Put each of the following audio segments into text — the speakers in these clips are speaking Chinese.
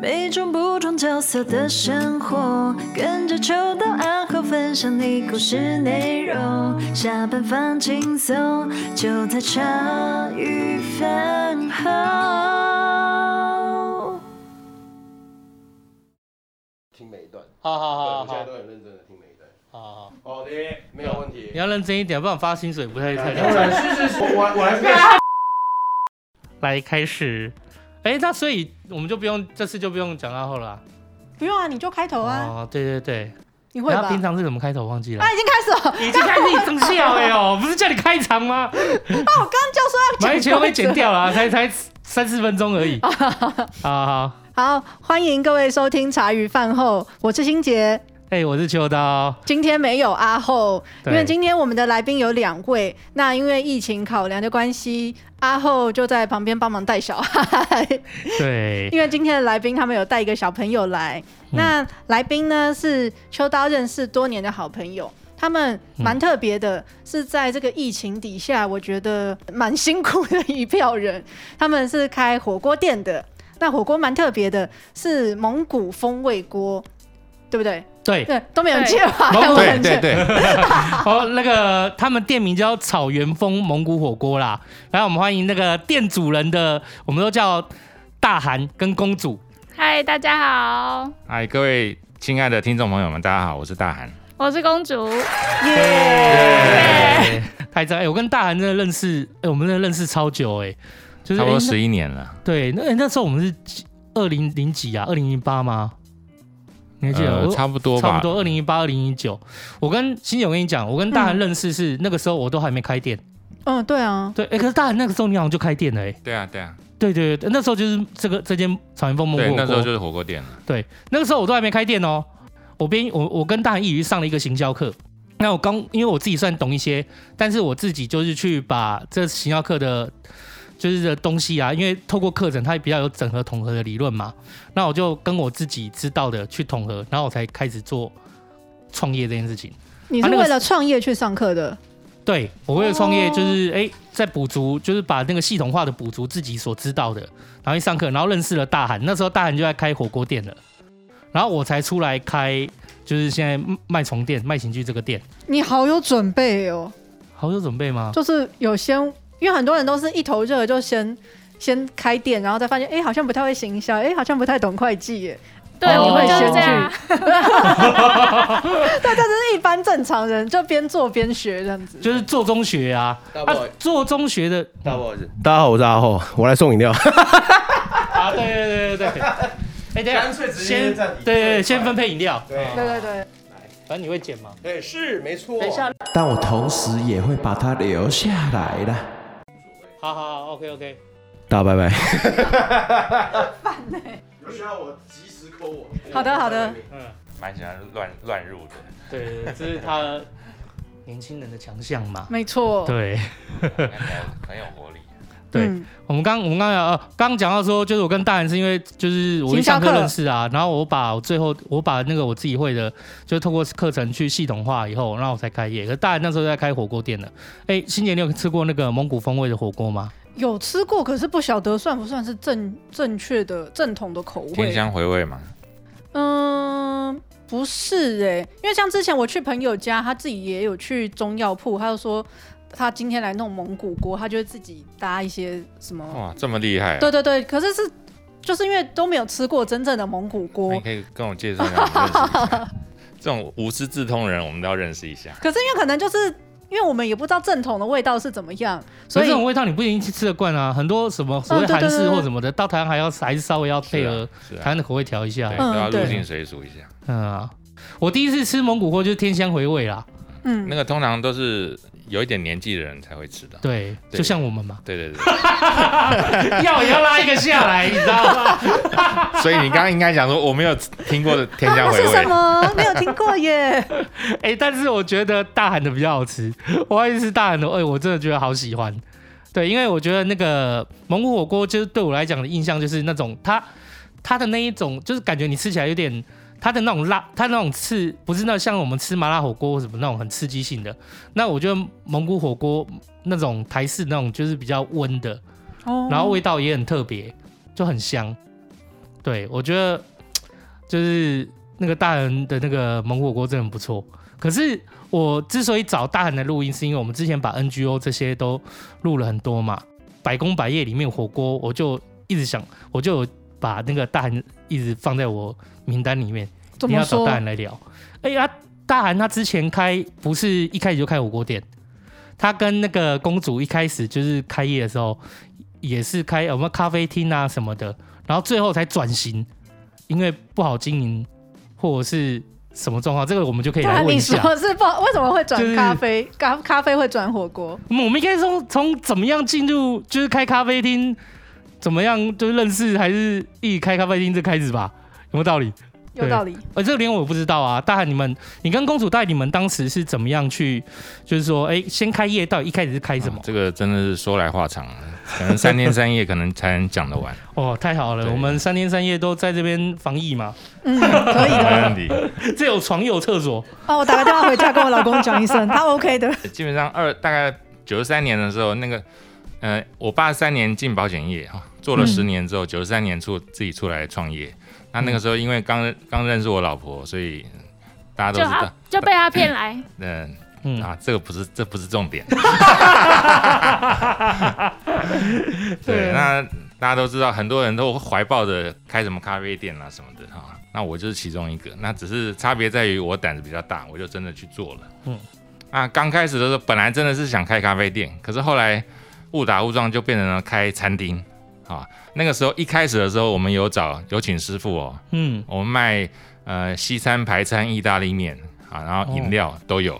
每种不同角色的生活，跟着秋到暗号分享你故事内容。下班放轻松，就在茶余饭后。听每一段，好好好好，我们现在都很认真的听每一段。好好好，的，没有问题。你要认真一点，不然发薪水不太太。当然，是是是，我我还是 来开始。哎、欸，那所以我们就不用这次就不用讲到后了、啊，不用啊，你就开头啊。哦，对对对，你会吧？他平常是怎么开头？忘记了。啊，已经开始了，已经开始生效了哟，不是叫你开场吗？啊，我刚刚就说要讲。完全都被剪掉了、啊，才才三四分钟而已。好好好，欢迎各位收听茶余饭后，我是欣洁。哎、我是秋刀。今天没有阿后，因为今天我们的来宾有两位。那因为疫情考量的关系，阿后就在旁边帮忙带小孩。对，因为今天的来宾他们有带一个小朋友来。嗯、那来宾呢是秋刀认识多年的好朋友，他们蛮特别的，是在这个疫情底下，我觉得蛮辛苦的一票人。他们是开火锅店的，那火锅蛮特别的，是蒙古风味锅，对不对？对对，都没有接话。对对对，好，那个他们店名叫草原风蒙古火锅啦。来，我们欢迎那个店主人的，我们都叫大韩跟公主。嗨，大家好。嗨，各位亲爱的听众朋友们，大家好，我是大韩，我是公主。耶！太赞！哎，我跟大韩真的认识，哎，我们真的认识超久，哎，就是差不多十一年了。对，那那时候我们是二零零几啊？二零零八吗？你还记得、呃？差不多吧，差不多。二零一八、二零一九，我跟欣姐，我跟你讲，我跟大韩认识是、嗯、那个时候我都还没开店。嗯，对啊，对，哎、欸，可是大韩那个时候你好像就开店了、欸，哎。对啊，对啊，对对对，那时候就是这个这间草原风火锅，那时候就是火锅店了。对，那个时候我都还没开店哦、喔。我边我我跟大韩一起去上了一个行销课，那我刚因为我自己算懂一些，但是我自己就是去把这行销课的。就是这东西啊，因为透过课程，它也比较有整合统合的理论嘛。那我就跟我自己知道的去统合，然后我才开始做创业这件事情。你是为了创业去上课的？对，我为了创业，就是哎，在补足，就是把那个系统化的补足自己所知道的，然后一上课，然后认识了大韩。那时候大韩就在开火锅店了，然后我才出来开，就是现在卖床垫、卖情趣这个店。你好有准备哦！好有准备吗？就是有先。因为很多人都是一头热就先先开店，然后再发现哎、欸，好像不太会行销，哎、欸，好像不太懂会计耶。对，我会先去。大家就是一般正常人，就边做边学这样子。就是做中学啊，啊做中学的。大家好，我是阿浩，我来送饮料。啊，对对对对对。哎，干脆直接先对对先分配饮料。对对对对。反正你会剪吗？对，是没错。等一下，但我同时也会把它留下来的。好好好，OK OK，大家拜拜。烦呢？有需要我及时 call 我。好的好的，嗯，蛮喜欢乱乱入的。对对对，这是他年轻人的强项嘛。没错。对，很有活力。对，嗯、我们刚我们刚刚呃刚讲到说，就是我跟大人是因为就是我一上课认识啊，然后我把我最后我把那个我自己会的，就透过课程去系统化以后，然后我才开业。可是大人那时候在开火锅店的。哎，欣洁，你有吃过那个蒙古风味的火锅吗？有吃过，可是不晓得算不算是正正确的正统的口味？甜香回味嘛？嗯，不是哎、欸，因为像之前我去朋友家，他自己也有去中药铺，他就说。他今天来弄蒙古锅，他就会自己搭一些什么？哇，这么厉害、啊！对对对，可是是就是因为都没有吃过真正的蒙古锅，你可以跟我介绍一下。这种无师自通的人，我们都要认识一下。可是因为可能就是因为我们也不知道正统的味道是怎么样，所以这种味道你不一定吃得惯啊。很多什么所谓韩式或什么的，到台湾还要还是稍微要配合台湾的口味调一下，对要入境水煮一下。嗯啊，我第一次吃蒙古锅就是天香回味啦。嗯，那个通常都是。有一点年纪的人才会吃的，对，就像我们嘛，对对对，要也要拉一个下来，你知道吗？所以你刚刚应该讲说我没有听过的天香回味，是什么？没有听过耶。哎，但是我觉得大韩的比较好吃，我还是吃大韩的，哎，我真的觉得好喜欢。对，因为我觉得那个蒙古火锅，就是对我来讲的印象就是那种它它的那一种，就是感觉你吃起来有点。它的那种辣，它那种刺不是那像我们吃麻辣火锅什么那种很刺激性的。那我觉得蒙古火锅那种台式那种就是比较温的，哦，然后味道也很特别，就很香。对我觉得 就是那个大人的那个蒙古火锅真的很不错。可是我之所以找大韩的录音，是因为我们之前把 NGO 这些都录了很多嘛。百工百业里面火锅，我就一直想，我就把那个大韩一直放在我名单里面，一定要找大韩来聊。哎呀，大韩他之前开不是一开始就开火锅店，他跟那个公主一开始就是开业的时候也是开我们咖啡厅啊什么的，然后最后才转型，因为不好经营或者是。什么状况？这个我们就可以来问一下。你说是不？为什么会转咖啡？咖、就是、咖啡会转火锅？我们应该从从怎么样进入，就是开咖啡厅，怎么样就认识，还是一起开咖啡厅这开始吧？有没有道理？有道理。呃，这个连我也不知道啊。大汉，你们，你跟公主带你们当时是怎么样去？就是说，哎，先开业到一开始是开什么？啊、这个真的是说来话长，可能三天三夜可能才能讲得完。哦，太好了，我们三天三夜都在这边防疫嘛。嗯，可以的，没问题。这有床有厕所。哦，我打个电话回家跟我老公讲一声，他 OK 的。基本上二大概九十三年的时候，那个，呃，我爸三年进保险业哈，做了十年之后，九十三年出自己出来创业。那那个时候，因为刚刚认识我老婆，所以大家都知道，就，就被他骗来。嗯嗯啊，这个不是，这不是重点。对，那大家都知道，很多人都怀抱着开什么咖啡店啊什么的哈。那我就是其中一个。那只是差别在于我胆子比较大，我就真的去做了。嗯。那刚开始的时候，本来真的是想开咖啡店，可是后来误打误撞就变成了开餐厅。啊，那个时候一开始的时候，我们有找有请师傅哦，嗯，我们卖呃西餐、排餐、意大利面啊，然后饮料都有，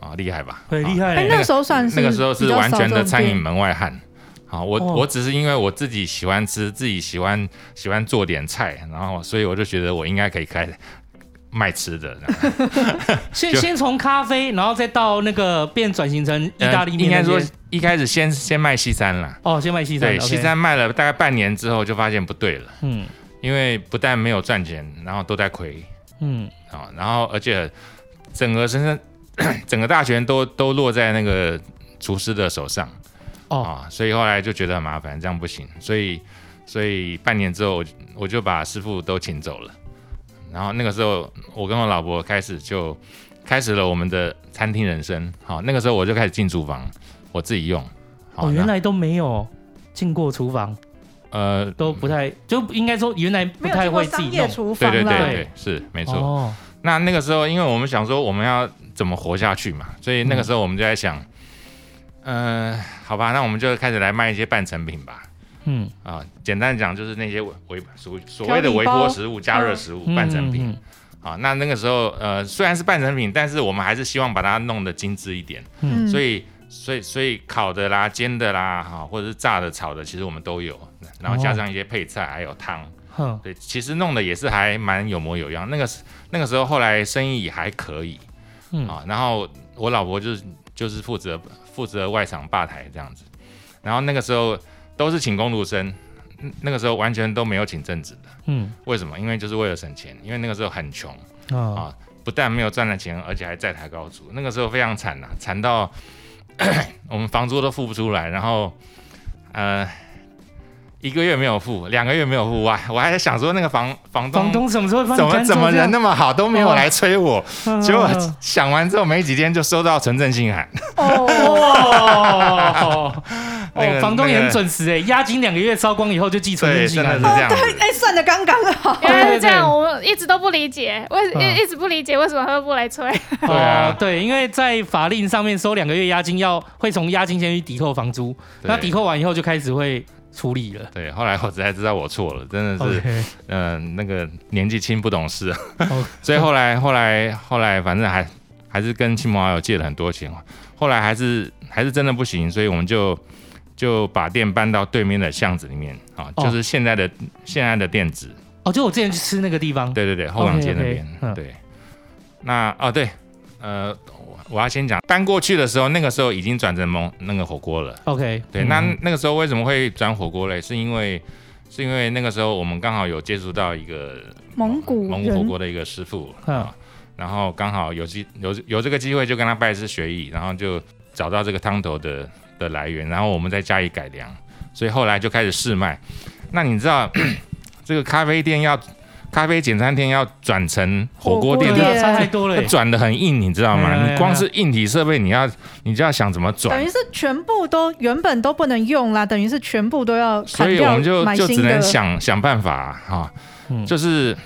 啊，厉害吧？很厉害。那个时候算是那个时候是完全的餐饮门外汉。啊，我我只是因为我自己喜欢吃，自己喜欢喜欢做点菜，然后所以我就觉得我应该可以开。卖吃的，先 先从咖啡，然后再到那个变转型成意大利面。应该说一开始先先卖西餐啦。哦，先卖西餐。对，西餐卖了大概半年之后，就发现不对了。嗯，因为不但没有赚钱，然后都在亏。嗯，啊，然后而且整个身上 整个大权都都落在那个厨师的手上。哦，啊，所以后来就觉得很麻烦，这样不行。所以所以半年之后，我就把师傅都请走了。然后那个时候，我跟我老婆开始就开始了我们的餐厅人生。好，那个时候我就开始进厨房，我自己用。哦，原来都没有进过厨房，呃，都不太，就应该说原来不太会自己弄。对对对对，是没错。哦，那那个时候，因为我们想说我们要怎么活下去嘛，所以那个时候我们就在想，嗯，呃，好吧，那我们就开始来卖一些半成品吧。嗯啊，简单讲就是那些微微所所谓的微波食物、加热食物、半成品。嗯嗯嗯、啊，那那个时候呃虽然是半成品，但是我们还是希望把它弄得精致一点。嗯，所以所以所以烤的啦、煎的啦，哈、啊，或者是炸的、炒的，其实我们都有。然后加上一些配菜，还有汤。哦、对，其实弄的也是还蛮有模有样。那个那个时候后来生意也还可以。嗯啊，然后我老婆就是就是负责负责外场吧台这样子。然后那个时候。都是请工读生，那个时候完全都没有请正职的。嗯，为什么？因为就是为了省钱，因为那个时候很穷、哦、啊，不但没有赚了钱，而且还在台高租。那个时候非常惨呐、啊，惨到 我们房租都付不出来，然后呃。一个月没有付，两个月没有付，哇！我还在想说那个房房东房东什么时候怎么怎么人那么好都没有来催我，结果想完之后没几天就收到存证信函。哦，那个房东也很准时哎，押金两个月烧光以后就寄存证信函，真的是这样。对，哎，算的刚刚好。原来是这样，我一直都不理解，为一一直不理解为什么他们不来催。对啊，对，因为在法令上面收两个月押金要会从押金先去抵扣房租，那抵扣完以后就开始会。处理了，对，后来我才知道我错了，真的是，嗯那个年纪轻不懂事. 所以后来后来后来，反正还还是跟亲朋好友借了很多钱，后来还是还是真的不行，所以我们就就把店搬到对面的巷子里面啊，就是现在的、oh. 现在的店址。哦，就我之前去吃那个地方，对对对，后港街那边.对，那哦对，呃。我要先讲搬过去的时候，那个时候已经转成蒙那个火锅了。OK，对，嗯、那那个时候为什么会转火锅嘞？是因为是因为那个时候我们刚好有接触到一个蒙古蒙古火锅的一个师傅啊，然后刚好有机有有这个机会就跟他拜师学艺，然后就找到这个汤头的的来源，然后我们再加以改良，所以后来就开始试卖。那你知道 这个咖啡店要咖啡简餐店要转成火锅店，差太多了，转的很硬，你知道吗？你光是硬体设备，你要你就要想怎么转，等于是全部都原本都不能用啦，等于是全部都要，所以我们就就只能想想办法哈，嗯。就是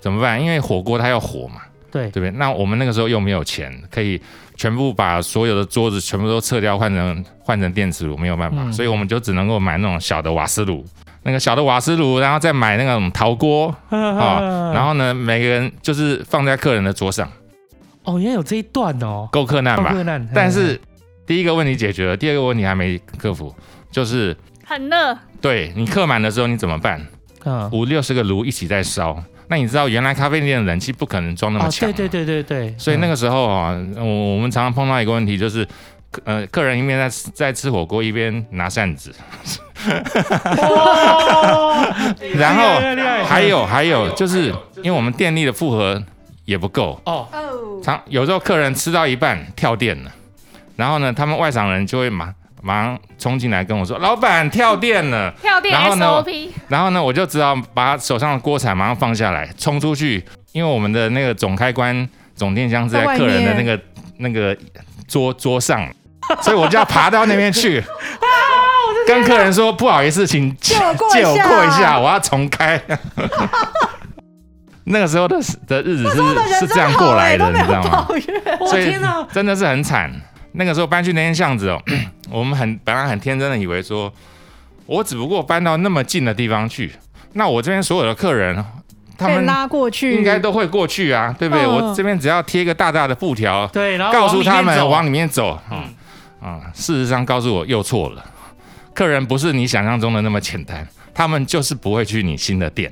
怎么办？因为火锅它要火嘛，对。对不对？那我们那个时候又没有钱，可以全部把所有的桌子全部都撤掉，换成换成电磁炉，没有办法，嗯。所以我们就只能够买那种小的瓦斯炉。那个小的瓦斯炉，然后再买那种陶锅 啊，然后呢，每个人就是放在客人的桌上。哦，原来有这一段哦，够克难吧？够克难。但是第一个问题解决了，第二个问题还没克服，就是很热。对你客满的时候你怎么办？嗯，五六十个炉一起在烧，那你知道原来咖啡店的冷气不可能装那么强，对对对对对。所以那个时候啊，我我们常常碰到一个问题，就是呃，客人一边在在吃火锅，一边拿扇子。然后还有还有，就是因为我们电力的负荷也不够。哦，常有时候客人吃到一半跳电了，然后呢，他们外场人就会马马上冲进来跟我说：“老板跳电了。”跳电然后呢然后呢，我就只好把手上的锅铲马上放下来，冲出去，因为我们的那个总开关总电箱是在客人的那个那个桌桌上，所以我就要爬到那边去。跟客人说不好意思，请 借我过一下，我要重开。那个时候的的日子是是这样过来的，你知道吗？所以真的是很惨。那个时候搬去那间巷子哦，我们很本来很天真的以为说，我只不过搬到那么近的地方去，那我这边所有的客人，他们拉过去，应该都会过去啊，对不对？我这边只要贴一个大大的布条，对，然后告诉他们往里面走。嗯啊，事实上告诉我又错了。客人不是你想象中的那么简单，他们就是不会去你新的店，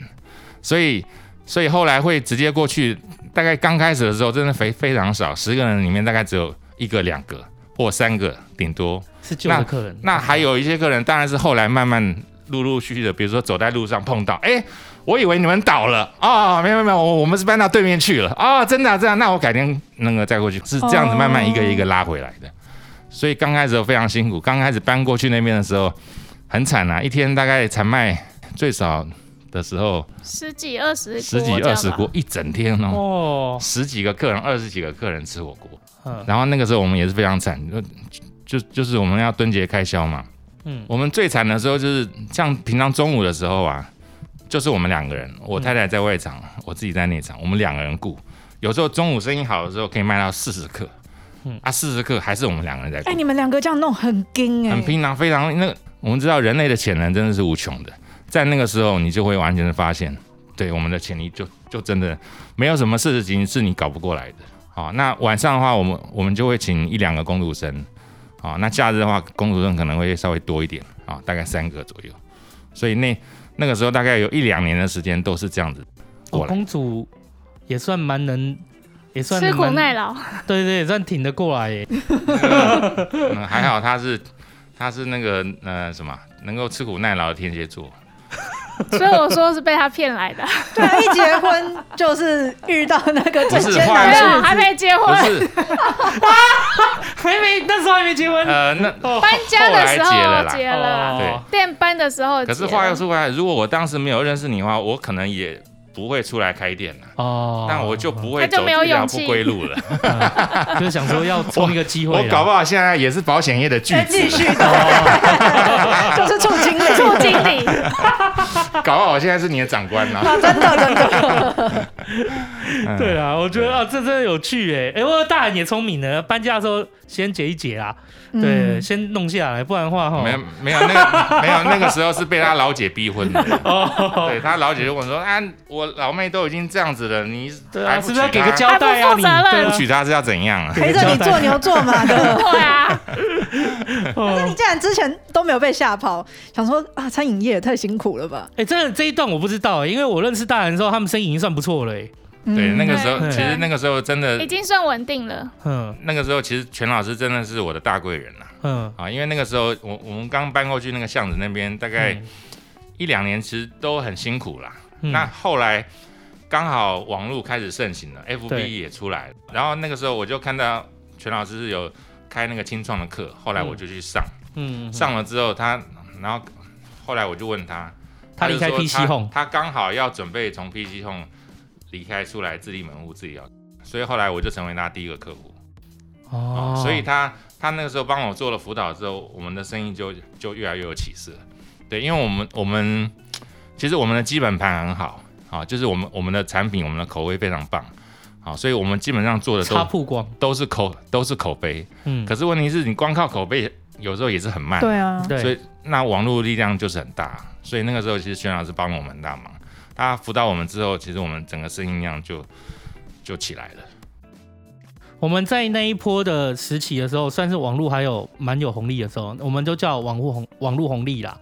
所以所以后来会直接过去。大概刚开始的时候，真的非非常少，十个人里面大概只有一个、两个或三个，顶多是旧的客人。那，那还有一些客人，当然是后来慢慢陆陆续续的，比如说走在路上碰到，哎，我以为你们倒了啊，哦，没有没有，我我们是搬到对面去了啊，哦，真的，啊，这样，那我改天那个再过去，是这样子慢慢一个一个拉回来的。哦所以刚开始非常辛苦，刚开始搬过去那边的时候很惨啊，一天大概才卖最少的时候十几二十十几二十锅一整天哦，哦。十几个客人二十几个客人吃火锅，嗯。然后那个时候我们也是非常惨，就就就是我们要蹲节开销嘛，嗯，我们最惨的时候就是像平常中午的时候啊，就是我们两个人，我太太在外场，嗯、我自己在内场，我们两个人顾，有时候中午生意好的时候可以卖到四十客。嗯啊，四十克还是我们两个人在。哎、欸，你们两个这样弄很精哎、欸，很拼啊，非常那个。我们知道人类的潜能真的是无穷的，在那个时候你就会完全的发现，对我们的潜力就就真的没有什么事情是你搞不过来的。好，那晚上的话，我们我们就会请一两个工读生。好，那假日的话，工读生可能会稍微多一点啊，大概三个左右。所以那那个时候大概有一两年的时间都是这样子过来。哦、公主也算蛮能。也算吃苦耐劳，对对，也算挺得过来耶。嗯，还好他是他是那个呃什么，能够吃苦耐劳的天蝎座。所以我说是被他骗来的。对，一结婚就是遇到那个不是，没有还没结婚，不是，还没那时候还没结婚。呃，那搬家的时候结了，结了，对，变搬的时候。可是话又说回来，如果我当时没有认识你的话，我可能也。不会出来开店了。哦，但我就不会走这条不归路了，嗯、就是想说要冲一个机会我。我搞不好现在也是保险业的巨子，继续的，就是处经理，处经理，搞不好我现在是你的长官了、真的真的。对啊，我觉得啊，这真的有趣哎，哎，我大人也聪明呢，搬家的时候先结一结啊。对，嗯、先弄下来，不然的话哈，没有没有那个 没有那个时候是被他老姐逼婚的。哦，对他老姐就问说啊，我老妹都已经这样子了，你对啊，是不是要给个交代啊？你不娶她是要怎样啊？陪着你做牛做马的。对啊。可是你竟然之前都没有被吓跑，想说啊，餐饮业也太辛苦了吧？哎，真的这一段我不知道，因为我认识大人的时候，他们生意已经算不错了。哎。对，那个时候其实那个时候真的已经算稳定了。嗯，那个时候其实全老师真的是我的大贵人了。嗯啊，因为那个时候我我们刚搬过去那个巷子那边，大概一两年其实都很辛苦啦。那后来刚好网络开始盛行了，FB 也出来了，然后那个时候我就看到全老师是有开那个清创的课，后来我就去上。嗯，上了之后他，然后后来我就问他。他离开 PC Home，他刚好要准备从 PC Home 离开出来自立门户自己要，所以后来我就成为他第一个客户。哦，所以他他那个时候帮我做了辅导之后，我们的生意就就越来越有起色。对，因为我们我们其实我们的基本盘很好，啊，就是我们我们的产品我们的口味非常棒，好，所以我们基本上做的都曝光都是口都是口碑，嗯，可是问题是你光靠口碑有时候也是很慢，对啊，所以那网络力量就是很大，所以那个时候其实轩老师帮了我们很大忙，他辅导我们之后，其实我们整个生意量就就起来了。我们在那一波的时期的时候，算是网络还有蛮有红利的时候，我们都叫网络红网络红利啦。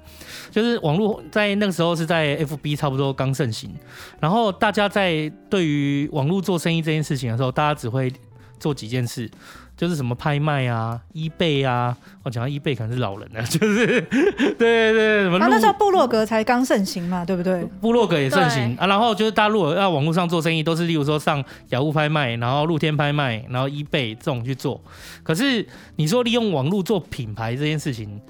就是网络在那个时候是在 FB 差不多刚盛行，然后大家在对于网络做生意这件事情的时候，大家只会做几件事。就是什么拍卖啊，eBay 啊，我讲到 eBay 可能是老人了，就是对对对，什么？啊，那时候部落格才刚盛行嘛，对不对？部落格也盛行啊，然后就是大家如果要网络上做生意，都是例如说上雅虎拍卖，然后露天拍卖，然后 eBay 这种去做。可是你说利用网络做品牌这件事情。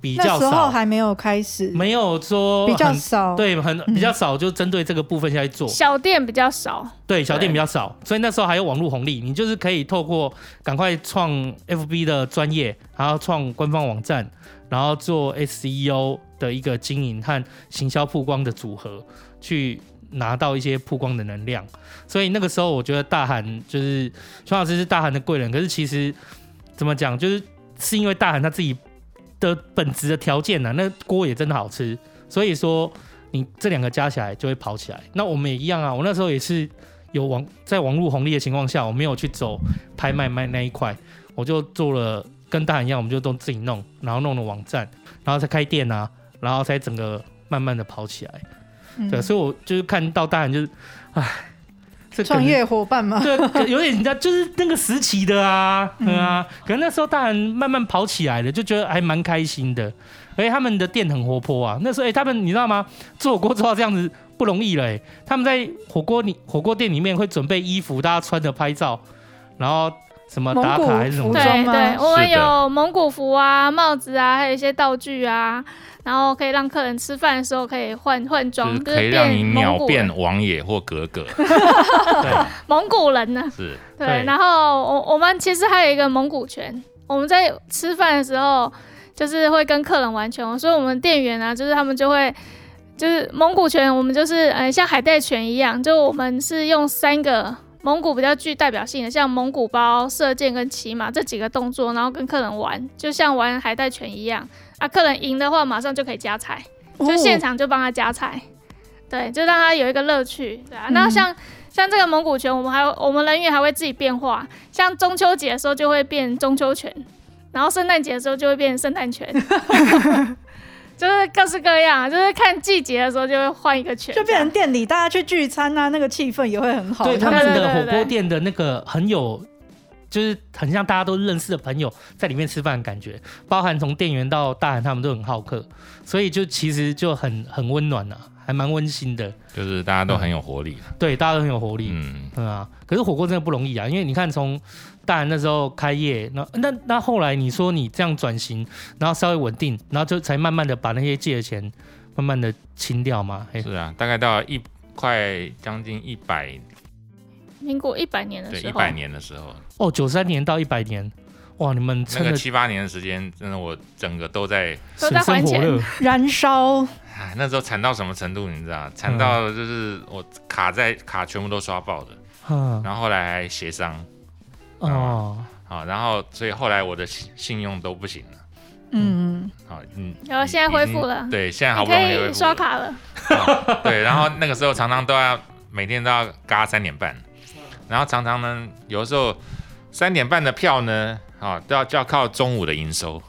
比较少，那时候还没有开始，没有说比较少，对，很比较少，就针对这个部分下去做。小店比较少，对，小店比较少，所以那时候还有网络红利，你就是可以透过赶快创 FB 的专业，然后创官方网站，然后做 SEO 的一个经营和行销曝光的组合，去拿到一些曝光的能量。所以那个时候，我觉得大韩就是熊老师是大韩的贵人，可是其实怎么讲，就是是因为大韩他自己。的本质的条件呢、啊？那锅也真的好吃，所以说你这两个加起来就会跑起来。那我们也一样啊，我那时候也是有网在网络红利的情况下，我没有去走拍卖卖那一块，我就做了跟大人一样，我们就都自己弄，然后弄了网站，然后才开店啊，然后才整个慢慢的跑起来。嗯、对，所以我就是看到大人就是，唉。创业伙伴嘛？对，有点人家 就是那个时期的啊，嗯啊，可能那时候大人慢慢跑起来了，就觉得还蛮开心的。而且他们的店很活泼啊，那时候哎、欸，他们你知道吗？做火锅做到这样子不容易了、欸，他们在火锅里火锅店里面会准备衣服，大家穿着拍照，然后什么打卡还是什么？对对，我们有蒙古服啊、帽子啊，还有一些道具啊。然后可以让客人吃饭的时候可以换换装，就是可以让你秒变王爷或格格。对，蒙古人呢？是。对，然后我我们其实还有一个蒙古拳，我们在吃饭的时候就是会跟客人玩拳，所以我们店员啊，就是他们就会就是蒙古拳，我们就是呃像海带拳一样，就我们是用三个蒙古比较具代表性的，像蒙古包、射箭跟骑马这几个动作，然后跟客人玩，就像玩海带拳一样。啊，客人赢的话，马上就可以加菜，就现场就帮他加菜，哦，对，就让他有一个乐趣，对啊。那像像这个蒙古拳，我们还我们人员还会自己变化，像中秋节的时候就会变中秋拳，然后圣诞节的时候就会变圣诞拳，就是各式各样，就是看季节的时候就会换一个拳，就变成店里大家去聚餐啊，那个气氛也会很好。对，他们的火锅店的那个很有。就是很像大家都认识的朋友在里面吃饭的感觉，包含从店员到大韩他们都很好客，所以就其实就很很温暖呐、啊，还蛮温馨的。就是大家都很有活力、嗯，对，大家都很有活力，嗯，对啊。可是火锅真的不容易啊，因为你看从大韩那时候开业，那那那后来你说你这样转型，然后稍微稳定，然后就才慢慢的把那些借的钱慢慢的清掉嘛。是啊，大概到一快将近一百。民国一百年的时候，一百年的时候，哦，九三年到一百年，哇，你们那个七八年的时间，真的我整个都在都在还钱，燃烧。哎，那时候惨到什么程度，你知道？惨到就是我卡在卡全部都刷爆的，嗯，然后后来还协商，哦，好，然后所以后来我的信用都不行了，嗯，好，嗯，然后现在恢复了，对，现在好不容易可以刷卡了，对，然后那个时候常常都要每天都要嘎三点半。然后常常呢，有的时候三点半的票呢，啊，都要就要靠中午的营收。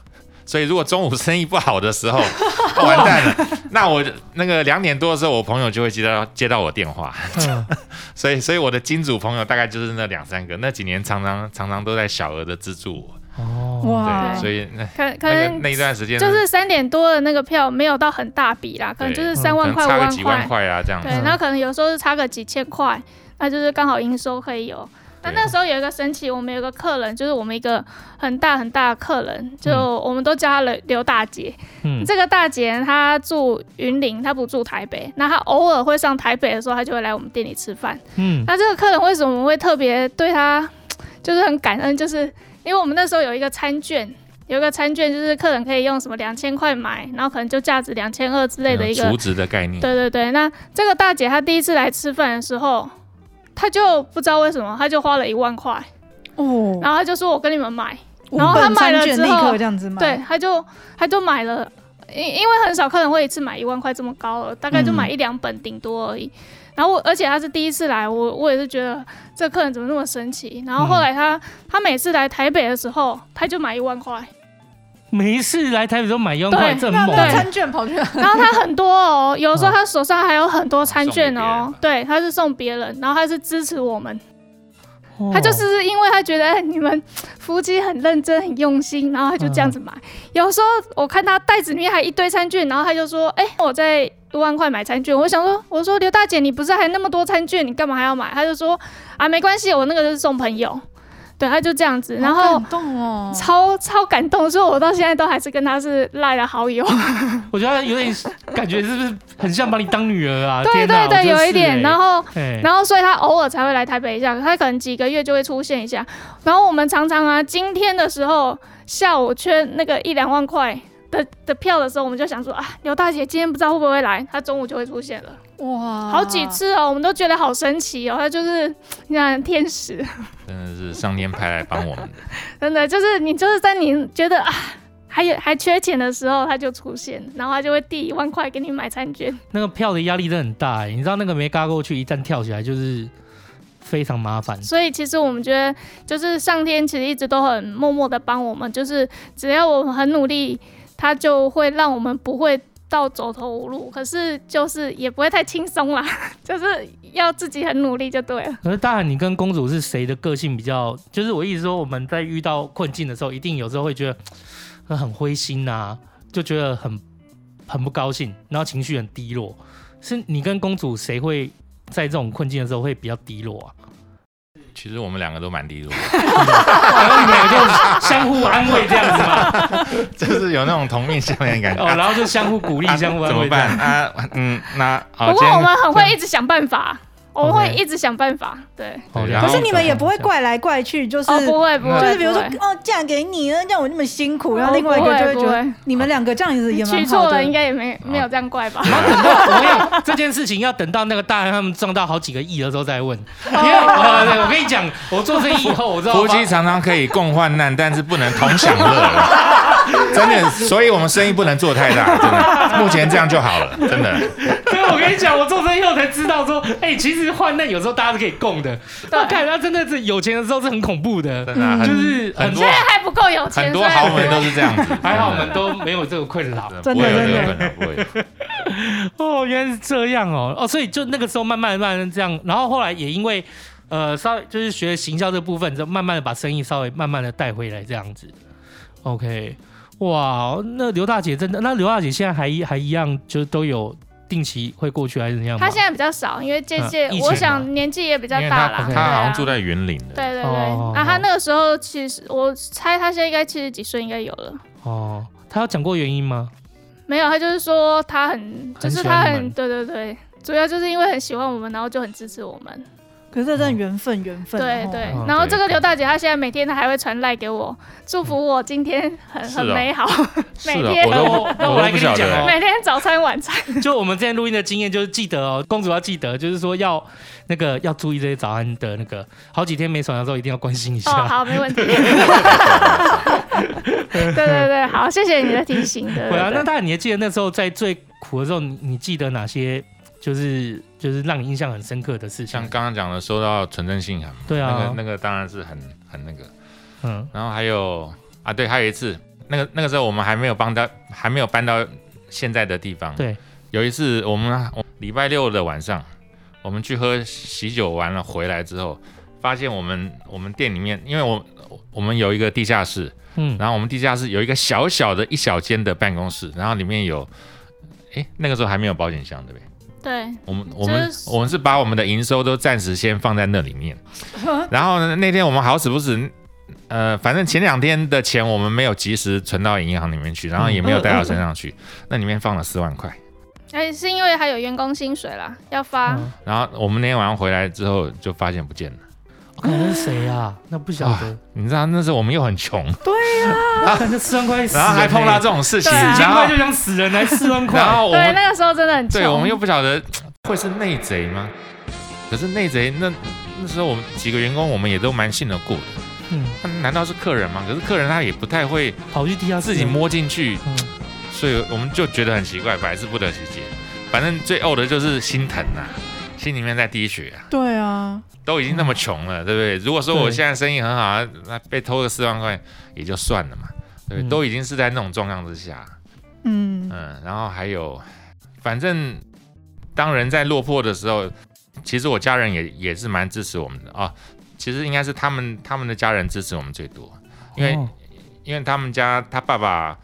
所以如果中午生意不好的时候，完蛋了。那我那个两点多的时候，我朋友就会接到接到我电话。嗯、所以所以我的金主朋友大概就是那两三个。那几年常常常常都在小额的资助我。哦，哇，对，所以那可可能那一段时间就是三点多的那个票没有到很大笔啦，可能就是三万块、五万块、几万块啊这样。对，那可能有时候是差个几千块。那就是刚好营收可以有那那时候有一个神奇，我们有个客人，就是我们一个很大很大的客人，就我们都叫她刘刘大姐。嗯，这个大姐她住云林，她不住台北。那她偶尔会上台北的时候，她就会来我们店里吃饭。嗯，那这个客人为什么会特别对她 就是很感恩？就是因为我们那时候有一个餐券，有一个餐券，就是客人可以用什么两千块买，然后可能就价值两千二之类的一个储值的概念。对对对，那这个大姐她第一次来吃饭的时候。他就不知道为什么，他就花了一万块，哦，然后他就说：“我跟你们买。”然后他买了之后，对，他就他就买了，因因为很少客人会一次买一万块这么高了，大概就买一两本顶多而已。嗯、然后我而且他是第一次来，我我也是觉得这客人怎么那么神奇。然后后来他、嗯、他每次来台北的时候，他就买一万块。每一次来台北都买一万块，这么猛。餐券跑去，然后他很多哦，有时候他手上还有很多餐券哦。对，他是送别人，然后他是支持我们。哦、他就是因为他觉得你们夫妻很认真、很用心，然后他就这样子买。嗯、有时候我看他袋子里面还一堆餐券，然后他就说：“哎、欸，我在一万块买餐券。”我想说：“我说刘大姐，你不是还那么多餐券，你干嘛还要买？”他就说：“啊，没关系，我那个是送朋友。”对，他就这样子，然后超超感动，所以我到现在都还是跟他是赖的好友。我觉得他有点感觉，是不是很像把你当女儿啊？对对对，有一点。然后然后，所以他偶尔才会来台北一下，他可能几个月就会出现一下。然后我们常常啊，今天的时候下午缺那个一两万块的的票的时候，我们就想说啊，刘大姐今天不知道会不会来，她中午就会出现了。哇，好几次哦，我们都觉得好神奇哦，他就是 你看天使，真的是上天派来帮我们的，真的就是你就是在你觉得啊还有还缺钱的时候，他就出现，然后他就会递一万块给你买餐券。那个票的压力真的很大哎，你知道那个没嘎过去，一旦跳起来就是非常麻烦。所以其实我们觉得，就是上天其实一直都很默默的帮我们，就是只要我们很努力。他就会让我们不会到走投无路，可是就是也不会太轻松啦，就是要自己很努力就对了。可是大喊，你跟公主是谁的个性比较？就是我意思说，我们在遇到困境的时候，一定有时候会觉得很灰心呐，就觉得很很不高兴，然后情绪很低落。是你跟公主谁会在这种困境的时候会比较低落啊？其实我们两个都蛮低落，然后你们俩就相互安慰这样子嘛，就是有那种同命相连的感觉。哦，然后就相互鼓励、相互安慰。怎么办啊？嗯，那不过我们很会一直想办法。我会一直想办法，对。可是你们也不会怪来怪去，就是不会不会，就是比如说哦，嫁给你，让我那么辛苦，然后另外一个就会觉得你们两个这样子也蛮好的。娶错了应该也没没有这样怪吧？然后等到我要这件事情要等到那个大汉他们赚到好几个亿的时候再问。因为我跟你讲，我做生意以后，我知道夫妻常常可以共患难，但是不能同享乐。真的，所以我们生意不能做太大，真的。目前这样就好了，真的。所以我跟你讲，我做生意后才知道说，哎、欸，其实患难有时候大家是可以共的。对我看他真的是有钱的时候是很恐怖的，真的、啊，就是很多现在还不够有钱，很多豪门都是这样子。还好我们都没有这个困扰，真的真的不会。哦，原来是这样哦，哦，所以就那个时候慢慢慢慢这样，然后后来也因为呃稍微就是学行销这部分，就慢慢的把生意稍微慢慢的带回来这样子。OK。哇，那刘大姐真的？那刘大姐现在还还一样，就都有定期会过去还是怎样？他现在比较少，因为这届，我想年纪也比较大了。他好像住在园林的。对对对，那他那个时候其实我猜他现在应该七十几岁，应该有了。哦，他有讲过原因吗？没有，他就是说他很，就是他很，对对对，主要就是因为很喜欢我们，然后就很支持我们。可是这真的缘分，缘分。对对，然后这个刘大姐她现在每天她还会传赖给我，祝福我今天很很美好。每天我我来跟你讲哦，每天早餐晚餐。就我们之前录音的经验，就是记得哦，公主要记得，就是说要那个要注意这些早安的那个，好几天没传的时候一定要关心一下。哦，好，没问题。对对对，好，谢谢你的提醒。对啊，那当然你还记得那时候在最苦的时候，你你记得哪些？就是就是让你印象很深刻的事情，像刚刚讲的收到纯真信函嘛，对啊，那个那个当然是很很那个，嗯，然后还有啊，对，还有一次，那个那个时候我们还没有搬到还没有搬到现在的地方，对，有一次我们礼拜六的晚上，我们去喝喜酒完了回来之后，发现我们我们店里面，因为我我们有一个地下室，嗯，然后我们地下室有一个小小的一小间的办公室，然后里面有，哎，那个时候还没有保险箱，对不对？对，我们我们、就是我们是把我们的营收都暂时先放在那里面，然后呢，那天我们好死不死，呃，反正前两天的钱我们没有及时存到银行里面去，然后也没有带到身上去，那里面放了四万块。哎，是因为还有员工薪水啦，要发。嗯然后我们那天晚上回来之后就发现不见了。可能是谁啊？那不晓得。啊你知道那时候我们又很穷，对啊，感觉四万块然后还碰到这种事情，对啊几千然后块就想死人，来四万块。然后我对，们那个时候真的很穷。对我们又不晓得会是内贼吗？可是内贼那那时候我们几个员工我们也都蛮信得过的。嗯，他难道是客人吗？可是客人他也不太会跑去地下室自己。摸进去，嗯，所以我们就觉得很奇怪，百思不得其解。反正最呕的就是心疼呐、心里面在滴血啊。对啊，都已经那么穷了，对不对？如果说我现在生意很好，那被偷个四万块也就算了嘛，对不对？嗯都已经是在那种状况之下，嗯，嗯，然后还有，反正当人在落魄的时候，其实我家人也也是蛮支持我们的啊。其实应该是他们他们的家人支持我们最多，因为、哦因为他们家他爸爸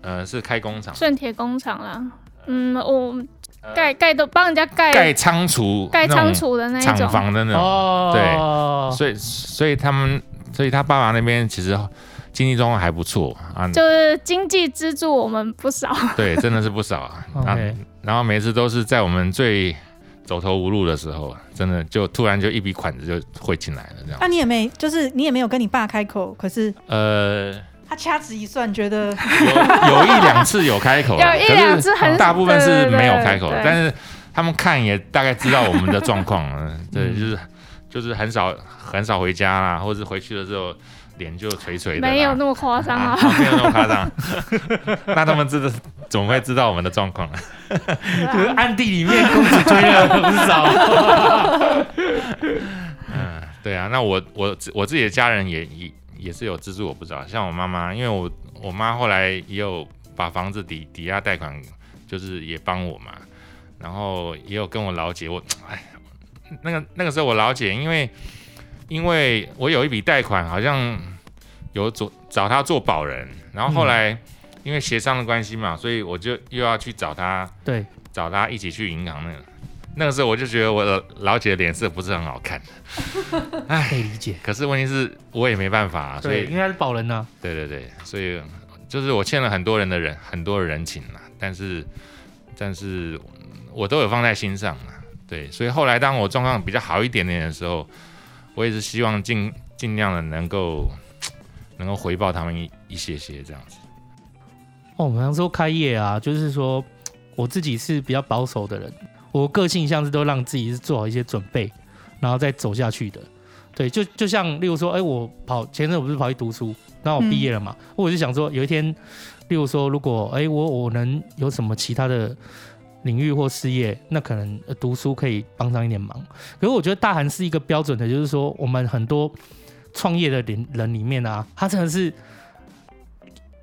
呃是开工厂，顺铁工厂啦，嗯，我盖盖都帮人家盖盖仓储盖仓那种储的那一厂种，房的那种，哦，所以所以他们所以他爸爸那边其实经济状况还不错啊，就是经济资助我们不少。对，真的是不少啊。啊然后每次都是在我们最走投无路的时候，真的就突然就一笔款子就汇进来了，这样。那、你也没，就是你也没有跟你爸开口，可是呃，他掐指一算，觉得有有一两次有开口啊，有一两次很可是大部分是没有开口但是他们看也大概知道我们的状况了，对，嗯就是就是很少很少回家啦，或者是回去的时候脸就垂垂的啦，没有那么夸张啊。啊，没有那么夸张。那他们知道怎么会知道我们的状况呢？就是暗地里面公子追了不少。嗯，对啊，那我我我自己的家人也也也是有资助我不知道，像我妈妈，因为我我妈后来也有把房子抵抵押贷款，就是也帮我嘛，然后也有跟我老姐，我哎，那个那个时候我老姐，因为因为我有一笔贷款，好像有做找她做保人，然后后来因为协商的关系嘛，所以我就又要去找她，对，找她一起去银行那个。那个时候我就觉得我的老姐的脸色不是很好看，可以理解。可是问题是我也没办法、啊，所对，以因为他是保人呐。对对对，所以就是我欠了很多人的人很多的人情啦，但是但是我都有放在心上啦，对，所以后来当我状况比较好一点点的时候，我也是希望尽尽量的能够 能够回报他们一一些些这样子。哦，我们说开业啊，就是说我自己是比较保守的人，我个性像是都让自己是做好一些准备，然后再走下去的。对，就就像例如说，哎，我跑前阵我不是跑去读书，然后我毕业了嘛，我就想说有一天，例如说，如果哎我我能有什么其他的领域或事业，那可能呃读书可以帮上一点忙。可是我觉得大韩是一个标准的，就是说我们很多创业的人人里面啊，他真的是。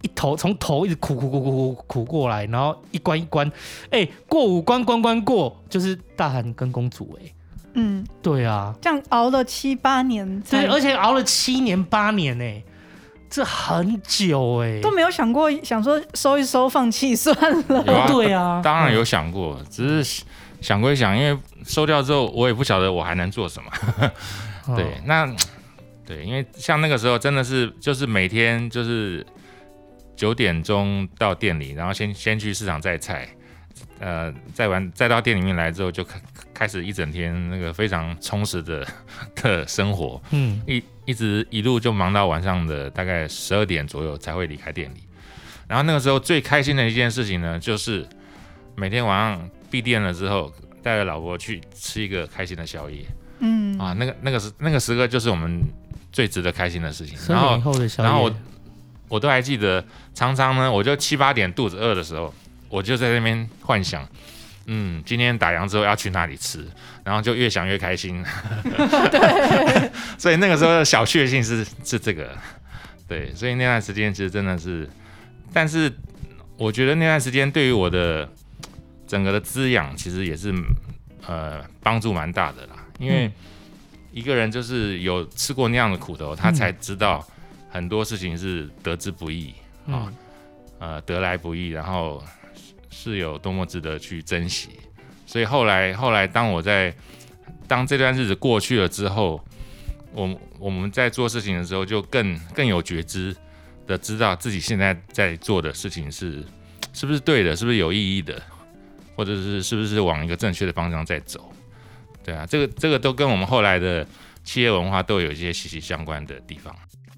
一头从头一直苦苦苦苦苦苦过来，然后一关一关，哎、欸，过五关关关过，就是大韩跟公主哎、欸，嗯，对啊，这样熬了七八年，对，而且熬了七年八年哎、欸，这很久哎、欸，都没有想过想说收一收放弃算了，啊，对啊，当然有想过，只是想归想，因为收掉之后，我也不晓得我还能做什么。哦。对，那对，因为像那个时候真的是就是每天就是。九点钟到店里，然后先先去市场摘菜，呃，再完再到店里面来之后，就开开始一整天那个非常充实的 的生活，嗯，一一直一路就忙到晚上的大概十二点左右才会离开店里。然后那个时候最开心的一件事情呢，就是每天晚上闭店了之后，带着老婆去吃一个开心的宵夜。嗯啊，那个那个时那个时刻就是我们最值得开心的事情。然后然后我。我都还记得，常常呢，我就七八点肚子饿的时候，我就在那边幻想，嗯，今天打烊之后要去哪里吃，然后就越想越开心。对，所以那个时候的小确幸是是这个，对，所以那段时间其实真的是，但是我觉得那段时间对于我的整个的滋养，其实也是呃帮助蛮大的啦，因为一个人就是有吃过那样的苦头，他才知道。很多事情是得之不易啊、哦，呃，得来不易，然后是有多么值得去珍惜。所以后来后来当我在当这段日子过去了之后，我我们在做事情的时候就更更有觉知的知道自己现在在做的事情是是不是对的，是不是有意义的，或者是是不是往一个正确的方向在走。对啊，这个这个都跟我们后来的企业文化都有一些息息相关的地方。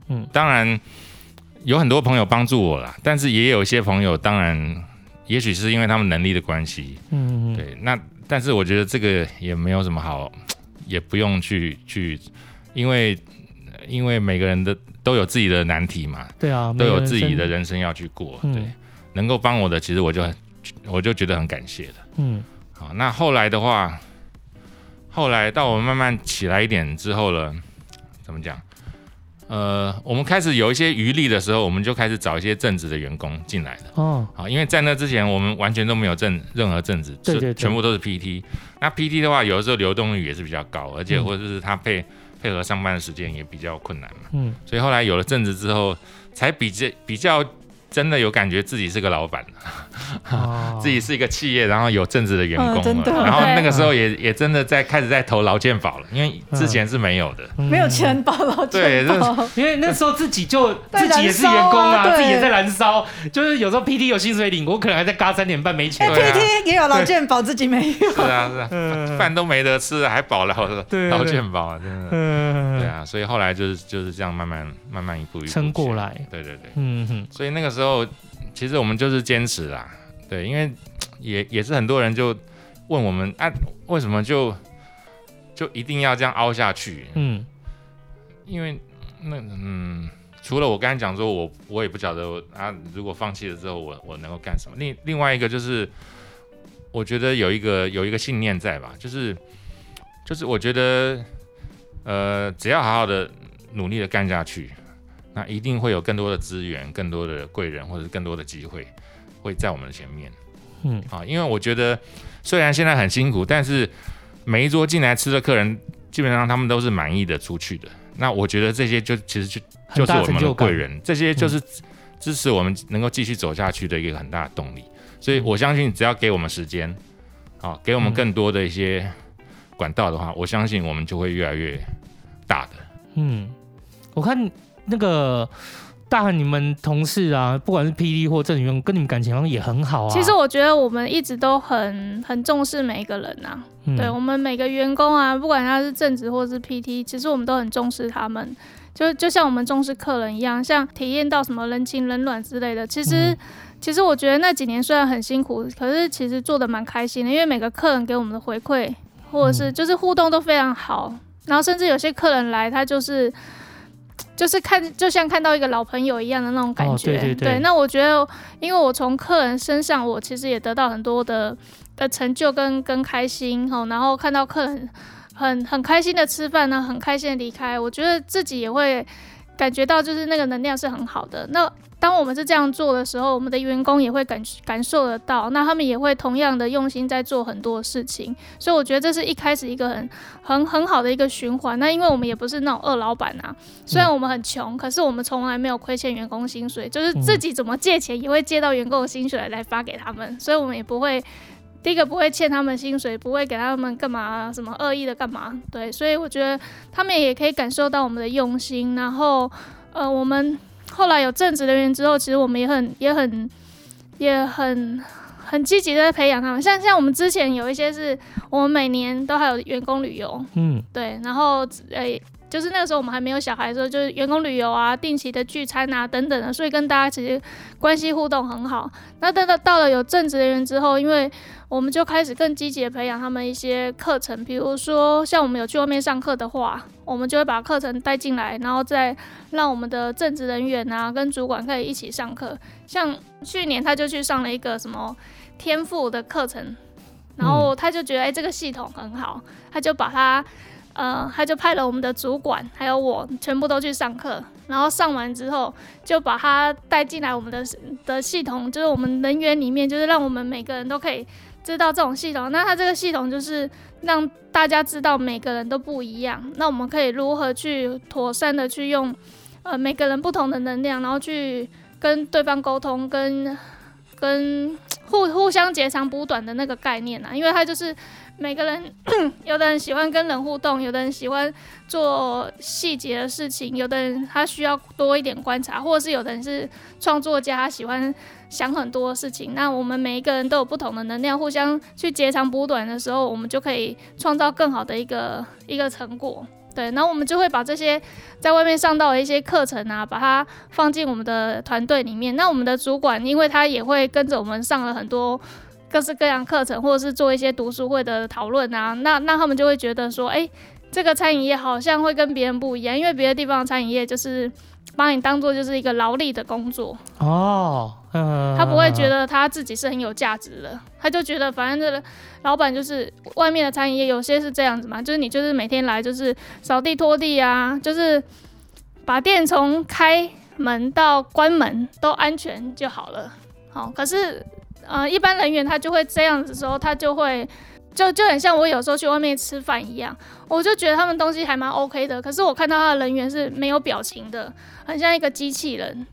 嗯，当然有很多朋友帮助我啦，但是也有一些朋友，当然也许是因为他们能力的关系。嗯嗯，对，那但是我觉得这个也没有什么好，也不用去去，因为因为每个人的都有自己的难题嘛。对啊，都有自己的人生要去过。对，能够帮我的，其实我就我就觉得很感谢的。嗯，好，那后来的话。后来到我慢慢起来一点之后了，怎么讲？呃，我们开始有一些余力的时候，我们就开始找一些正职的员工进来了。哦，好，因为在那之前我们完全都没有正任何正职，对对对，全部都是 PT。那 PT 的话，有的时候流动率也是比较高，而且或者是他配配合上班的时间也比较困难嘛。嗯，所以后来有了正职之后，才比较比较。真的有感觉自己是个老板，哦、自己是一个企业，然后有正职的员工了，嗯、然后那个时候也也真的在开始在投劳健保了，因为之前是没有的，嗯、没有钱保劳健保，对，因为那时候自己就自己也是员工啊，啊自己也在燃烧，就是有时候 PT 有薪水领，我可能还在嘎三点半没钱，哎，PT 也有劳健保，自己没有，是啊是啊，饭都没得吃，还保了劳健保啊，真的，对啊，所以后来就是就是这样慢慢慢慢一步一步撑过来，对对对，嗯哼，所以那个时候。后其实我们就是坚持啦，对，因为也也是很多人就问我们啊，为什么就就一定要这样凹下去？嗯，因为那嗯，除了我刚才讲说，我我也不晓得啊，如果放弃了之后，我我能够干什么？另另外一个就是，我觉得有一个有一个信念在吧，就是就是我觉得呃，只要好好的努力的干下去。那一定会有更多的资源、更多的贵人，或者是更多的机会，会在我们的前面。嗯，啊，因为我觉得虽然现在很辛苦，但是每一桌进来吃的客人，基本上他们都是满意的出去的。那我觉得这些就其实就就是我们的贵人，这些就是支持我们能够继续走下去的一个很大的动力。所以我相信，只要给我们时间，啊，给我们更多的一些管道的话，我相信我们就会越来越大的。嗯，我看。那个大汉，你们同事啊，不管是 PD 或正员工，跟你们感情好像也很好啊。其实我觉得我们一直都很很重视每一个人呐、啊。嗯、对我们每个员工啊，不管他是正职或是 PT，其实我们都很重视他们。就就像我们重视客人一样，像体验到什么人情冷暖之类的。其实，嗯、其实我觉得那几年虽然很辛苦，可是其实做的蛮开心的，因为每个客人给我们的回馈，或者是就是互动都非常好。然后甚至有些客人来，他就是。就是看，就像看到一个老朋友一样的那种感觉。哦、对对对，对，那我觉得，因为我从客人身上，我其实也得到很多的的成就跟跟开心哈。然后看到客人很很开心的吃饭呢，很开心的离开，我觉得自己也会感觉到，就是那个能量是很好的。那当我们是这样做的时候，我们的员工也会感感受得到，那他们也会同样的用心在做很多事情，所以我觉得这是一开始一个很很很好的一个循环。那因为我们也不是那种二老板啊，虽然我们很穷，可是我们从来没有亏欠员工薪水，就是自己怎么借钱也会借到员工的薪水来发给他们，所以我们也不会第一个不会欠他们薪水，不会给他们干嘛什么恶意的干嘛，对，所以我觉得他们也可以感受到我们的用心，然后呃我们。后来有正职人员之后，其实我们也很、也很、也很、很积极的在培养他们。像像我们之前有一些是，我们每年都还有员工旅游，嗯，对，然后诶。欸就是那个时候我们还没有小孩的时候，就是员工旅游啊、定期的聚餐啊等等的，所以跟大家其实关系互动很好。那等到到了有正职人员之后，因为我们就开始更积极的培养他们一些课程，比如说像我们有去外面上课的话，我们就会把课程带进来，然后再让我们的正职人员啊跟主管可以一起上课。像去年他就去上了一个什么天赋的课程，然后他就觉得哎、欸、这个系统很好，他就把它。呃，他就派了我们的主管，还有我，全部都去上课。然后上完之后，就把他带进来我们的的系统，就是我们人员里面，就是让我们每个人都可以知道这种系统。那他这个系统就是让大家知道每个人都不一样。那我们可以如何去妥善的去用，呃，每个人不同的能量，然后去跟对方沟通，跟跟 互互相截长补短的那个概念啊，因为他就是每个人，有的人喜欢跟人互动，有的人喜欢做细节的事情，有的人他需要多一点观察，或者是有的人是创作家，他喜欢想很多事情。那我们每一个人都有不同的能量，互相去截长补短的时候，我们就可以创造更好的一个一个成果。对，然后我们就会把这些在外面上到的一些课程啊，把它放进我们的团队里面。那我们的主管，因为他也会跟着我们上了很多各式各样课程，或者是做一些读书会的讨论啊，那那他们就会觉得说，哎，这个餐饮业好像会跟别人不一样，因为别的地方的餐饮业就是。把你当做就是一个劳力的工作哦，嗯，他不会觉得他自己是很有价值的，他就觉得反正这个老板就是外面的餐饮业有些是这样子嘛，就是你就是每天来就是扫地拖地啊，就是把店从开门到关门都安全就好了。好，可是呃一般人员他就会这样子的时候，他就会。就就很像我有时候去外面吃饭一样，我就觉得他们东西还蛮 OK 的，可是我看到他的人员是没有表情的，很像一个机器人。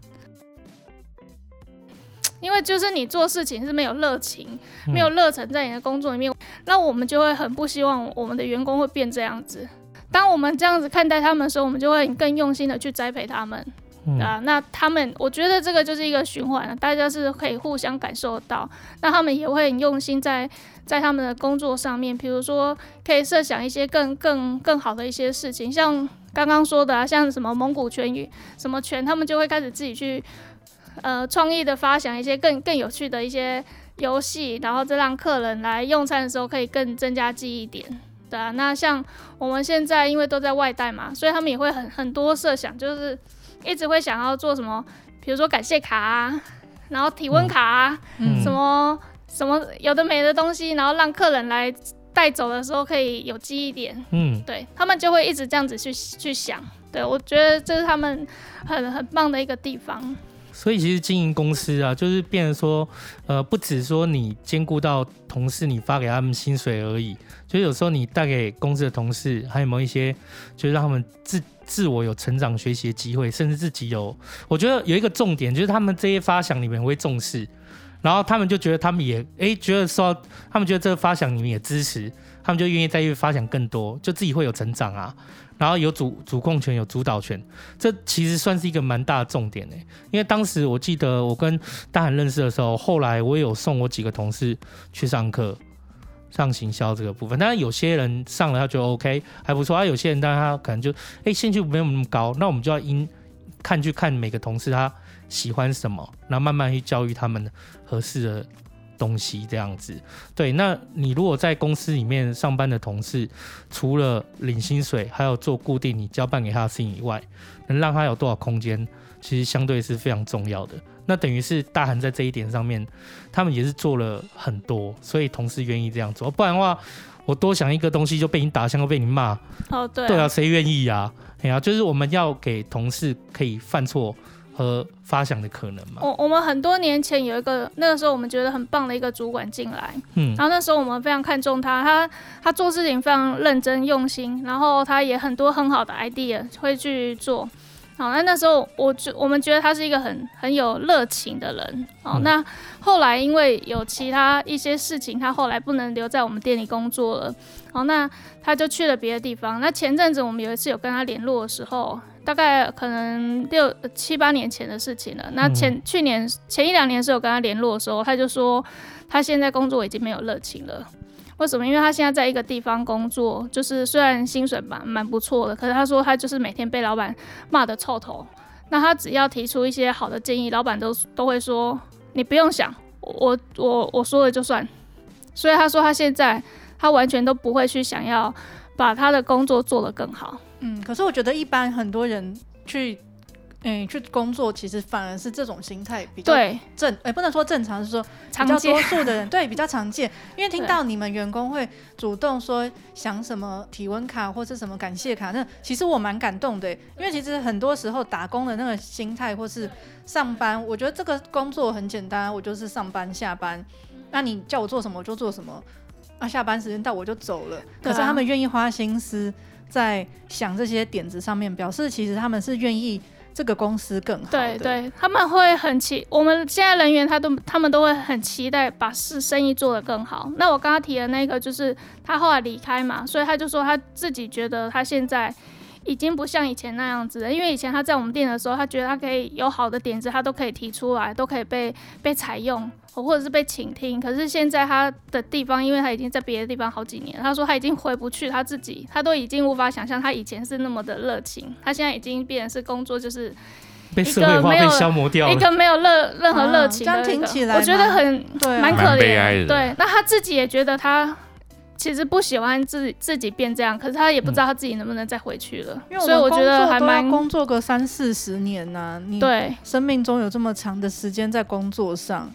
因为就是你做事情是没有热情、没有热忱在你的工作里面，那我们就会很不希望我们的员工会变这样子。当我们这样子看待他们的时候，我们就会更用心的去栽培他们。啊，那他们，我觉得这个就是一个循环，大家是可以互相感受到。那他们也会很用心在在他们的工作上面，比如说可以设想一些更更更好的一些事情，像刚刚说的啊，像什么蒙古拳语什么拳，他们就会开始自己去呃创意的发想一些更更有趣的一些游戏，然后再让客人来用餐的时候可以更增加记忆点。对啊，那像我们现在因为都在外带嘛，所以他们也会很很多设想，就是。一直会想要做什么，比如说感谢卡啊，然后体温卡啊，嗯、什么什么有的没的东西，然后让客人来带走的时候可以有记忆点。嗯，对，他们就会一直这样子去去想。对，我觉得这是他们很很棒的一个地方。所以其实经营公司啊，就是变成说，呃，不只说你兼顾到同事，你发给他们薪水而已，就有时候你带给公司的同事，还有没有一些，就是让他们自自我有成长学习的机会，甚至自己有，我觉得有一个重点，就是他们这些发想你们会重视，然后他们就觉得他们也哎觉得说，他们觉得这个发想你们也支持，他们就愿意再去发想更多，就自己会有成长啊。然后有主主控权，有主导权，这其实算是一个蛮大的重点诶。因为当时我记得我跟大韩认识的时候，后来我也有送我几个同事去上课，上行销这个部分。当然有些人上了他就 OK 还不错，啊有些人当然他可能就哎兴趣没有那么高，那我们就要因看去看每个同事他喜欢什么，然后慢慢去教育他们合适的。东西这样子，对，那你如果在公司里面上班的同事，除了领薪水，还有做固定你交办给他的事情以外，能让他有多少空间，其实相对是非常重要的。那等于是大韩在这一点上面，他们也是做了很多，所以同事愿意这样做。不然的话，我多想一个东西就被你打枪，又被你骂。哦，对啊，对啊，谁愿意啊？哎呀，就是我们要给同事可以犯错。和发想的可能嘛？我我们很多年前有一个那个时候我们觉得很棒的一个主管进来，嗯，然后那时候我们非常看重他，他他做事情非常认真用心，然后他也很多很好的 idea 会去做，好，那那时候我觉我们觉得他是一个很很有热情的人，好，嗯，那后来因为有其他一些事情，他后来不能留在我们店里工作了，好，那他就去了别的地方。那前阵子我们有一次有跟他联络的时候。大概可能六七八年前的事情了。那前、嗯、去年前一两年是有跟他联络的时候，他就说他现在工作已经没有热情了。为什么？因为他现在在一个地方工作，就是虽然薪水蛮蛮不错的，可是他说他就是每天被老板骂得臭头。那他只要提出一些好的建议，老板都都会说你不用想，我我我说了就算。所以他说他现在他完全都不会去想要把他的工作做得更好。嗯，可是我觉得一般很多人去，嗯，去工作，其实反而是这种心态比较正，哎、欸，不能说正常，是说比较多数的人对比较常见。因为听到你们员工会主动说想什么体温卡或是什么感谢卡，那其实我蛮感动的。因为其实很多时候打工的那个心态或是上班，我觉得这个工作很简单，我就是上班下班，那你叫我做什么我就做什么，啊，下班时间到我就走了。可是他们愿意花心思。在想这些点子上面，表示其实他们是愿意这个公司更好。对对，他们会很期，我们现在人员他都他们都会很期待把事生意做得更好。那我刚刚提的那个就是他后来离开嘛，所以他就说他自己觉得他现在已经不像以前那样子了，因为以前他在我们店的时候，他觉得他可以有好的点子，他都可以提出来，都可以被被采用。或者是被倾听，可是现在他的地方，因为他已经在别的地方好几年，他说他已经回不去他自己，他都已经无法想象他以前是那么的热情，他现在已经变成是工作就是被社会化被消磨掉了，一个没有热任何热情的、啊，这样听起来我觉得很蛮可怜，悲哀的。对，那他自己也觉得他其实不喜欢自己自己变这样，可是他也不知道他自己能不能再回去了，嗯、所以我觉得还蛮工作个三四十年呢、啊，你对生命中有这么长的时间在工作上。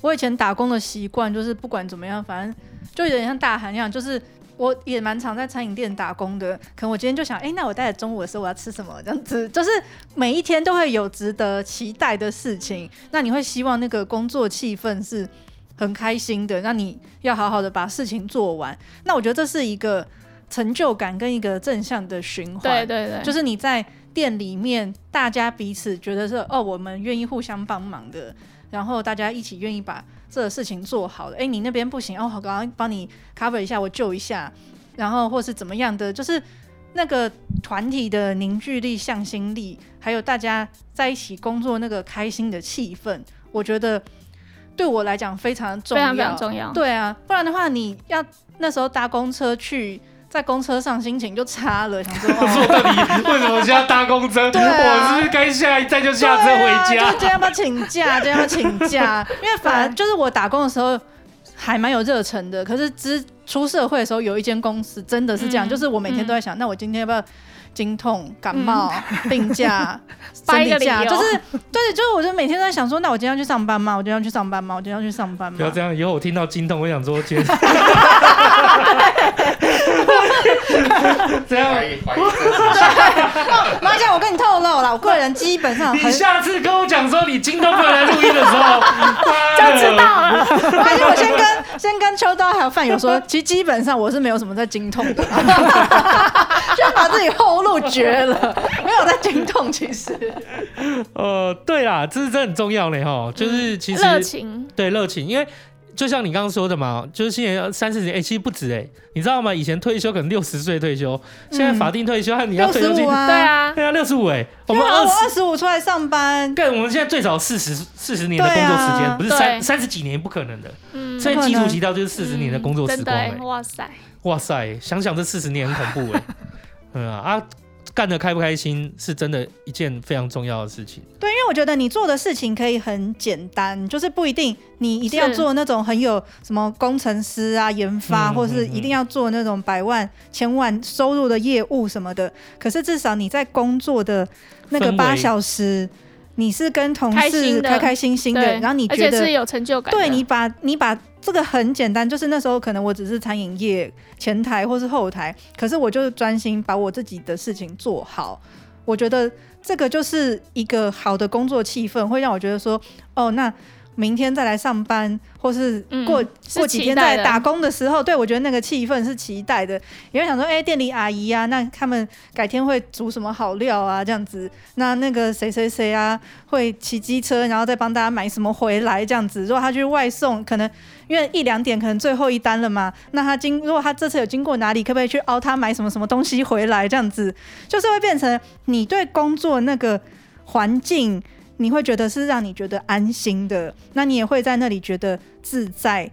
我以前打工的习惯就是不管怎么样，反正就有点像大韩一样，就是我也蛮常在餐饮店打工的。可能我今天就想，哎、欸，那我待在中午的时候我要吃什么？这样子，就是每一天都会有值得期待的事情。那你会希望那个工作气氛是很开心的，那你要好好的把事情做完。那我觉得这是一个成就感跟一个正向的循环。对对对，就是你在店里面，大家彼此觉得是哦，我们愿意互相帮忙的。然后大家一起愿意把这个事情做好了。哎，你那边不行哦，我刚刚帮你 cover 一下，我救一下，然后或是怎么样的，就是那个团体的凝聚力、向心力，还有大家在一起工作那个开心的气氛，我觉得对我来讲非常重要，非常重要。对啊，不然的话，你要那时候搭公车去。在公车上心情就差了，想说，到底为什么现在搭公车？对啊、我是不是该下一站就下车回家？啊、就今天要不要请假？今天要不要请假？因为反正就是我打工的时候还蛮有热忱的，可是之出社会的时候，有一间公司真的是这样，嗯、就是我每天都在想，嗯、那我今天要不要？经痛、感冒、嗯、病假、生理假，就是对，就是我就每天都在想说，那我今天要去上班吗？我今天要去上班吗？我今天要去上班吗？不要这样，以后我听到经痛，我想说今天 这样，麻将，我跟你透露了，我个人基本上，你下次跟我讲说你经痛不能来录音的时候，就知道了。而且我先跟先跟秋刀还有范友说，其实基本上我是没有什么在经痛的。先把自己后路绝了，没有在经痛。其实，呃，对啦，这是真很重要嘞哈，就是其实热情，对热情，因为就像你刚刚说的嘛，就是现在三四十年，哎，其实不止哎，你知道吗？以前退休可能六十岁退休，现在法定退休，你要退休金，啊对啊，对啊，六十五哎，我们二十五出来上班，对，我们现在最少四十四十年的工作时间，不是三三十几年不可能的，嗯，所以基础提到就是四十年的工作时光哎，哇塞，哇塞，想想这四十年很恐怖哎。嗯啊，啊，干的开不开心是真的一件非常重要的事情。对，因为我觉得你做的事情可以很简单，就是不一定你一定要做那种很有什么工程师啊、研发，或是一定要做那种百万、千万收入的业务什么的。可是至少你在工作的那个八小时，你是跟同事开开心心的，然后你觉得是有成就感。对，你把你把。这个很简单，就是那时候可能我只是餐饮业前台或是后台，可是我就是专心把我自己的事情做好。我觉得这个就是一个好的工作气氛，会让我觉得说，哦，那。明天再来上班，或是过、过几天再打工的时候，对，我觉得那个气氛是期待的。也会想说，哎、欸，店里阿姨啊，那他们改天会煮什么好料啊？这样子，那那个谁谁谁啊，会骑机车，然后再帮大家买什么回来？这样子，如果他去外送，可能因为一两点可能最后一单了嘛，那他经如果他这次有经过哪里，可不可以去凹他买什么什么东西回来？这样子，就是会变成你对工作那个环境。你会觉得是让你觉得安心的，那你也会在那里觉得自在，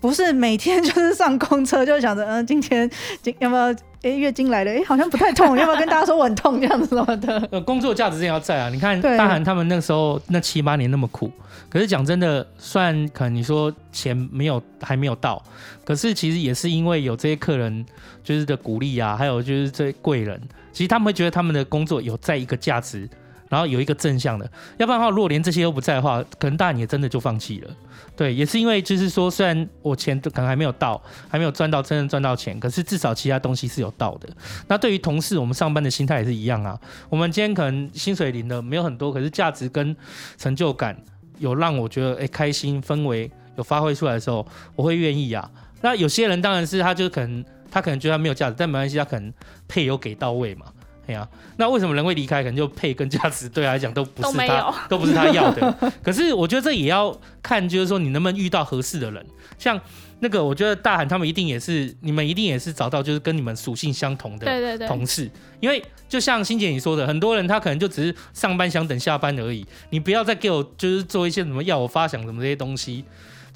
不是每天就是上公车就想着，嗯、呃，今天今要不要？哎，月经来了，哎，好像不太痛，要不要跟大家说我很痛这样子什么的？呃，工作价值真的要在啊！你看大韩他们那时候那七八年那么苦，可是讲真的，虽然可能你说钱没有还没有到，可是其实也是因为有这些客人就是的鼓励啊，还有就是这些贵人，其实他们会觉得他们的工作有在一个价值。然后有一个正向的，要不然的话，如果连这些都不在的话，可能大人也真的就放弃了。对，也是因为就是说，虽然我钱可能还没有到，还没有赚到真正赚到钱，可是至少其他东西是有到的。那对于同事，我们上班的心态也是一样啊。我们今天可能薪水领的没有很多，可是价值跟成就感有让我觉得哎开心，氛围有发挥出来的时候，我会愿意啊。那有些人当然是他就可能他可能觉得他没有价值，但没关系，他可能配有给到位嘛。哎呀、啊，那为什么人会离开？可能就配跟价值对他来讲都不是他，都都不是他要的。可是我觉得这也要看，就是说你能不能遇到合适的人。像那个，我觉得大韩他们一定也是，你们一定也是找到就是跟你们属性相同的同事。对对对，因为就像欣姐你说的，很多人他可能就只是上班想等下班而已。你不要再给我就是做一些什么要我发想什么这些东西。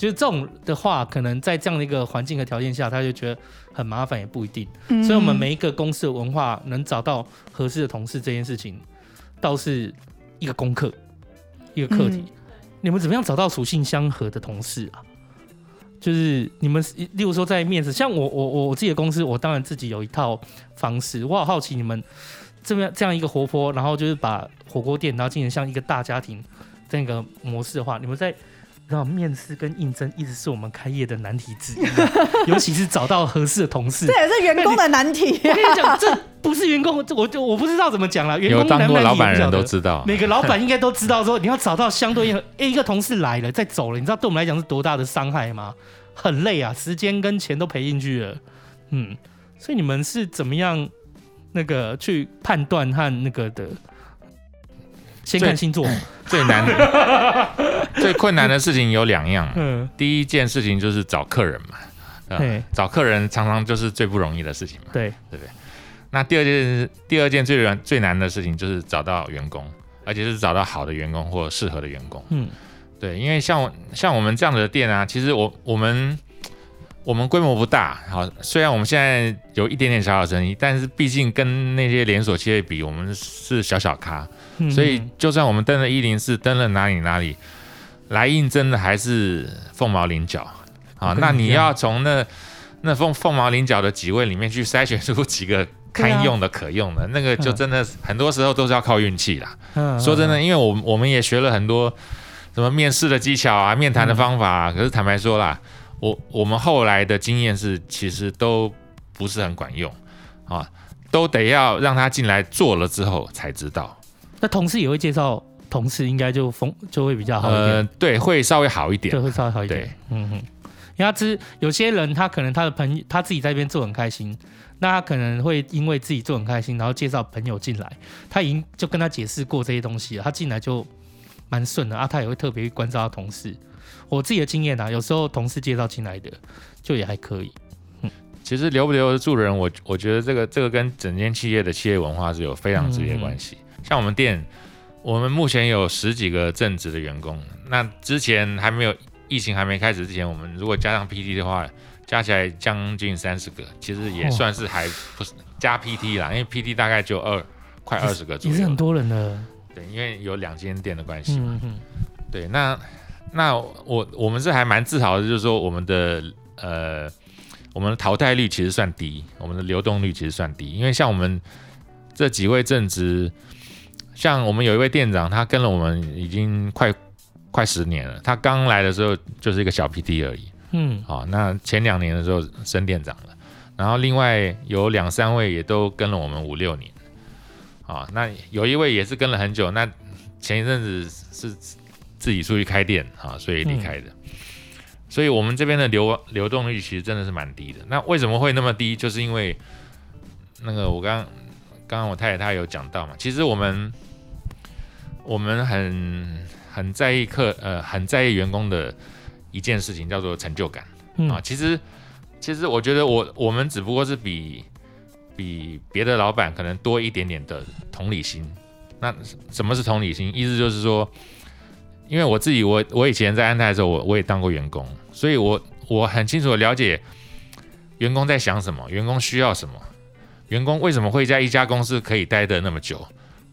就是这种的话，可能在这样的一个环境和条件下，他就觉得很麻烦，也不一定。嗯、所以，我们每一个公司的文化能找到合适的同事这件事情，倒是一个功课，一个课题。嗯、你们怎么样找到属性相合的同事啊？就是你们，例如说在面试，像我，我，我我自己的公司，我当然自己有一套方式。我好好奇你们这么这样一个活泼，然后就是把火锅店，然后进行像一个大家庭这样一个模式的话，你们在。知道面试跟应征一直是我们开业的难题之一，尤其是找到合适的同事，这也是员工的难题。我跟你讲，这不是员工，我就我不知道怎么讲了。员工有当过老板人都知道，每个老板应该都知道，说你要找到相对应，一个同事来了再走了，你知道对我们来讲是多大的伤害吗？很累啊，时间跟钱都赔进去了。嗯，所以你们是怎么样那个去判断和那个的？先看星座，最难的、最困难的事情有两样。嗯，第一件事情就是找客人嘛，嗯，找客人常常就是最不容易的事情嘛。对，对不对？那第二件，第二件最难、最难的事情就是找到员工，而且是找到好的员工或适合的员工。嗯，对，因为像像我们这样的店啊，其实我我们我们规模不大，好，虽然我们现在有一点点小小生意，但是毕竟跟那些连锁企业比，我们是小小咖。所以，就算我们登了一零四，登了哪里哪里，来应征的还是凤毛麟角啊。那你要从那那凤凤毛麟角的几位里面去筛选出几个 堪用的、可用的，那个就真的很多时候都是要靠运气啦。说真的，因为我我们也学了很多什么面试的技巧啊、面谈的方法啊。可是坦白说啦，我我们后来的经验是，其实都不是很管用啊，都得要让他进来做了之后才知道。那同事也会介绍同事，应该就风就会比较好一点。呃，对，会稍微好一点。对，会稍微好一点。嗯哼，因为他知有些人，他可能他的朋友他自己在那边做很开心，那他可能会因为自己做很开心，然后介绍朋友进来，他已经就跟他解释过这些东西了，他进来就蛮顺的啊。他也会特别去关照他同事。我自己的经验啊，有时候同事介绍进来的就也还可以。嗯，其实留不留得住人，我我觉得这个这个跟整间企业的企业文化是有非常直接关系。嗯像我们店，我们目前有十几个正职的员工。那之前还没有疫情还没开始之前，我们如果加上 PT 的话，加起来将近三十个，其实也算是还不是加 PT 啦，因为 PT 大概就二快二十个左右，也是很多人的。对，因为有两间店的关系嘛。对，那那我我们是还蛮自豪的，就是说我们的呃我们的淘汰率其实算低，我们的流动率其实算低，因为像我们这几位正职。像我们有一位店长，他跟了我们已经快快十年了。他刚来的时候就是一个小 PT 而已，嗯，好，那前两年的时候升店长了，然后另外有两三位也都跟了我们五六年，啊，那有一位也是跟了很久，那前一阵子是自己出去开店啊，所以离开的。嗯、所以我们这边的流流动率其实真的是蛮低的。那为什么会那么低？就是因为那个我刚刚刚我太太她有讲到嘛，其实我们。我们很很在意客呃，很在意员工的一件事情，叫做成就感、嗯、啊。其实其实我觉得我我们只不过是比比别的老板可能多一点点的同理心。那什么是同理心？意思就是说，因为我自己我我以前在安泰的时候，我我也当过员工，所以我我很清楚的了解员工在想什么，员工需要什么，员工为什么会在一家公司可以待的那么久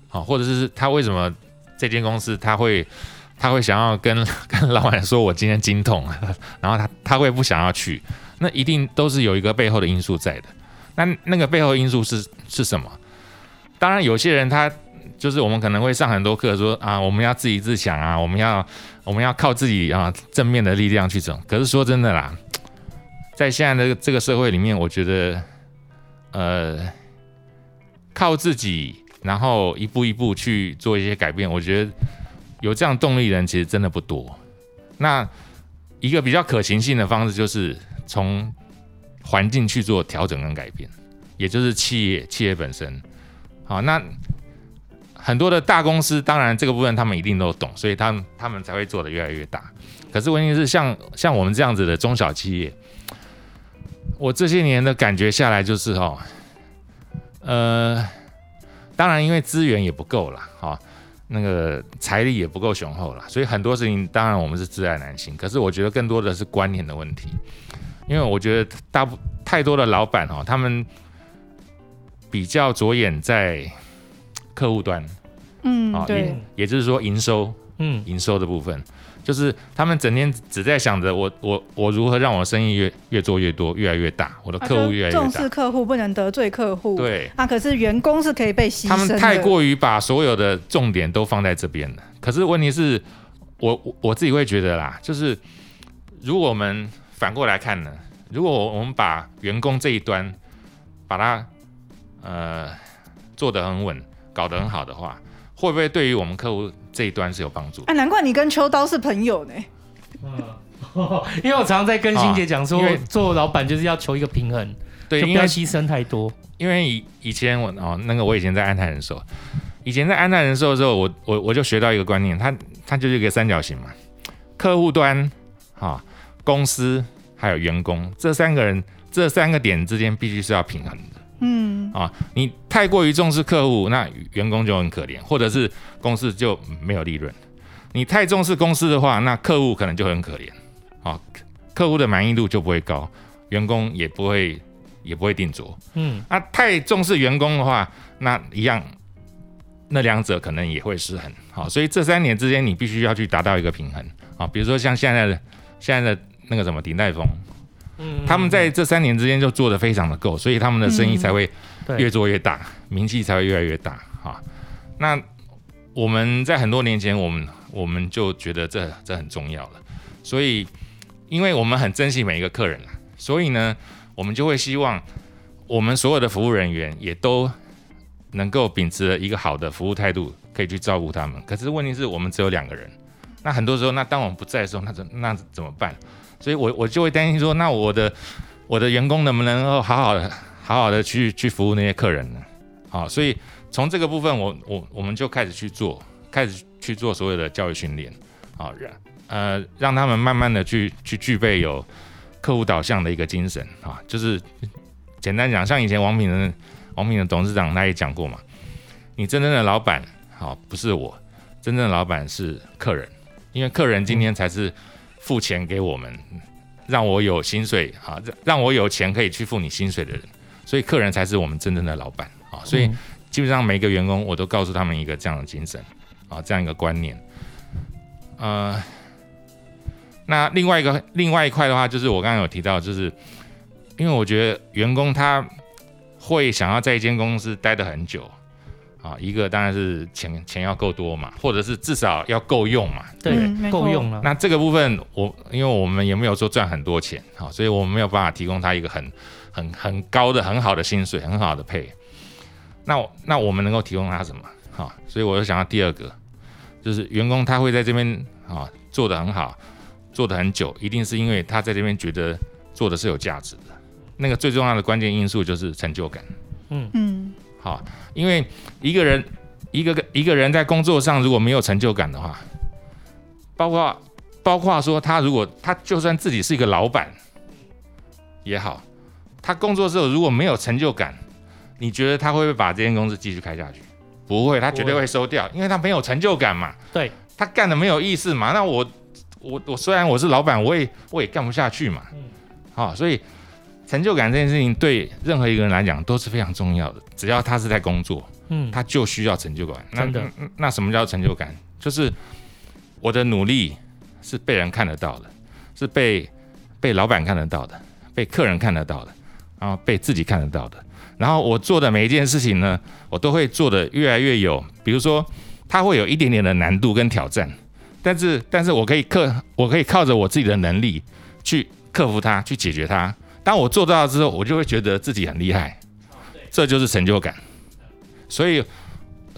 啊，或者是他为什么。这间公司他会，他会想要跟 跟老板说，我今天经痛，然后他他会不想要去，那一定都是有一个背后的因素在的。那那个背后因素是是什么？当然，有些人他就是我们可能会上很多课说啊，我们要自己自强啊，我们要我们要靠自己啊正面的力量去走。可是说真的啦，在现在的这个社会里面，我觉得呃靠自己。然后一步一步去做一些改变，我觉得有这样动力的人其实真的不多。那一个比较可行性的方式就是从环境去做调整跟改变，也就是企业企业本身好，那很多的大公司，当然这个部分他们一定都懂，所以他们他们才会做得越来越大。可是问题是像，像像我们这样子的中小企业，我这些年的感觉下来就是哦，呃，当然因为资源也不够了，哈，那个财力也不够雄厚了，所以很多事情当然我们是自爱难行。可是我觉得更多的是观念的问题，因为我觉得大部太多的老板哦，他们比较着眼在客户端，嗯，啊，对，也，也就是说营收，嗯，营收的部分。就是他们整天只在想着我我我如何让我生意越越做越多，越来越大，我的客户越来越大。重视客户，不能得罪客户。对，那可是员工是可以被牺牲。他们太过于把所有的重点都放在这边了。可是问题是，我我自己会觉得啦，就是如果我们反过来看呢，如果我们把员工这一端把它呃做得很稳，搞得很好的话，会不会对于我们客户？这一端是有帮助。哎、啊，难怪你跟秋刀是朋友呢。嗯，因为我常常在跟欣姐讲说，啊、做老板就是要求一个平衡，对，就不要牺牲太多。因为以以前我哦，那个我以前在安泰人寿，以前在安泰人寿的时候，我我我就学到一个观念，它它就是一个三角形嘛，客户端、哈、哦、公司还有员工这三个人这三个点之间必须是要平衡的。嗯啊，你太过于重视客户，那员工就很可怜，或者是公司就没有利润。你太重视公司的话，那客户可能就很可怜，啊，客户的满意度就不会高，员工也不会也不会定着。嗯，那太重视员工的话，那一样，那两者可能也会失衡。好，所以这三年之间，你必须要去达到一个平衡。啊，比如说像现在的现在的那个什么鼎泰丰。嗯，他们在这三年之间就做的非常的够，所以他们的生意才会越做越大，嗯、名气才会越来越大。哈，那我们在很多年前，我们我们就觉得这这很重要了。所以，因为我们很珍惜每一个客人，所以呢，我们就会希望我们所有的服务人员也都能够秉持一个好的服务态度，可以去照顾他们。可是问题是我们只有两个人，那很多时候，那当我们不在的时候，那怎那怎么办？所以我，我就会担心说，那我的我的员工能不能够好好的、好好的去去服务那些客人呢？好，所以从这个部分我，我我们就开始去做，开始去做所有的教育训练，好，让呃让他们慢慢的去去具备有客户导向的一个精神啊，就是简单讲，像以前王品的王品的董事长他也讲过嘛，你真正的老板好不是我，真正的老板是客人，因为客人今天才是。付钱给我们，让我有薪水啊，让让我有钱可以去付你薪水的人，所以客人才是我们真正的老板啊。所以基本上每个员工我都告诉他们一个这样的精神啊，这样一个观念。呃，那另外一个另外一块的话，就是我刚刚有提到，就是因为我觉得员工他会想要在一间公司待得很久。啊，一个当然是钱钱要够多嘛，或者是至少要够用嘛，对，够用了。那这个部分我，因为我们也没有说赚很多钱，好，所以我们没有办法提供他一个很很很高的很好的薪水，很好的配。那那我们能够提供他什么？好，所以我就想到第二个，就是员工他会在这边啊做得很好，做得很久，一定是因为他在这边觉得做的是有价值的。那个最重要的关键因素就是成就感。嗯嗯。好，因为一个人，一个个一个人在工作上如果没有成就感的话，包括包括说他如果他就算自己是一个老板也好，他工作时候如果没有成就感，你觉得他会不会把这间公司继续开下去？不会，他绝对会收掉，因为他没有成就感嘛。对，他干的没有意思嘛。那我我我虽然我是老板，我也我也干不下去嘛。好，所以。成就感这件事情对任何一个人来讲都是非常重要的。只要他是在工作，嗯，他就需要成就感。那那，那什么叫成就感？就是我的努力是被人看得到的，是被被老板看得到的，被客人看得到的，然后被自己看得到的。然后我做的每一件事情呢，我都会做的越来越有。比如说，它会有一点点的难度跟挑战，但是但是我可以克，我可以靠着我自己的能力去克服它，去解决它。当我做到了之后，我就会觉得自己很厉害，这就是成就感。所以，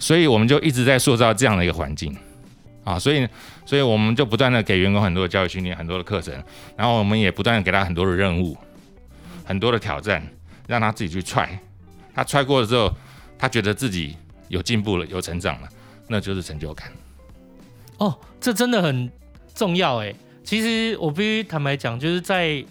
所以我们就一直在塑造这样的一个环境啊。所以，所以我们就不断的给员工很多的教育训练，很多的课程，然后我们也不断的给他很多的任务，很多的挑战，让他自己去踹。他踹过了之后，他觉得自己有进步了，有成长了，那就是成就感。哦，这真的很重要哎。其实我必须坦白讲，就是在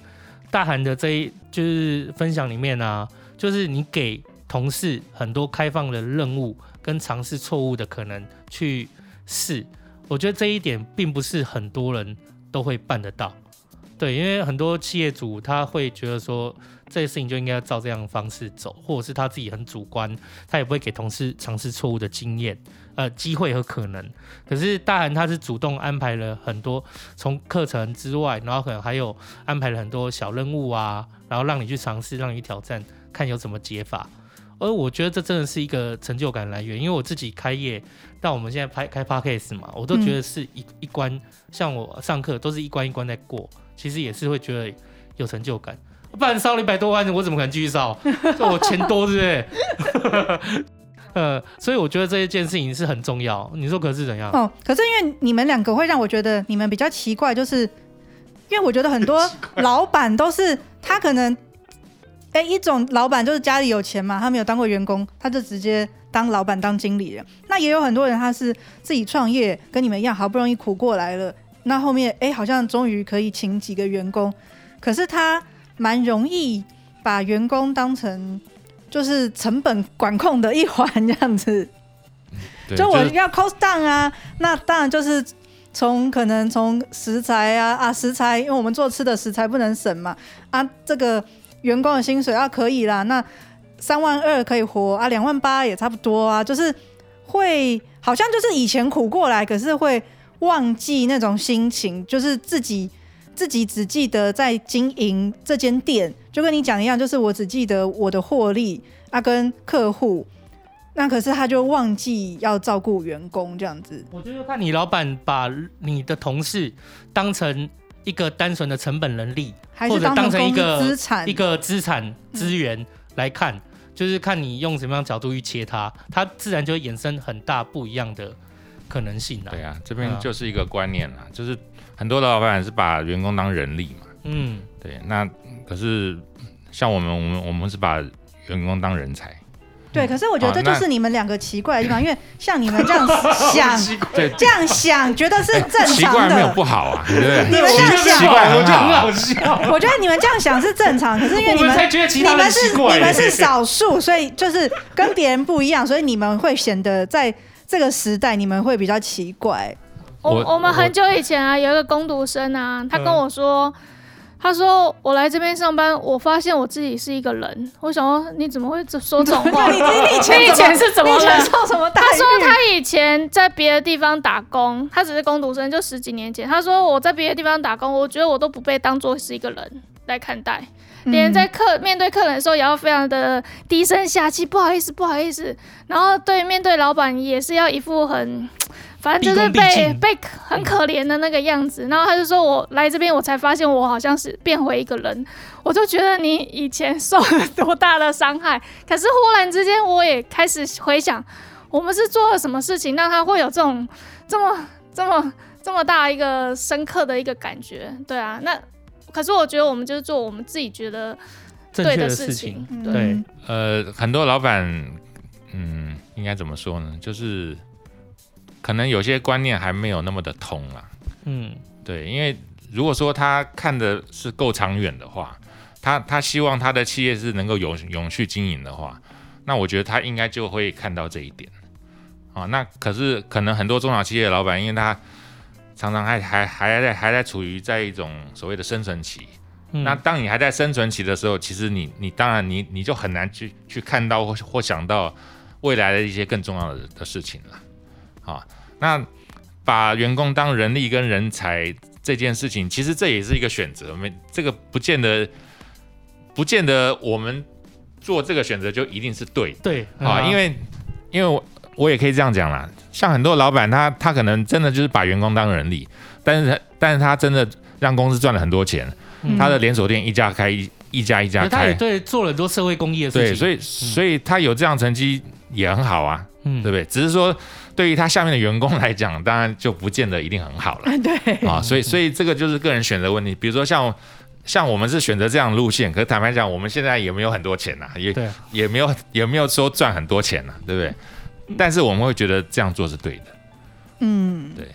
大韩的这一就是分享里面啊，就是你给同事很多开放的任务跟尝试错误的可能去试，我觉得这一点并不是很多人都会办得到。对，因为很多企业主他会觉得说，这些事情就应该要照这样的方式走，或者是他自己很主观，他也不会给同事尝试错误的经验、呃机会和可能。可是大韩他是主动安排了很多从课程之外，然后可能还有安排了很多小任务啊，然后让你去尝试，让你去挑战，看有什么解法。而我觉得这真的是一个成就感来源，因为我自己开业，到我们现在拍开 Podcast 嘛，我都觉得是一一关，像我上课都是一关一关在过。其实也是会觉得有成就感，不然烧了一百多万，我怎么可能继续烧？就我钱多，对不对？呃，所以我觉得这一件事情是很重要。你说可是怎样？哦，可是因为你们两个会让我觉得你们比较奇怪，就是因为我觉得很多老板都是他可能，哎，一种老板就是家里有钱嘛，他没有当过员工，他就直接当老板当经理了。那也有很多人他是自己创业，跟你们一样，好不容易苦过来了。那后面哎，好像终于可以请几个员工，可是他蛮容易把员工当成就是成本管控的一环这样子。就我要 cost down 啊，那当然就是从可能从食材啊啊食材，因为我们做吃的食材不能省嘛啊，这个员工的薪水啊可以啦，那三万二可以活啊，两万八也差不多啊，就是会好像就是以前苦过来，可是会。忘记那种心情，就是自己自己只记得在经营这间店，就跟你讲一样，就是我只记得我的获利啊跟客户，那可是他就忘记要照顾员工这样子。我觉得看你老板把你的同事当成一个单纯的成本能力，还是或者当成一个资产一个资产资源来看，嗯，就是看你用什么样角度去切它，它自然就会衍生很大不一样的。可能性啊，对啊，这边就是一个观念啦，嗯、就是很多的老板是把员工当人力嘛，嗯，对，那可是像我们，我们我们是把员工当人才，对，可是我觉得这就是你们两个奇怪的地方，因为像你们这样想，对，这样想觉得是正常的，奇怪没有不好啊，对不对？你们这样想，奇怪很好笑，我觉得你们这样想是正常，可是因为你们你们是你们是少数，所以就是跟别人不一样，所以你们会显得在。这个时代你们会比较奇怪。我我，们很久以前啊，有一个工读生啊，他跟我说，他说我来这边上班，我发现我自己是一个人。我想说你怎么会说这种话？你以前 你以前是怎么了？受什么待遇？他说他以前在别的地方打工，他只是工读生，就十几年前。他说我在别的地方打工，我觉得我都不被当做是一个人来看待。连在客面对客人的时候也要非常的低声下气，不好意思，不好意思。然后对面对老板也是要一副很，反正就是被被很可怜的那个样子。然后他就说：“我来这边，我才发现我好像是变回一个人。”我就觉得你以前 受了多大的伤害。可是忽然之间，我也开始回想，我们是做了什么事情，让他会有这种这么这么这么大一个深刻的一个感觉。对啊，那。可是我觉得我们就是做我们自己觉得对的事情。正确的事情，对，呃，很多老板，嗯，应该怎么说呢？就是可能有些观念还没有那么的通啊。嗯，对，因为如果说他看的是够长远的话，他他希望他的企业是能够永永续经营的话，那我觉得他应该就会看到这一点。啊，那可是可能很多中小企业的老板，因为他常常还还还在还在处于在一种所谓的生存期，嗯，那当你还在生存期的时候，其实你你当然你你就很难去去看到或或想到未来的一些更重要的的事情了，啊，那把员工当人力跟人才这件事情，其实这也是一个选择，没这个不见得不见得我们做这个选择就一定是对对啊，因为因为我。我也可以这样讲啦，像很多老板，他他可能真的就是把员工当人力，但是但是他真的让公司赚了很多钱，嗯、他的连锁店一家开一一家一家开，他也对做了很多社会公益的事情，对，所以、嗯、所以他有这样成绩也很好啊，嗯，对不对？只是说对于他下面的员工来讲，当然就不见得一定很好了，对，啊，所以所以这个就是个人选择问题，比如说像像我们是选择这样路线，可是坦白讲，我们现在也没有很多钱呐、啊，也也没有也没有说赚很多钱呐、啊，对不对？但是我们会觉得这样做是对的，嗯，对，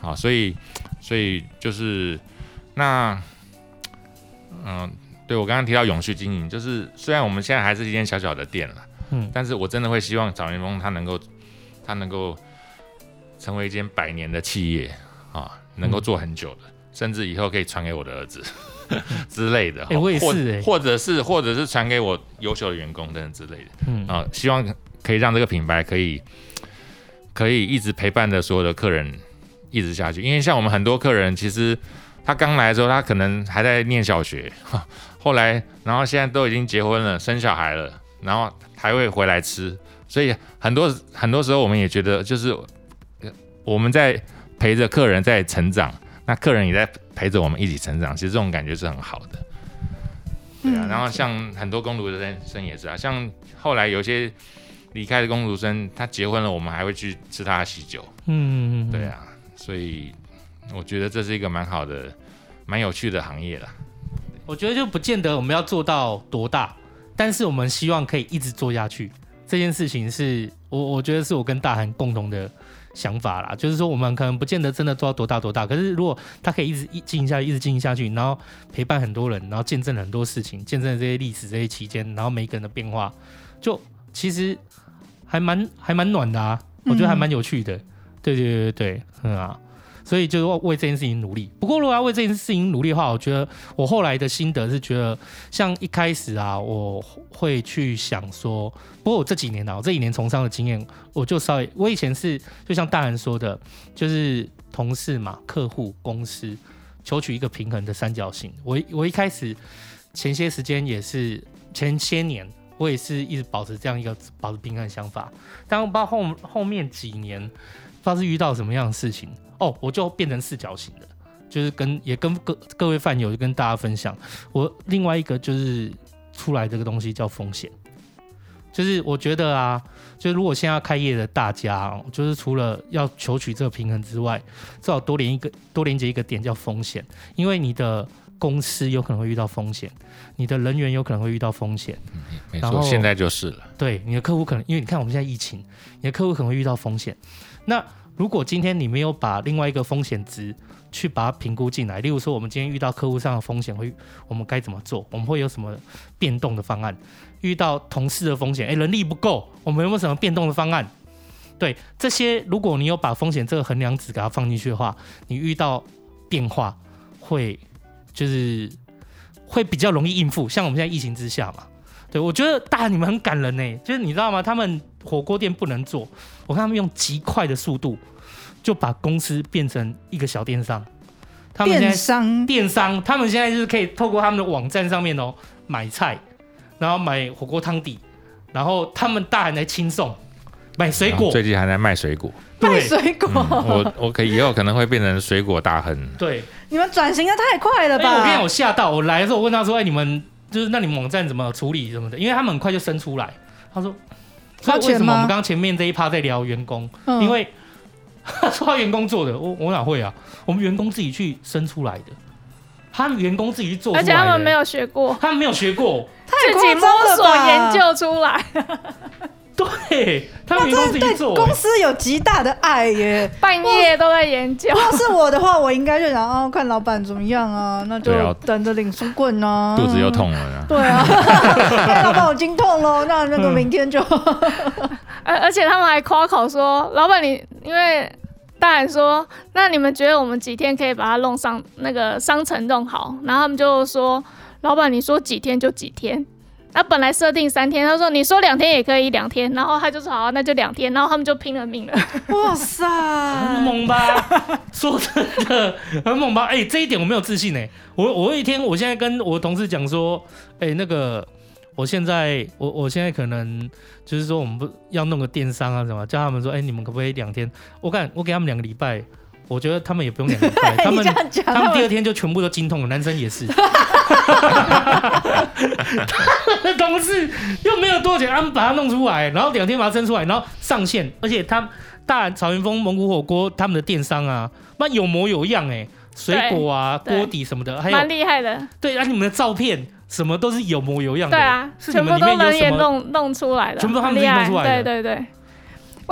好，所以所以就是那，嗯，对我刚刚提到永续经营，就是虽然我们现在还是一间小小的店了，嗯，但是我真的会希望找员工他能够他能够成为一间百年的企业啊，能够做很久的，嗯、甚至以后可以传给我的儿子 之类的，哎，我也是，或者是或者是传给我优秀的员工等等之类的，嗯。啊，希望。可以让这个品牌可以可以一直陪伴着所有的客人一直下去，因为像我们很多客人，其实他刚来的时候，他可能还在念小学，后来然后现在都已经结婚了，生小孩了，然后还会回来吃，所以很多很多时候我们也觉得，就是我们在陪着客人在成长，那客人也在陪着我们一起成长，其实这种感觉是很好的。对啊，然后像很多工读生也是啊，像后来有些。离开的工读生，他结婚了，我们还会去吃他的喜酒。嗯，对啊，所以我觉得这是一个蛮好的、蛮有趣的行业了。我觉得就不见得我们要做到多大，但是我们希望可以一直做下去。这件事情是我我觉得是我跟大韩共同的想法啦，就是说我们可能不见得真的做到多大多大，可是如果他可以一直一经营下去，一直经营下去，然后陪伴很多人，然后见证了很多事情，见证了这些历史这些期间，然后每个人的变化，就其实。还蛮还蛮暖的啊，我觉得还蛮有趣的，嗯、对对对对嗯啊，所以就是为这件事情努力。不过如果要为这件事情努力的话，我觉得我后来的心得是觉得，像一开始啊，我会去想说，不过我这几年啊，我这几年从商的经验，我就稍微，我以前是就像大韩说的，就是同事嘛、客户、公司，求取一个平衡的三角形。我我一开始前些时间也是前些年。我也是一直保持这样一个保持平衡的想法，但我不知道后后面几年不知道是遇到什么样的事情哦，我就变成四角形的，就是跟也跟各各位饭友就跟大家分享，我另外一个就是出来这个东西叫风险，就是我觉得啊，就是如果现在要开业的大家，就是除了要求取这个平衡之外，最好多连一个多连接一个点叫风险，因为你的。公司有可能会遇到风险，你的人员有可能会遇到风险。嗯，没错，现在就是了。对，你的客户可能，因为你看我们现在疫情，你的客户可能会遇到风险。那如果今天你没有把另外一个风险值去把它评估进来，例如说我们今天遇到客户上的风险，会我们该怎么做？我们会有什么变动的方案？遇到同事的风险，诶，人力不够，我们有没有什么变动的方案？对，这些如果你有把风险这个衡量值给它放进去的话，你遇到变化会。就是会比较容易应付，像我们现在疫情之下嘛，对，我觉得大你们很感人呢。就是你知道吗？他们火锅店不能做，我看他们用极快的速度就把公司变成一个小电商。他们现在电商，电商，他们现在就是可以透过他们的网站上面哦买菜，然后买火锅汤底，然后他们大人来轻送，买水果，最近还在卖水果。卖水果，嗯、我我可以以后可能会变成水果大亨。对，你们转型的太快了吧？欸、我跟你讲，我吓到，我来的时候我问他说：“哎、欸，你们就是那你们网站怎么处理什么的？”因为他们很快就生出来。他说：“所以为什么我们刚刚前面这一趴在聊员工？因为他 说他员工做的，我我哪会啊？我们员工自己去生出来的，他们员工自己去做，而且他们没有学过，他们没有学过，自己摸索研究出来。” 对，他们员工自己做，公司有极大的爱耶，半夜都在研究。要是我的话，我应该就想哦，看老板怎么样啊，那就等着领书棍呢。肚子又痛了，对啊，老板我经痛了，那那个明天就。而而且他们还夸口说，老板你因为大人说，那你们觉得我们几天可以把它弄上那个商城弄好？然后他们就说，老板你说几天就几天。他本来设定三天，他说你说两天也可以两天，然后他就说好，那就两天，然后他们就拼了命了。哇塞，很猛吧？说真的，很猛吧？哎、欸，这一点我没有自信哎。我我有一天，我现在跟我同事讲说，哎、欸，那个，我现在我我现在可能就是说，我们不要弄个电商啊什么，叫他们说，哎、欸，你们可不可以两天？我看我给他们两个礼拜。我觉得他们也不用两个礼拜，他们他们第二天就全部都精通了，男生也是。他们的同事又没有多少钱，他们把它弄出来，然后两天把它蒸出来，然后上线，而且他大草原风蒙古火锅他们的电商啊，那有模有样哎，水果啊、锅底什么的，还有蛮厉害的。对，啊，你们的照片什么都是有模有样的。对啊，全部都人也弄弄出来的，全部都他们自己弄出来的。对对对。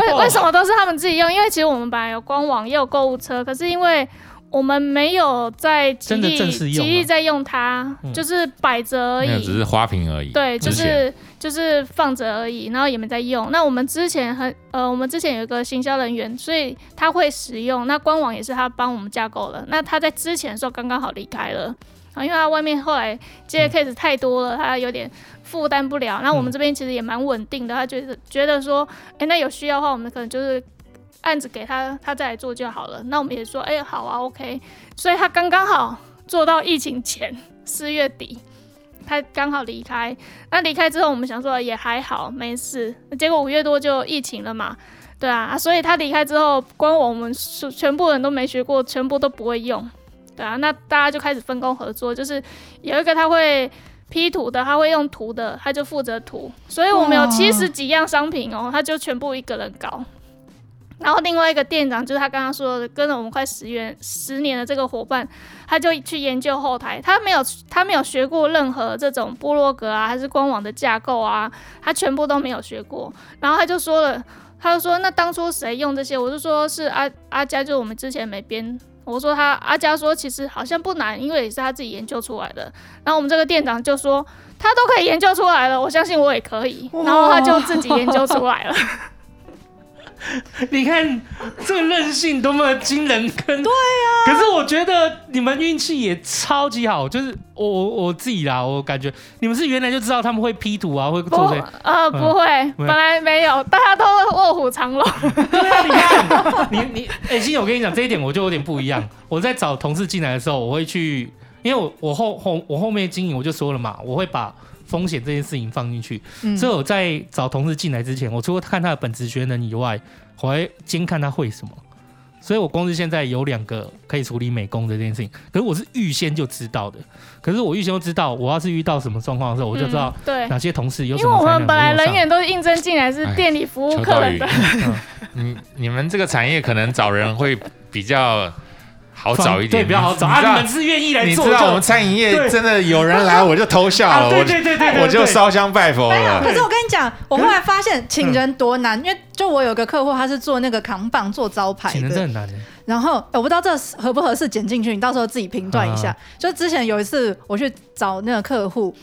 为为什么都是他们自己用？因为其实我们本来有官网也有购物车，可是因为我们没有在极力极力在用它，嗯、就是摆着而已，只是花瓶而已。对，就是就是放着而已，然后也没在用。那我们之前很呃，我们之前有一个行销人员，所以他会使用。那官网也是他帮我们架构了。那他在之前的时候刚刚好离开了啊，因为他外面后来接的 case 太多了，嗯、他有点负担不了。那我们这边其实也蛮稳定的，他觉得觉得说，哎、欸，那有需要的话，我们可能就是。案子给他，他再来做就好了。那我们也说，哎、欸，好啊，OK。所以他刚刚好做到疫情前四月底，他刚好离开。那离开之后，我们想说也还好，没事。结果五月多就疫情了嘛，对啊。所以他离开之后，光我们全部人都没学过，全部都不会用，对啊。那大家就开始分工合作，就是有一个他会 P 图的，他会用图的，他就负责图。所以我们有七十几样商品哦，他就全部一个人搞。然后另外一个店长就是他刚刚说的，跟了我们快十元十年的这个伙伴，他就去研究后台，他没有他没有学过任何这种部落格啊，还是官网的架构啊，他全部都没有学过。然后他就说了，他就说那当初谁用这些？我就说是阿阿佳，就是我们之前没编。我说他阿佳说其实好像不难，因为也是他自己研究出来的。然后我们这个店长就说他都可以研究出来了，我相信我也可以。然后他就自己研究出来了。你看这个韧性多么惊人，跟对啊，可是我觉得你们运气也超级好，就是我我我自己啦，我感觉你们是原来就知道他们会 P 图啊，会做这些，呃，不会，嗯、本来没有，大家都卧虎藏龙。对啊，你看，你你，哎、欸，欣我跟你讲这一点，我就有点不一样。我在找同事进来的时候，我会去，因为我我后后我后面经营，我就说了嘛，我会把。风险这件事情放进去，嗯、所以我在找同事进来之前，我除了看他的本职学能以外，我还监看他会什么。所以我公司现在有两个可以处理美工的这件事情，可是我是预先就知道的。可是我预先就知道，我要是遇到什么状况的时候，我就知道对哪些同事有什么。因为我们本来人员都是应征进来是店里服务客人的。嗯，你们这个产业可能找人会比较。好找一点，对，比较好找。你们是愿意来做，你知道我们餐饮业真的有人来，我就偷笑了，我对对对，我就烧香拜佛了。可是我跟你讲，我后来发现请人多难，因为就我有个客户，他是做那个扛棒、做招牌的，请人真的难。然后我不知道这合不合适剪进去，你到时候自己评断一下。就之前有一次我去找那个客户，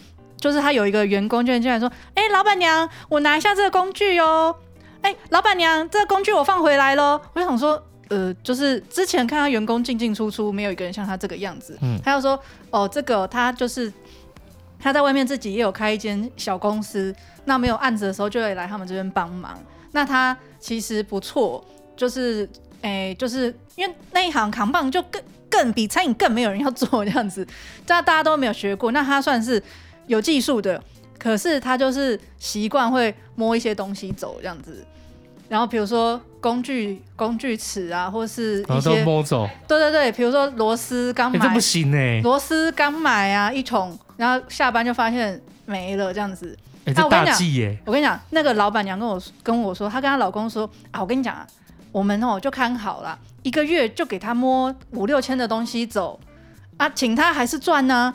就是他有一个员工就进来说：“哎，老板娘，我拿一下这个工具哟。”哎，老板娘，这个工具我放回来喽。我就想说。呃，就是之前看他员工进进出出，没有一个人像他这个样子。嗯，他又说，哦，这个他就是他在外面自己也有开一间小公司，那没有案子的时候就会来他们这边帮忙。那他其实不错，就是，哎，就是因为那一行扛棒就更更比餐饮更没有人要做这样子，大大家都没有学过，那他算是有技术的，可是他就是习惯会摸一些东西走这样子。然后比如说工具工具尺啊，或是一些摸走，对对对，比如说螺丝刚买，这不行哎，螺丝刚买啊一桶，然后下班就发现没了这样子。哎，这大忌耶！我跟你讲，那个老板娘跟我跟我说，她跟她老公说啊，我跟你讲啊，我们哦就看好了，一个月就给他摸五六千的东西走啊，请他还是赚呢。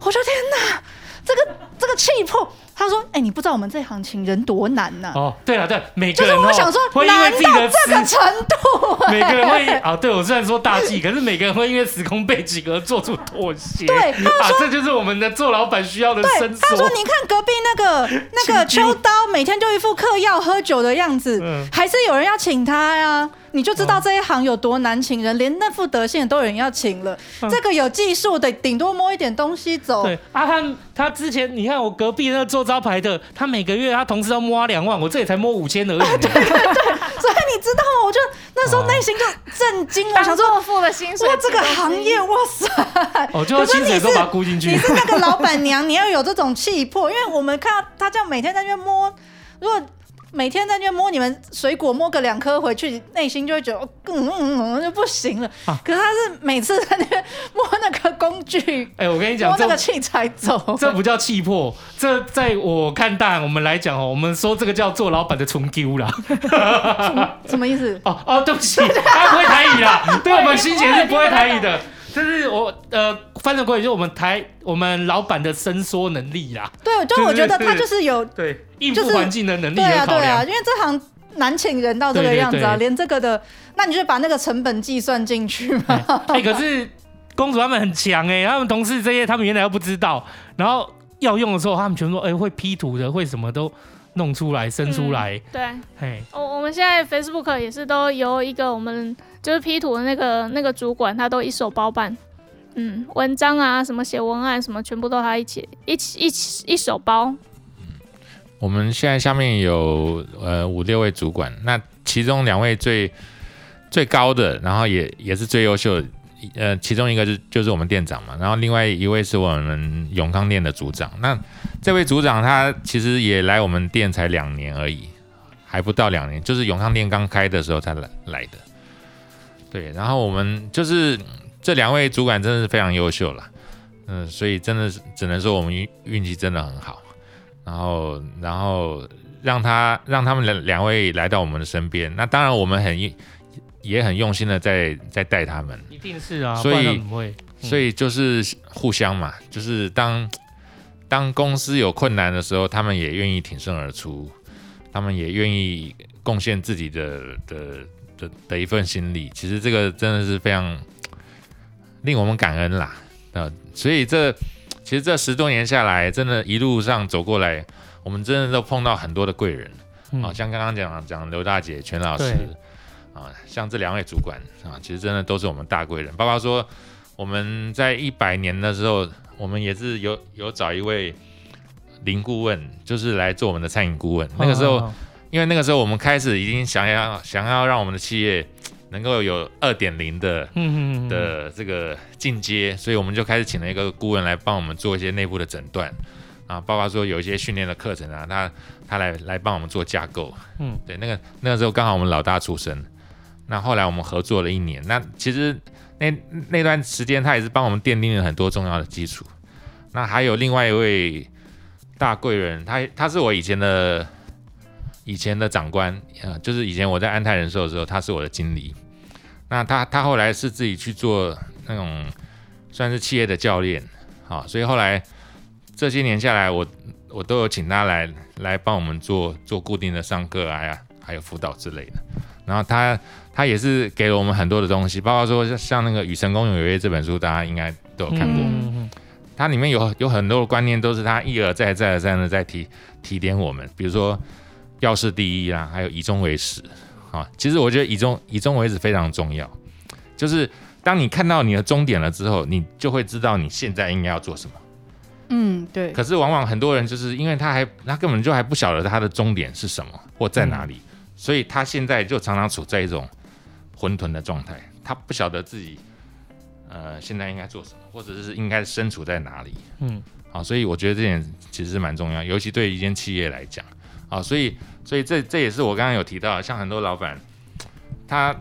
我说天哪，这个这个气魄。他说：“哎、欸，你不知道我们这行情人多难呐、啊！哦，对了，对，每个人就是我想说，会因为自己的这个程度、欸，每个人会啊，对我虽然说大忌，可是每个人会因为时空背景而做出妥协。对，他说、啊、这就是我们的做老板需要的伸缩。他说：你看隔壁那个那个秋刀，每天就一副嗑药喝酒的样子，嗯、还是有人要请他呀。”你就知道这一行有多难请人，连那副德性都有人要请了。这个有技术的，顶多摸一点东西走。对啊，他他之前你看我隔壁那个做招牌的，他每个月他同时要摸两万，我这里才摸五千而已。对对对，所以你知道吗？我就那时候内心就震惊了，想说付的薪水，哇，这个行业哇塞！哦，就薪水都把它估进去。你是那个老板娘，你要有这种气魄，因为我们看到他这样每天在那边摸，如果。每天在那边摸你们水果，摸个两颗回去，内心就会觉得嗯嗯嗯就不行了。啊、可是他是每次在那边摸那个工具，哎、欸，我跟你讲，摸那个器材走，这不叫气魄，这在我看大我们来讲哦，我们说这个叫做老板的纯丢啦。什么意思？哦哦，对不起，他不会台语啦。对我们新姐是不会台语的。这是我呃翻译过来，就是我们台我们老板的伸缩能力啦。对，就我觉得他就是有对应付环境的能力。对啊，对啊，因为这行难请人到这个样子啊，连这个的，那你就把那个成本计算进去嘛。哎，可是公主他们很强哎，他们同事这些他们原来都不知道，然后要用的时候，他们全说哎会 P 图的，会什么都。弄出来，生出来，嗯、对，嘿，我我们现在 Facebook 也是都由一个我们就是 P 图的那个那个主管，他都一手包办，嗯，文章啊，什么写文案什么，全部都他一起一起一起一手包。我们现在下面有呃五六位主管，那其中两位最最高的，然后也也是最优秀。呃，其中一个就就是我们店长嘛，然后另外一位是我们永康店的组长。那这位组长他其实也来我们店才两年而已，还不到两年，就是永康店刚开的时候才来来的。对，然后我们就是这两位主管真的是非常优秀了，嗯、呃，所以真的是只能说我们运运气真的很好。然后，然后让他让他们两两位来到我们的身边，那当然我们很。也很用心的在在带他们，一定是啊，所以所以就是互相嘛，就是当当公司有困难的时候，他们也愿意挺身而出，他们也愿意贡献自己的的的的一份心力。其实这个真的是非常令我们感恩啦，啊，所以这其实这十多年下来，真的一路上走过来，我们真的都碰到很多的贵人，嗯、啊，像刚刚讲讲刘大姐、全老师。啊，像这两位主管啊，其实真的都是我们大贵人。包括说我们在一百年的时候，我们也是有有找一位林顾问，就是来做我们的餐饮顾问。那个时候，因为那个时候我们开始已经想要想要让我们的企业能够有二点零的的这个进阶，所以我们就开始请了一个顾问来帮我们做一些内部的诊断啊，包括说有一些训练的课程啊，他他来来帮我们做架构。嗯，对，那个那个时候刚好我们老大出生。那后来我们合作了一年，那其实那那段时间他也是帮我们奠定了很多重要的基础。那还有另外一位大贵人，他他是我以前的以前的长官呃，就是以前我在安泰人寿的时候，他是我的经理。那他他后来是自己去做那种算是企业的教练，好，所以后来这些年下来我，我我都有请他来来帮我们做做固定的上课啊呀，还有辅导之类的。然后他他也是给了我们很多的东西，包括说像那个《与成功有约》这本书，大家应该都有看过。嗯、它里面有有很多的观念，都是他一而再、再而三的在提提点我们。比如说要事第一啦，还有以终为始啊。其实我觉得以终以终为始非常重要，就是当你看到你的终点了之后，你就会知道你现在应该要做什么。嗯，对。可是往往很多人就是因为他还他根本就还不晓得他的终点是什么或在哪里。嗯所以他现在就常常处在一种混沌的状态，他不晓得自己呃现在应该做什么，或者是应该身处在哪里。嗯，好，所以我觉得这点其实是蛮重要，尤其对一间企业来讲。好，所以所以这这也是我刚刚有提到，像很多老板，他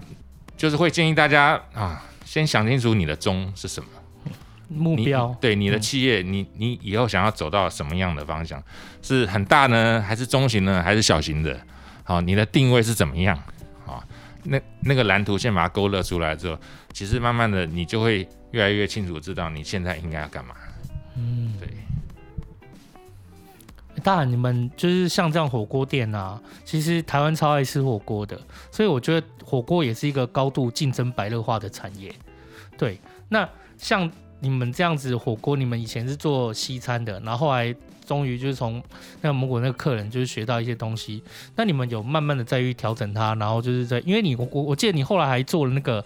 就是会建议大家啊，先想清楚你的终是什么目标，对你的企业，嗯、你你以后想要走到什么样的方向，是很大呢，还是中型呢，还是小型的？好，你的定位是怎么样？好，那那个蓝图先把它勾勒出来之后，其实慢慢的你就会越来越清楚知道你现在应该要干嘛。嗯，对。当然，你们就是像这样火锅店啊，其实台湾超爱吃火锅的，所以我觉得火锅也是一个高度竞争白热化的产业。对，那像你们这样子火锅，你们以前是做西餐的，然后后来。终于就是从那个蒙古那个客人就是学到一些东西，那你们有慢慢的在于调整它，然后就是在因为你我我记得你后来还做了那个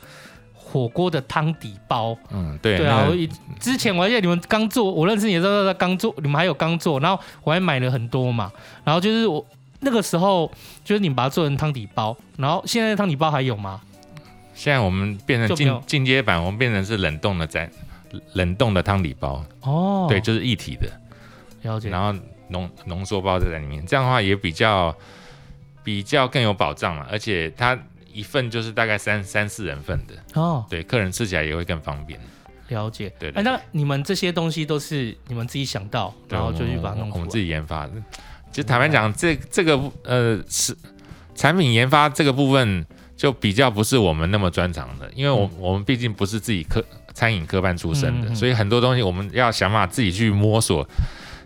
火锅的汤底包，嗯对对啊，我之前我还记得你们刚做，我认识你的时候刚做，你们还有刚做，然后我还买了很多嘛，然后就是我那个时候就是你们把它做成汤底包，然后现在汤底包还有吗？现在我们变成进进阶版，我们变成是冷冻的在冷冻的汤底包。哦，对，就是一体的。了解，然后浓浓缩包就在里面，这样的话也比较比较更有保障了，而且它一份就是大概三三四人份的哦，对，客人吃起来也会更方便。了解，对，哎，那你们这些东西都是你们自己想到，然后就去把它弄出来，我们自己研发的。其实坦白讲，这这个呃是产品研发这个部分就比较不是我们那么专长的，因为我我们毕竟不是自己科。餐饮科班出身的，嗯嗯所以很多东西我们要想办法自己去摸索，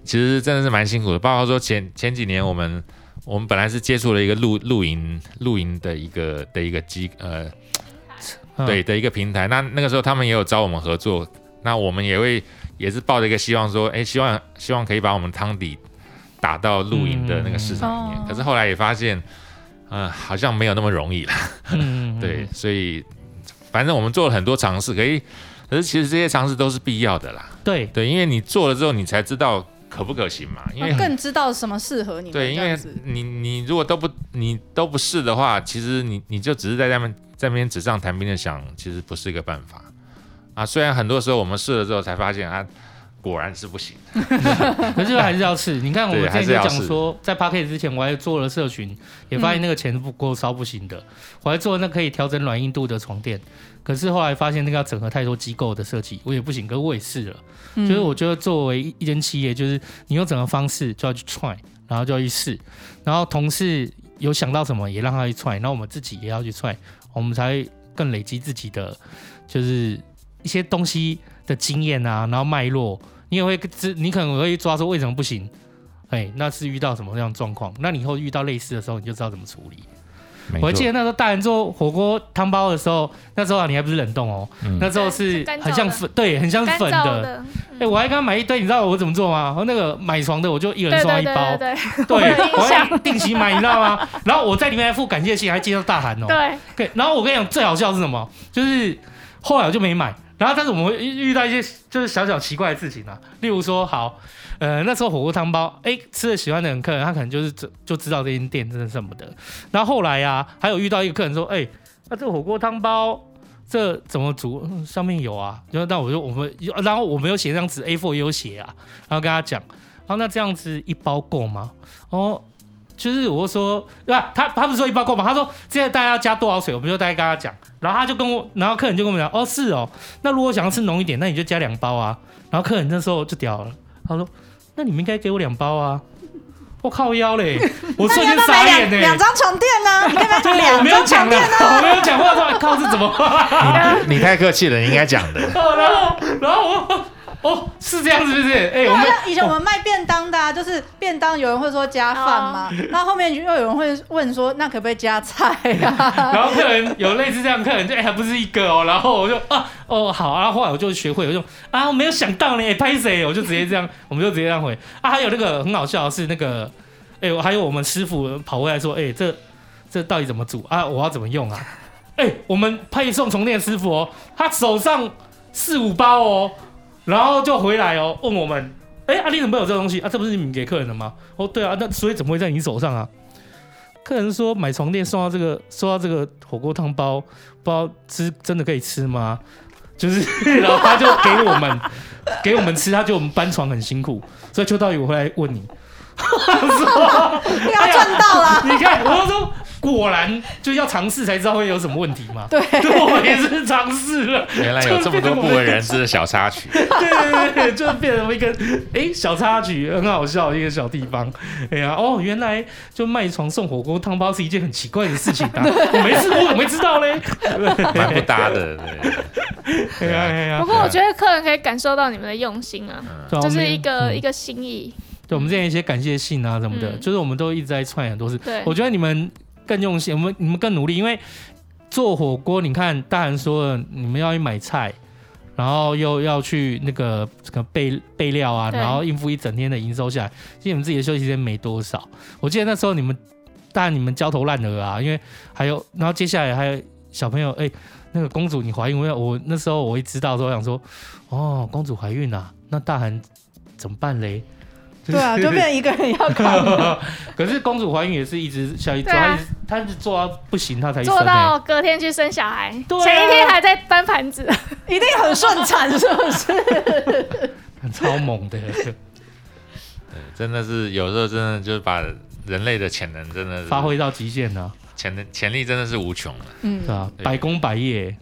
其实真的是蛮辛苦的。包括说前前几年我们我们本来是接触了一个露露营露营的一个的一个机呃。嗯对的一个平台，那那个时候他们也有找我们合作，那我们也会也是抱着一个希望说，哎，希望希望可以把我们汤底打到露营的那个市场里面。嗯可是后来也发现，嗯、呃，好像没有那么容易了。嗯，对，所以反正我们做了很多尝试，可以，可是其实这些尝试都是必要的啦。对对，因为你做了之后，你才知道可不可行嘛。因为更知道什么适合你。对，因为你你如果都不你都不试的话，其实你你就只是在那边。在那边纸上谈兵的想，其实不是一个办法啊。虽然很多时候我们试了之后才发现啊，果然是不行。可是还是要试。你看我们之前讲说，在 Podcast 之前我还做了社群，也发现那个钱不够烧不行的。嗯、我还做那可以调整软硬度的床垫，可是后来发现那个要整合太多机构的设计，我也不行。可是我也试了，嗯、就是我觉得作为一间企业，就是你用整个方式就要去 try，然后就要去试，然后同事有想到什么也让他去 try，然后我们自己也要去 try。我们才会更累积自己的，就是一些东西的经验啊，然后脉络，你也会知，你可能会抓住为什么不行，哎，那是遇到什么样的状况？那你以后遇到类似的时候，你就知道怎么处理。我还记得那时候大人做火锅汤包的时候，那时候啊，你还不是冷冻哦，嗯、那时候是很像粉，对，很像粉的。哎、欸，我还刚刚买一堆，你知道我怎么做吗？那个买床的，我就一人送一包，对，对，对，对，对，我还定期买，你知道吗？然后我在里面还附感谢信，还接到大韩哦。对，对，然后我跟你讲，最好笑是什么？就是后来我就没买。然后，但是我们会遇到一些就是小小奇怪的事情啊，例如说，好，呃，那时候火锅汤包，哎，吃了喜欢的人客人，他可能就是就知道这间店真的什么的。然后后来呀、啊，还有遇到一个客人说，哎，那这个火锅汤包这怎么煮？上面有啊，然后那我就我们，然后我没有写那张纸 A4 也有写啊，然后跟他讲，然后那这样子一包够吗？哦。就是我说，对吧？他他不是说一包够吗？他说现在大家要加多少水，我们就大概跟他讲。然后他就跟我，然后客人就跟我们讲，哦，是哦。那如果想要吃浓一点，那你就加两包啊。然后客人那时候就屌了，他说，那你们应该给我两包啊。我靠腰嘞，我瞬间傻眼嘞。两张床垫呢？你看看，两张床垫呢？我没有讲话，说靠是怎么？你你太客气了，你应该讲的。然后然后我。哦，是这样子，是不是？哎、欸，我们以前我们卖便当的、啊，哦、就是便当有人会说加饭嘛，那、哦、后，面又有人会问说，那可不可以加菜啊？然后客人有类似这样客人，就哎、欸、还不是一个哦，然后我就啊哦好啊，后来我就学会，我就啊我没有想到呢，拍谁？我就直接这样，我们就直接这样回啊。还有那个很好笑的是那个，哎、欸，还有我们师傅跑过来说，哎、欸，这这到底怎么煮啊？我要怎么用啊？哎、欸，我们配送床垫师傅哦，他手上四五包哦。然后就回来哦，问我们，哎，阿、啊、丽怎么有这个东西啊？这不是你们给客人的吗？哦，对啊，那所以怎么会在你手上啊？客人说买床垫送到这个，送到这个火锅汤包，不知道吃真的可以吃吗？就是，然后他就给我们，给我们吃，他觉得我们搬床很辛苦，所以秋刀鱼我回来问你，说你要赚到了，你看，我说。果然就要尝试才知道会有什么问题嘛。对，我也是尝试了。原来有这么多不为人知的小插曲。对对对，就变成一个哎小插曲，很好笑一个小地方。哎呀，哦，原来就卖床送火锅汤包是一件很奇怪的事情啊！我没试过，我怎么会知道嘞？蛮不搭的，对。哎呀哎呀。不过我觉得客人可以感受到你们的用心啊，就是一个一个心意。对，我们这样一些感谢信啊什么的，就是我们都一直在串很多事。对，我觉得你们。更用心，我们你们更努力，因为做火锅，你看大人说了，你们要去买菜，然后又要去那个这个备备料啊，然后应付一整天的营收下来，其实你们自己的休息时间没多少。我记得那时候你们，当然你们焦头烂额啊，因为还有，然后接下来还有小朋友，哎，那个公主你怀孕，我我那时候我一知道说，我想说，哦，公主怀孕啊，那大人怎么办嘞？对啊，就变成一个人要扛。可是公主怀孕也是一直小一做，她她是做到不行，她才做到隔天去生小孩，前一天还在搬盘子，一定很顺产，是不是？很 超猛的。对，真的是有时候真的就是把人类的潜能真的发挥到极限了，潜能潜力真的是无穷了。嗯，是啊，百工百业。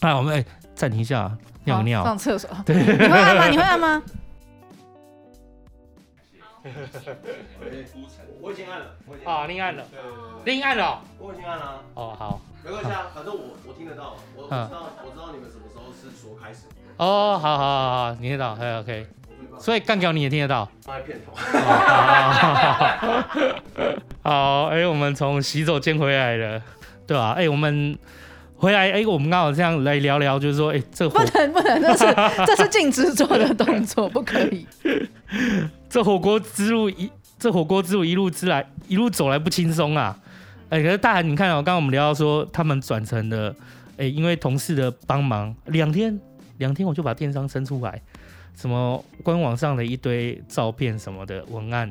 哎，我们哎暂停一下，尿尿，上厕所。对，你会按吗？你会按吗？我已经按了，啊，你按了，另按了，我已经按了。哦，好。没关系啊，反正我我听得到，我我知道我知道你们什么时候是说开始。哦，好好好好，你听得到，还 OK。所以干掉你也听得到。放在片头。好，哎，我们从洗手间回来了，对吧？哎，我们回来，哎，我们刚好这样来聊聊，就是说，哎，这不能不能，这是这是禁止做的动作，不可以。这火锅之路一，这火锅之路一路之来，一路走来不轻松啊！哎，可是大韩，你看哦，刚刚我们聊到说他们转成了，哎，因为同事的帮忙，两天两天我就把电商生出来。什么官网上的一堆照片什么的文案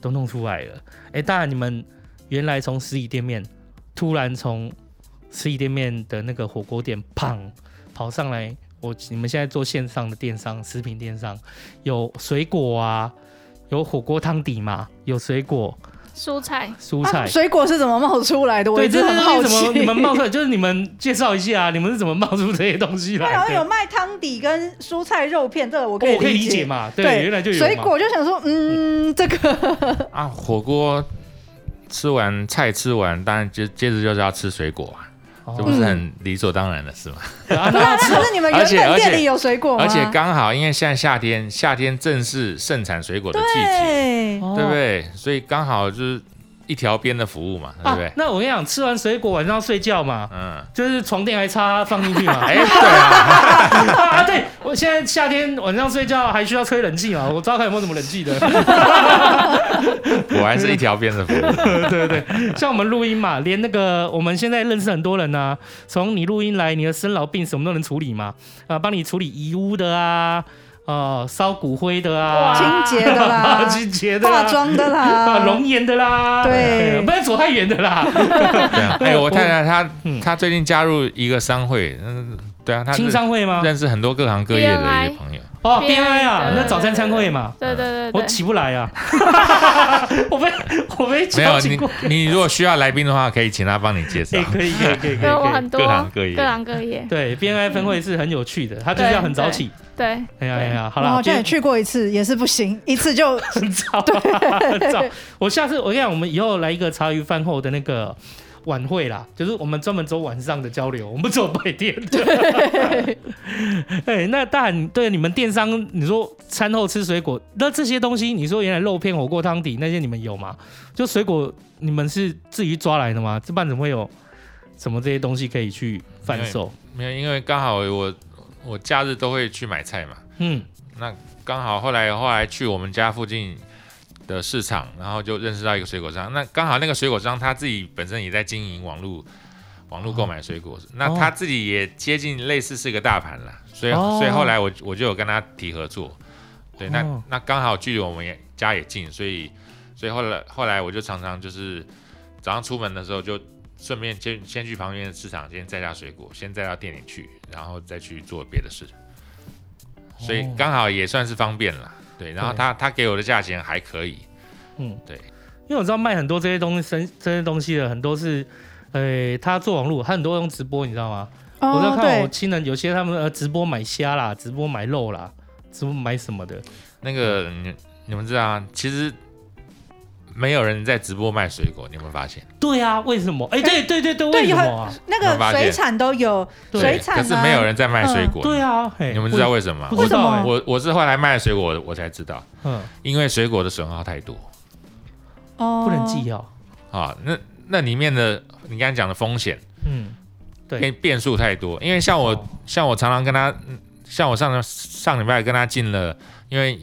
都弄出来了，哎，当然你们原来从实体店面突然从实体店面的那个火锅店砰跑上来，我你们现在做线上的电商食品电商，有水果啊，有火锅汤底嘛，有水果。蔬菜，蔬菜，水果是怎么冒出来的？我一直很好奇。怎么你们冒出来？就是你们介绍一下啊，你们是怎么冒出这些东西来的？好像有卖汤底跟蔬菜肉片，这个我可以理解嘛。对，原来就有。水果就想说，嗯，这个啊，火锅吃完菜吃完，当然接接着就是要吃水果啊。这不是很理所当然的事吗？不是，那是你们原本店里有水果吗？而且刚好，因为现在夏天，夏天正是盛产水果的季节，对不对？所以刚好就是一条边的服务嘛，对不对？那我跟你讲，吃完水果晚上要睡觉嘛，嗯，就是床垫还插放进去嘛。哎，对啊，啊，对，我现在夏天晚上睡觉还需要吹冷气嘛？我知道看有没有什么冷气的。果然是一条边的服务，对对对，像我们录音嘛，连那个我们现在认识很多人呐、啊，从你录音来，你的生老病什么都能处理嘛，啊，帮你处理遗物的啊，哦、啊，烧骨灰的啊，清洁的啦，清洁的，化妆的啦，龙颜的啦，对，不要走太远的啦。哎、啊，我太太她她最近加入一个商会，嗯，对啊，她青商会吗？认识很多各行各业的一个朋友。哦，BNI 啊，那早餐餐会嘛，对对对，我起不来啊，我被我被没有你你如果需要来宾的话，可以请他帮你介绍，可以可以可以可以，有很多 各行各业。各行各业，对 BNI 分会是很有趣的，他就是要很早起，对，哎呀哎呀，好了，我好像也去过一次，也是不行，一次就 很早，很早，我下次我跟你讲，我们以后来一个茶余饭后的那个。晚会啦，就是我们专门走晚上的交流，我们不走白天的。对，哎，那大涵对你们电商，你说餐后吃水果，那这些东西，你说原来肉片、火锅汤底那些你们有吗？就水果，你们是自己抓来的吗？这半怎么会有什么这些东西可以去贩售？没有，因为刚好我我假日都会去买菜嘛。嗯，那刚好后来后来去我们家附近。的市场，然后就认识到一个水果商，那刚好那个水果商他自己本身也在经营网络网络购买水果，哦、那他自己也接近类似是个大盘了，所以、哦、所以后来我我就有跟他提合作，对，那、哦、那刚好距离我们也家也近，所以所以后来后来我就常常就是早上出门的时候就顺便先先去旁边的市场先摘下水果，先摘到店里去，然后再去做别的事，所以刚好也算是方便了。对，然后他他给我的价钱还可以，嗯，对，因为我知道卖很多这些东西生这些东西的很多是，呃，他做网络，他很多用直播，你知道吗？哦、我在看我亲人有些他们呃直播买虾啦，直播买肉啦，直播买什么的。那个你你们知道啊？其实没有人在直播卖水果，你有没有发现？对啊，为什么？哎，对对对对，为什么啊？那个水产都有水产，可是没有人在卖水果。对啊，你们知道为什么？为什么？我我是后来卖水果，我才知道。嗯，因为水果的损耗太多，哦，不能寄药啊。那那里面的你刚才讲的风险，嗯，对，变变数太多。因为像我像我常常跟他，像我上上礼拜跟他进了，因为。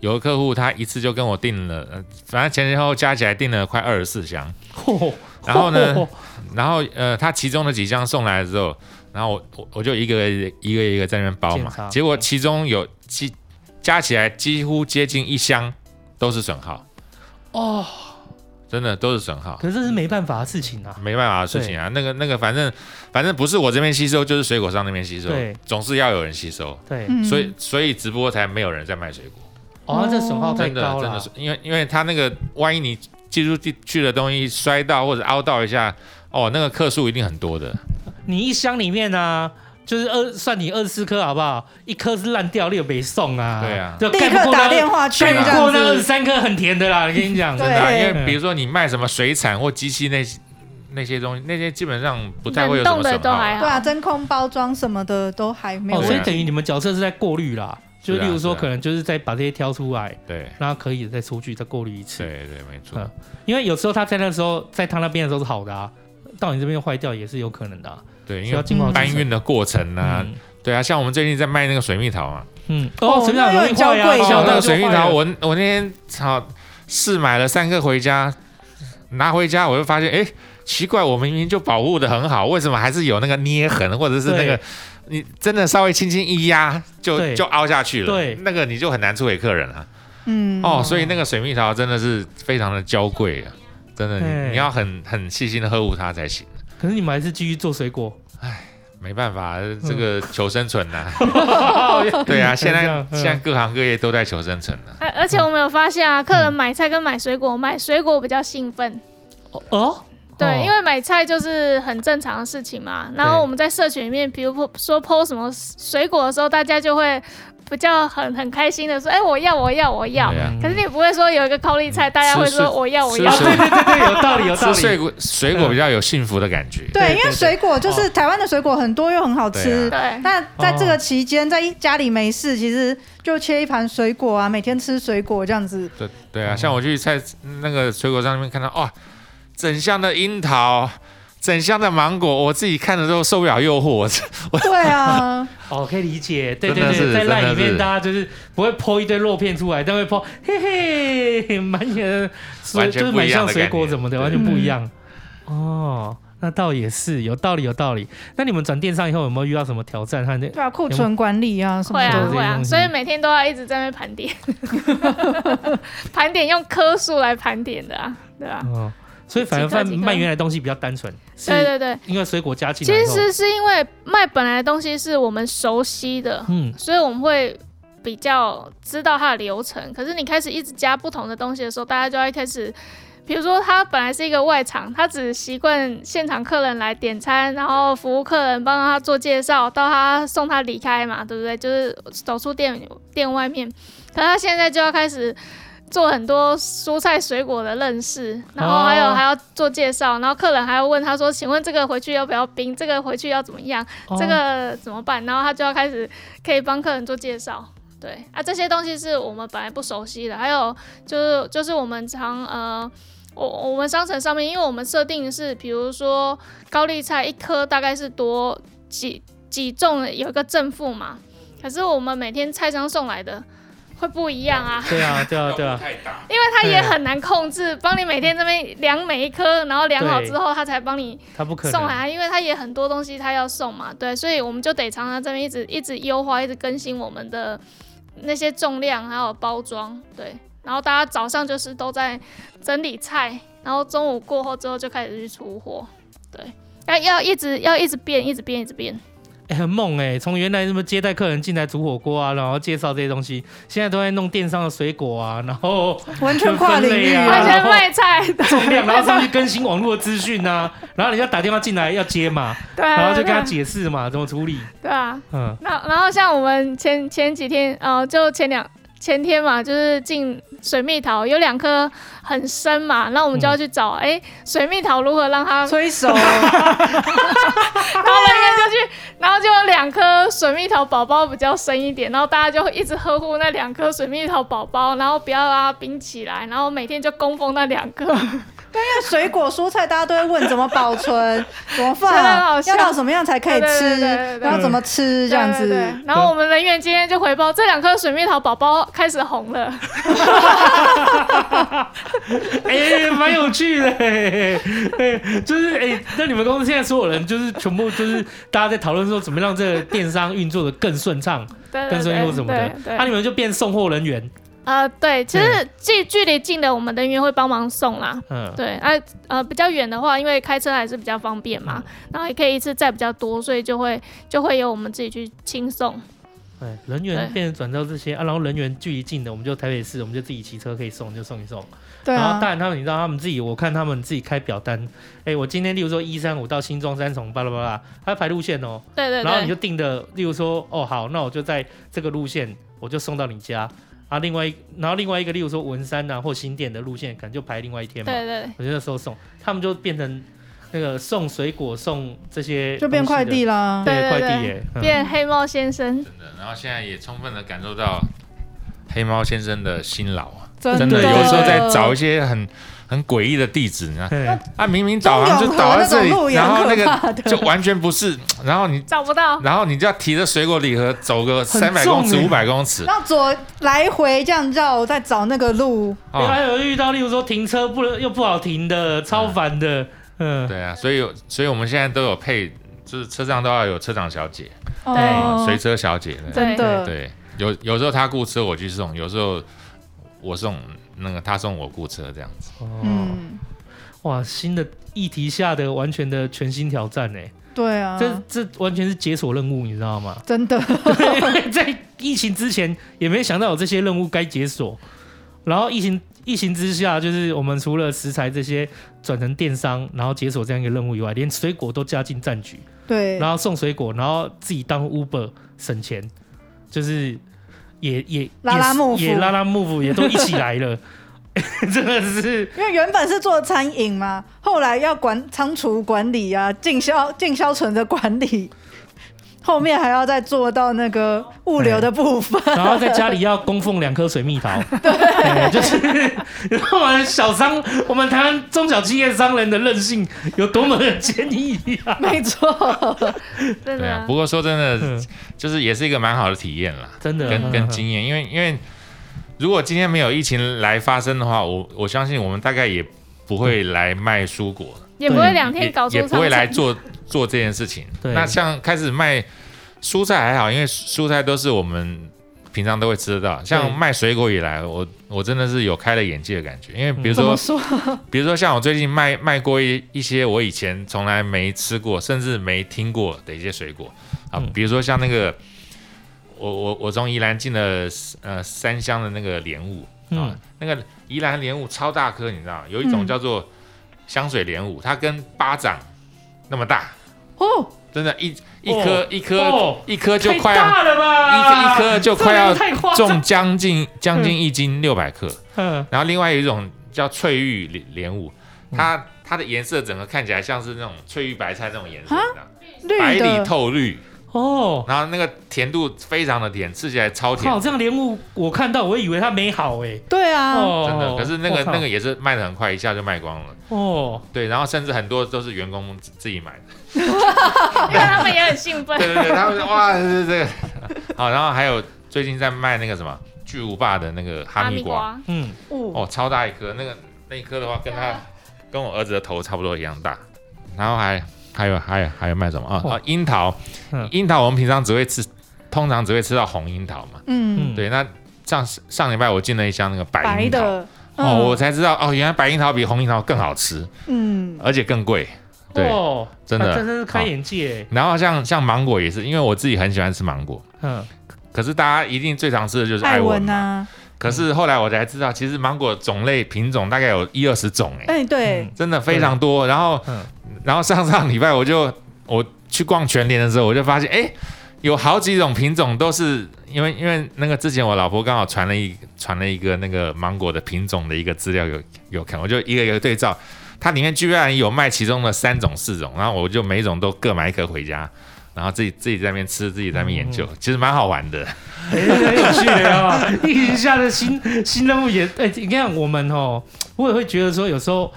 有个客户，他一次就跟我订了，呃，反正前前后后加起来订了快二十四箱。然后呢，然后呃，他其中的几箱送来的时候，然后我我我就一个一个一个一个在那边包嘛，结果其中有几加起来几乎接近一箱都是损耗。哦，真的都是损耗。可是这是没办法的事情啊，没办法的事情啊。那个那个，反正反正不是我这边吸收，就是水果商那边吸收，对，总是要有人吸收。对，所以所以直播才没有人在卖水果。哦，这损耗太高了。真的，真的是，因为因为他那个，万一你寄出去的东西摔到或者凹到一下，哦，那个克数一定很多的。你一箱里面呢、啊，就是二算你二十四颗好不好？一颗是烂掉，你有没送啊？对啊，就立刻打电话去。盖不过那二十三颗很甜的啦，我跟你讲。真的、啊，因为比如说你卖什么水产或机器那些那些东西，那些基本上不太会有什么损耗。对啊，真空包装什么的都还没有。哦，所以等于你们角色是在过滤啦，就例如说可能就是再把这些挑出来，对，然后可以再出去再过滤一次。对对，没错。因为有时候他在那时候在他那边的时候是好的啊，到你这边坏掉也是有可能的。对，因为搬运的过程呢，对啊，像我们最近在卖那个水蜜桃嘛，嗯，哦，水蜜桃容易坏呀，那个水蜜桃，我我那天操试买了三个回家。拿回家我就发现，哎，奇怪，我明明就保护的很好，为什么还是有那个捏痕，或者是那个你真的稍微轻轻一压就就凹下去了？对，那个你就很难出给客人了。嗯，哦，所以那个水蜜桃真的是非常的娇贵啊，真的，你你要很很细心的呵护它才行。可是你们还是继续做水果？哎，没办法，这个求生存呐。对啊，现在现在各行各业都在求生存呢。而而且我们有发现啊，客人买菜跟买水果，买水果比较兴奋。哦，对，因为买菜就是很正常的事情嘛。然后我们在社群里面，比如说 po 什么水果的时候，大家就会比较很很开心的说：“哎，我要，我要，我要。”可是你不会说有一个高丽菜，大家会说：“我要，我要。”对对对对，有道理，有道理。水果水果比较有幸福的感觉。对，因为水果就是台湾的水果很多又很好吃。对。但在这个期间，在家里没事，其实就切一盘水果啊，每天吃水果这样子。对对啊，像我去菜那个水果上面看到，哇。整箱的樱桃，整箱的芒果，我自己看的都受不了诱惑。对啊，哦，可以理解。对对对，在烂里面大家就是不会剖一堆肉片出来，但会剖嘿嘿，满眼就是满像水果什么的，完全不一样。哦，那倒也是有道理，有道理。那你们转电商以后有没有遇到什么挑战？对啊，库存管理啊什么的。会啊会啊，所以每天都要一直在那盘点，盘点用颗数来盘点的啊，对啊。所以反而卖卖原来的东西比较单纯，对对对，因为水果加进来。其实是因为卖本来的东西是我们熟悉的，嗯，所以我们会比较知道它的流程。可是你开始一直加不同的东西的时候，大家就会开始，比如说他本来是一个外场，他只习惯现场客人来点餐，然后服务客人帮他做介绍，到他送他离开嘛，对不对？就是走出店店外面，可是他现在就要开始。做很多蔬菜水果的认识，然后还有还要做介绍，然后客人还要问他说：“请问这个回去要不要冰？这个回去要怎么样？这个怎么办？”然后他就要开始可以帮客人做介绍。对啊，这些东西是我们本来不熟悉的。还有就是就是我们常呃，我我们商城上面，因为我们设定是比如说高丽菜一颗大概是多几几重有一个正负嘛，可是我们每天菜商送来的。会不一样啊！对啊，对啊，对啊，因为它也很难控制，帮你每天这边量每一颗，然后量好之后，他才帮你送来，因为它也很多东西他要送嘛，对，所以我们就得常常这边一直一直优化，一直更新我们的那些重量还有包装，对，然后大家早上就是都在整理菜，然后中午过后之后就开始去出货，对，要要一直要一直变，一直变，一直变。欸、很猛哎、欸！从原来什么接待客人进来煮火锅啊，然后介绍这些东西，现在都在弄电商的水果啊，然后完全跨领域啊，完全卖菜重量，然后上去更新网络的资讯啊，然后人家打电话进来要接嘛，对、啊，然后就跟他解释嘛，怎么处理，对啊，嗯，那然后像我们前前几天，呃，就前两前天嘛，就是进。水蜜桃有两颗很深嘛，那我们就要去找，哎、嗯，水蜜桃如何让它催熟？然后人家就去，然后就有两颗水蜜桃宝宝比较深一点，然后大家就会一直呵护那两颗水蜜桃宝宝，然后不要让它冰起来，然后每天就供奉那两颗。对，因为水果蔬菜大家都会问怎么保存、怎么放，要到什么样才可以吃，然后怎么吃这样子。然后我们人员今天就回报，这两颗水蜜桃宝宝开始红了。哎、欸，蛮有趣的，哎，就是哎、欸，那你们公司现在所有人就是全部就是大家在讨论说怎么让这个电商运作的更顺畅、更顺利或什么的，那、啊、你们就变送货人员。呃，对，其实距距离近的，我们的人员会帮忙送啦。嗯，对，啊，呃，比较远的话，因为开车还是比较方便嘛，嗯、然后也可以一次载比较多，所以就会就会由我们自己去轻送。对，人员变成转到这些啊，然后人员距离近的，我们就台北市，我们就自己骑车可以送，就送一送。对、啊、然后当然他们，你知道他们自己，我看他们自己开表单，哎，我今天例如说一三五到新庄三重，巴拉巴拉，他排路线哦。对，对对。然后你就定的，例如说，哦好，那我就在这个路线，我就送到你家。啊，另外一，然后另外一个，例如说文山呐、啊、或新店的路线，可能就排另外一天嘛。对对。我觉得时候送，他们就变成，那个送水果送这些就变快递啦，对，对对对快递耶，嗯变黑猫先生，真的。然后现在也充分的感受到黑猫先生的辛劳啊，真的有时候在找一些很很诡异的地址，你看对。啊，明明导航就导在这里，然后那个 就完全不是，然后你找不到。然后你就要提着水果礼盒走个三百公尺、五百公尺，然后左来回这样绕，再找那个路，哦。还有遇到例如说停车不能又不好停的，超烦的，嗯，对啊，所以所以我们现在都有配，就是车上都要有车长小姐，对啊，随车小姐，对。真的，对，有有时候他雇车我去送，有时候我送那个他送我雇车这样子。哦，嗯，哇，新的议题下的完全的全新挑战呢，对啊，这这完全是解锁任务，你知道吗？真的，在疫情之前也没想到有这些任务该解锁，然后疫情疫情之下，就是我们除了食材这些转成电商，然后解锁这样一个任务以外，连水果都加进战局，对，然后送水果，然后自己当 Uber 省钱，就是也也拉拉幕府也也拉拉木夫也都一起 来了，真的是。因为原本是做餐饮嘛，后来要管仓储管理啊，进销进销存的管理，后面还要再做到那个物流的部分。然后在家里要供奉两颗水蜜桃，对，就是 我们小商，我们台湾中小企业商人的韧性有多么的坚毅啊！没错，真对啊，不过说真的，嗯。就是也是一个蛮好的体验啦，真的跟跟经验，因为因为如果今天没有疫情来发生的话，我我相信我们大概也不会来卖蔬果，也不会两天搞出也也不会来做做这件事情。对那像开始卖蔬菜还好，因为蔬菜都是我们平常都会吃得到。像卖水果以来，我我真的是有开了眼界的感觉。因为比如说？比如说像我最近卖卖过一一些我以前从来没吃过，甚至没听过的一些水果啊，嗯比如说像那个，我我我从宜兰进了呃三箱的那个莲雾啊嗯，那个宜兰莲雾超大颗，你知道？有一种叫做香水莲雾，它跟巴掌那么大，哦，真的，一一颗哦一颗哦。一颗就快要大了吧，一颗一颗就快要重将近将近一斤六百克。嗯。然后另外有一种叫翠玉莲莲雾，嗯。它它的颜色整个看起来像是那种翠玉白菜那种颜色，白绿里的，透绿，哦，然后那个甜度非常的甜，吃起来超甜。靠，，这样莲雾我看到我以为它没好哎，对啊，哦，真的。可是那个那个也是卖的很快，一下就卖光了。哦，对，然后甚至很多都是员工自自己买的。因为他们也很兴奋。对对对，他们说哇，这这个好，然后还有最近在卖那个什么巨无霸的那个哈密瓜，，嗯，哦，哦，超大一颗，那个那一颗的话跟他跟我儿子的头差不多一样大，然后还还有还有还有卖什么？啊啊樱桃，嗯。樱桃我们平常只会吃，通常只会吃到红樱桃嘛，嗯，嗯。对，那上上礼拜我进了一箱那个白樱桃，哦，我才知道哦，原来白樱桃比红樱桃更好吃，嗯，而且更贵，对，哦，真的。啊真的是开眼界，然后像像芒果也是，因为我自己很喜欢吃芒果。嗯，可是大家一定最常吃的就是艾艾文嘛。文啊，可是后来我才知道，其实芒果种类品种大概有一二十种，哎，哎，对，真的非常多。然后，嗯然后上上礼拜我就我去逛全联的时候，我就发现，哎，有好几种品种都是因为因为那个之前我老婆刚好传了一传了一个那个芒果的品种的一个资料有有看，我就一个一个对照，它里面居然有卖其中的三种四种，然后我就每种都各买一颗回家。然后自己自己在那边吃，自己在那边研究，其实蛮好玩的。哎，很有趣的啊！疫情下的新新任务也，哎，你看我们哦，我也会觉得说，有时候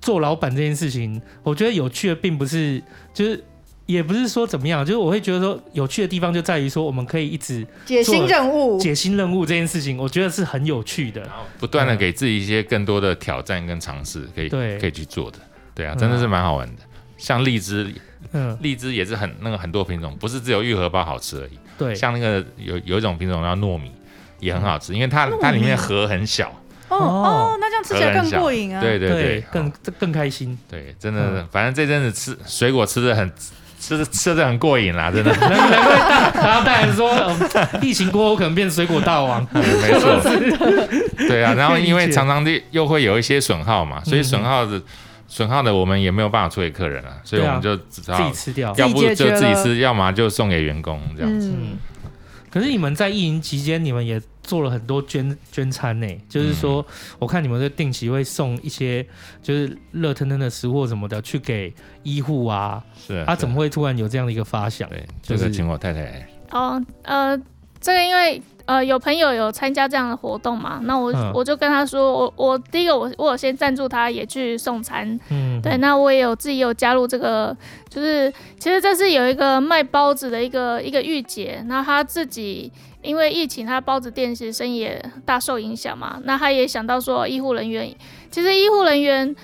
做老板这件事情，我觉得有趣的并不是，就是也不是说怎么样，就是我会觉得说，有趣的地方就在于说，我们可以一直解新任务，解新任务这件事情，我觉得是很有趣的。然后不断的给自己一些更多的挑战跟尝试，可以对可以去做的。对啊，真的是蛮好玩的。像荔枝，嗯，荔枝也是很那个很多品种，不是只有玉荷包好吃而已。对，像那个有有一种品种叫糯米，也很好吃，因为它它里面核很小，哦哦，那这样吃起来更过瘾啊，对对对，更更开心。对，真的，反正这阵子吃水果吃的很吃吃的很过瘾啦，真的。难难怪大，然后大人说，呃疫情过后可能变水果大王。没错，对啊，然后因为常常的又会有一些损耗嘛，所以损耗的损耗的我们也没有办法出给客人啊，所以我们就只好自己吃掉。要不就自己吃，要么就送给员工这样子。嗯，可是你们在疫情期间，你们也做了很多捐捐餐呢。就是说，嗯、我看你们会定期会送一些就是热腾腾的食物什么的去给医护啊。是啊。他怎么会突然有这样的一个发想？对，就是、这个请我太太。哦，呃，这个因为。呃，有朋友有参加这样的活动嘛？那我、嗯、我就跟他说，我我第一个我我有先赞助他，也去送餐。嗯，对，那我也有自己有加入这个，就是其实这是有一个卖包子的一个一个御姐，那他自己因为疫情，他包子店其实生意也大受影响嘛。那他也想到说，医护人员，其实医护人员。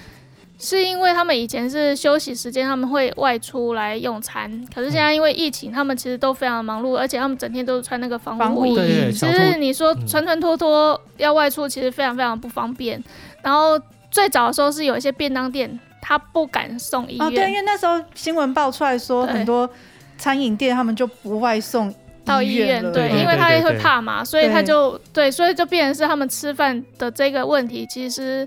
是因为他们以前是休息时间，他们会外出来用餐。可是现在因为疫情，他们其实都非常忙碌，而且他们整天都是穿那个防护衣。其实你说穿穿脱脱要外出，其实非常非常不方便。然后最早的时候是有一些便当店，他不敢送医院。哦，对，因为那时候新闻爆出来说，很多餐饮店他们就不外送到医院。对，因为他也会怕嘛，所以他就对，所以就变成是他们吃饭的这个问题，其实。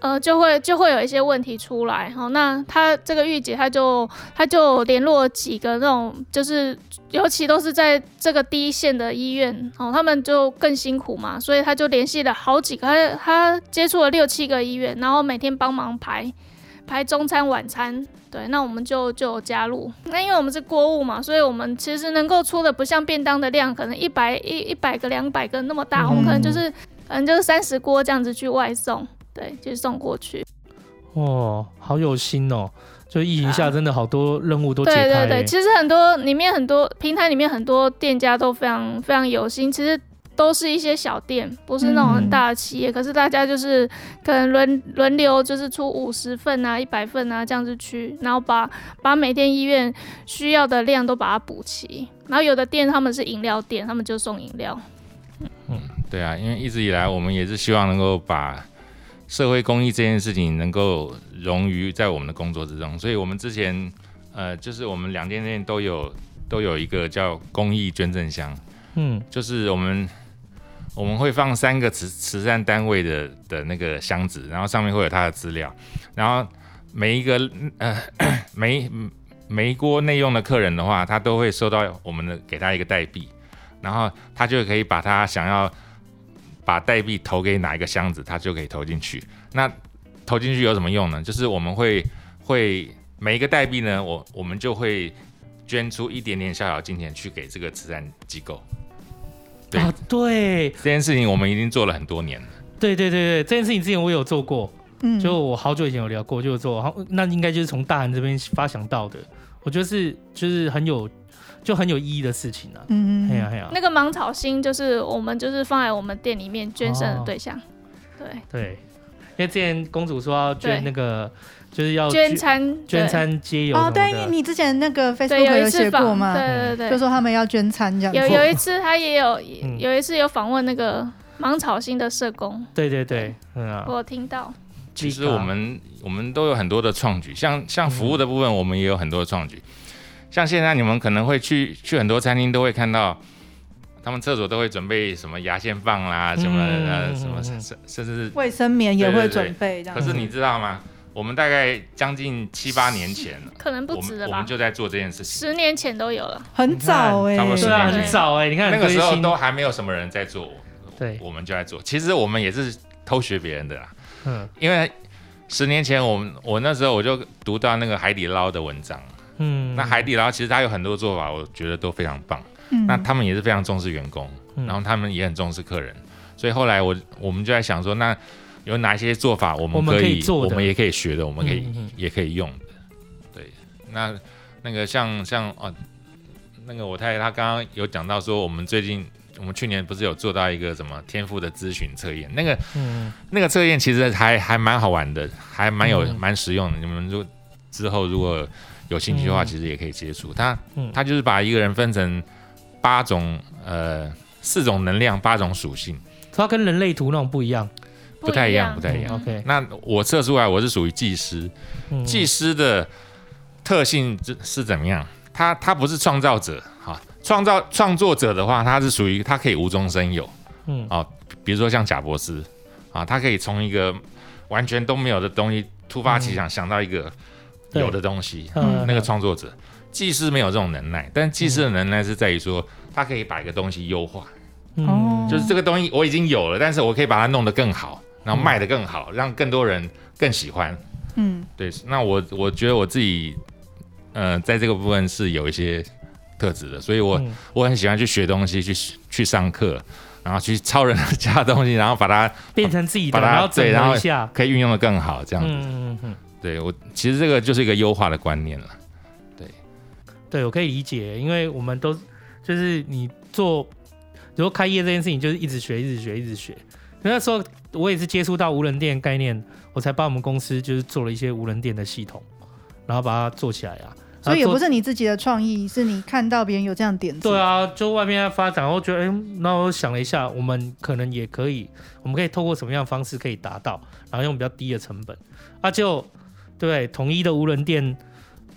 呃，就会就会有一些问题出来，好，那他这个御姐，他就他就联络几个那种，就是尤其都是在这个第一线的医院，哦，他们就更辛苦嘛，所以他就联系了好几个，他他接触了六七个医院，然后每天帮忙排排中餐晚餐，对，那我们就就加入，那因为我们是锅物嘛，所以我们其实能够出的不像便当的量，可能一百一一百个两百个那么大，嗯、我们可能就是可能就是三十锅这样子去外送。对，就送过去。哦，好有心哦！就疫情下，真的好多任务都解开。对对对，其实很多里面很多平台里面很多店家都非常非常有心，其实都是一些小店，不是那种很大的企业。嗯、可是大家就是可能轮轮流，就是出五十份啊、一百份啊这样子去，然后把把每天医院需要的量都把它补齐。然后有的店他们是饮料店，他们就送饮料。嗯，对啊，因为一直以来我们也是希望能够把。社会公益这件事情能够融于在我们的工作之中，所以我们之前，呃，就是我们两间店都有都有一个叫公益捐赠箱，嗯，就是我们我们会放三个慈慈善单位的的那个箱子，然后上面会有他的资料，然后每一个呃 每每一锅内用的客人的话，他都会收到我们的给他一个代币，然后他就可以把他想要。把代币投给哪一个箱子，它就可以投进去。那投进去有什么用呢？就是我们会会每一个代币呢，我我们就会捐出一点点小小金钱去给这个慈善机构。对、啊、对，这件事情我们已经做了很多年了。对对对对，这件事情之前我有做过，嗯，就我好久以前有聊过，就做，好，那应该就是从大韩这边发想到的。我觉得是就是很有。就很有意义的事情啊，嗯嗯，哎呀哎呀，那个芒草心就是我们就是放在我们店里面捐赠的对象，哦、对。对，因为之前公主说要捐那个，就是要捐餐捐餐街友哦，对，因为你之前那个 Facebook 有写过嘛，对对对，就说他们要捐餐这样，有有一次他也有有一次有访问那个芒草心的社工，对对对，嗯啊，我听到，其实我们我们都有很多的创举，像像服务的部分，我们也有很多的创举。像现在你们可能会去去很多餐厅，都会看到他们厕所都会准备什么牙线棒啦，什么呃什么甚甚至是卫生棉也会准备这样。可是你知道吗？我们大概将近七八年前，可能不止了吧？我们就在做这件事情。十年前都有了，很早哎，差不多十年，很早哎。你看那个时候都还没有什么人在做，对，我们就在做。其实我们也是偷学别人的啦，嗯，因为十年前我们我那时候我就读到那个海底捞的文章。嗯，那海底捞其实它有很多做法，我觉得都非常棒。嗯，那他们也是非常重视员工，嗯、然后他们也很重视客人，所以后来我我们就在想说，那有哪些做法我们可以，我们，可以做，我们也可以学的，我们可以、也可以用的。对，那那个像像哦，那个我太太她刚刚有讲到说，我们最近我们去年不是有做到一个什么天赋的咨询测验，那个嗯，那个测验其实还还蛮好玩的，还蛮有蛮、嗯、实用的。你们如之后如果有兴趣的话，其实也可以接触它。它就是把一个人分成八种，呃，四种能量，八种属性。它跟人类图那种不一样，不太一样，不太一样。OK，那我测出来我是属于技师。技师的特性是是怎么样？他他不是创造者，哈，创造创作者的话，他是属于他可以无中生有。嗯，啊，比如说像贾博斯，啊，他可以从一个完全都没有的东西突发奇想，想到一个。有的东西。嗯，那个创作者，技师没有这种能耐，但技师的能耐是在于说，他可以把一个东西优化。嗯，就是这个东西我已经有了，但是我可以把它弄得更好，然后卖得更好，让更多人更喜欢。嗯，对。那我我觉得我自己，呃，在这个部分是有一些特质的，所以我、嗯、我很喜欢去学东西，去去上课，然后去抄人家的东西，然后把它变成自己的，把它然后对，然后可以运用的更好，这样子。嗯嗯嗯。对我其实这个就是一个优化的观念了。对，对我可以理解，因为我们都就是你做。比如开业这件事情，就是一直学，一直学，一直学。那时候我也是接触到无人店概念，我才把我们公司就是做了一些无人店的系统，然后把它做起来啊。所以也不是你自己的创意，是你看到别人有这样点子。对啊，就外面在发展，我觉得，哎、欸，那我想了一下，我们可能也可以，我们可以透过什么样的方式可以达到，然后用比较低的成本，啊，就对，统一的无人店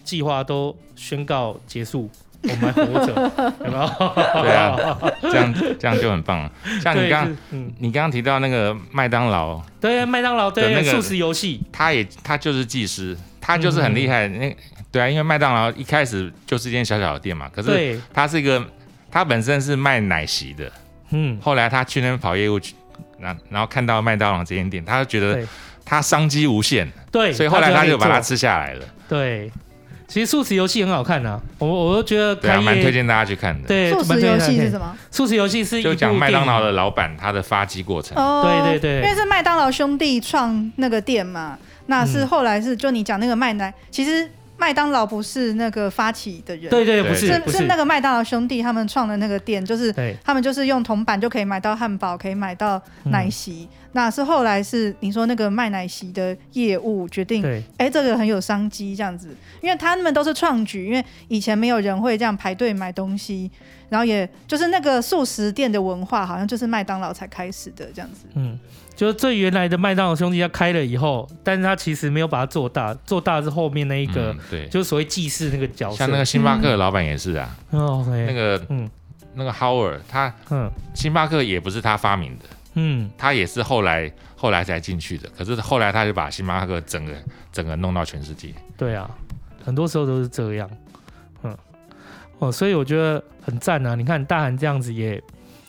计划都宣告结束。我们还活着，有没有？对啊，这样这样就很棒了。像你刚，嗯，你刚刚提到那个麦当劳，对，麦当劳对那个速食游戏，他也他就是技师，他就是很厉害。那、嗯、对啊，因为麦当劳一开始就是一间小小的店嘛，可是他是一个，他本身是卖奶昔的，嗯，后来他去那边跑业务去，然然后看到麦当劳这间店，他就觉得他商机无限，对，所以后来他就把它吃下来了，对。其实素食游戏很好看啊，我我都觉得对啊，蛮推荐大家去看的。对，素食游戏是什么？素食游戏是就讲麦当劳的老板他的发迹过程。哦，对对对，因为是麦当劳兄弟创那个店嘛，那是后来是就你讲那个麦奶，嗯、其实麦当劳不是那个发起的人，对对，不是是不是。是那个麦当劳兄弟他们创的那个店，就是他们就是用铜板就可以买到汉堡，可以买到奶昔。嗯。那是后来是你说那个卖奶昔的业务决定，哎，这个很有商机这样子，因为他们都是创举，因为以前没有人会这样排队买东西，然后也就是那个素食店的文化，好像就是麦当劳才开始的这样子。嗯，就是最原来的麦当劳兄弟他开了以后，但是他其实没有把它做大，做大是后面那一个，嗯、对，就是所谓祭祀那个角色，像那个星巴克的老板也是啊，哦、嗯，那个嗯，那个 Howard 他嗯，星巴克也不是他发明的。嗯，他也是后来后来才进去的，可是后来他就把星巴克整个整个弄到全世界。对啊，很多时候都是这样。嗯，哦，所以我觉得很赞啊！你看大韩这样子，也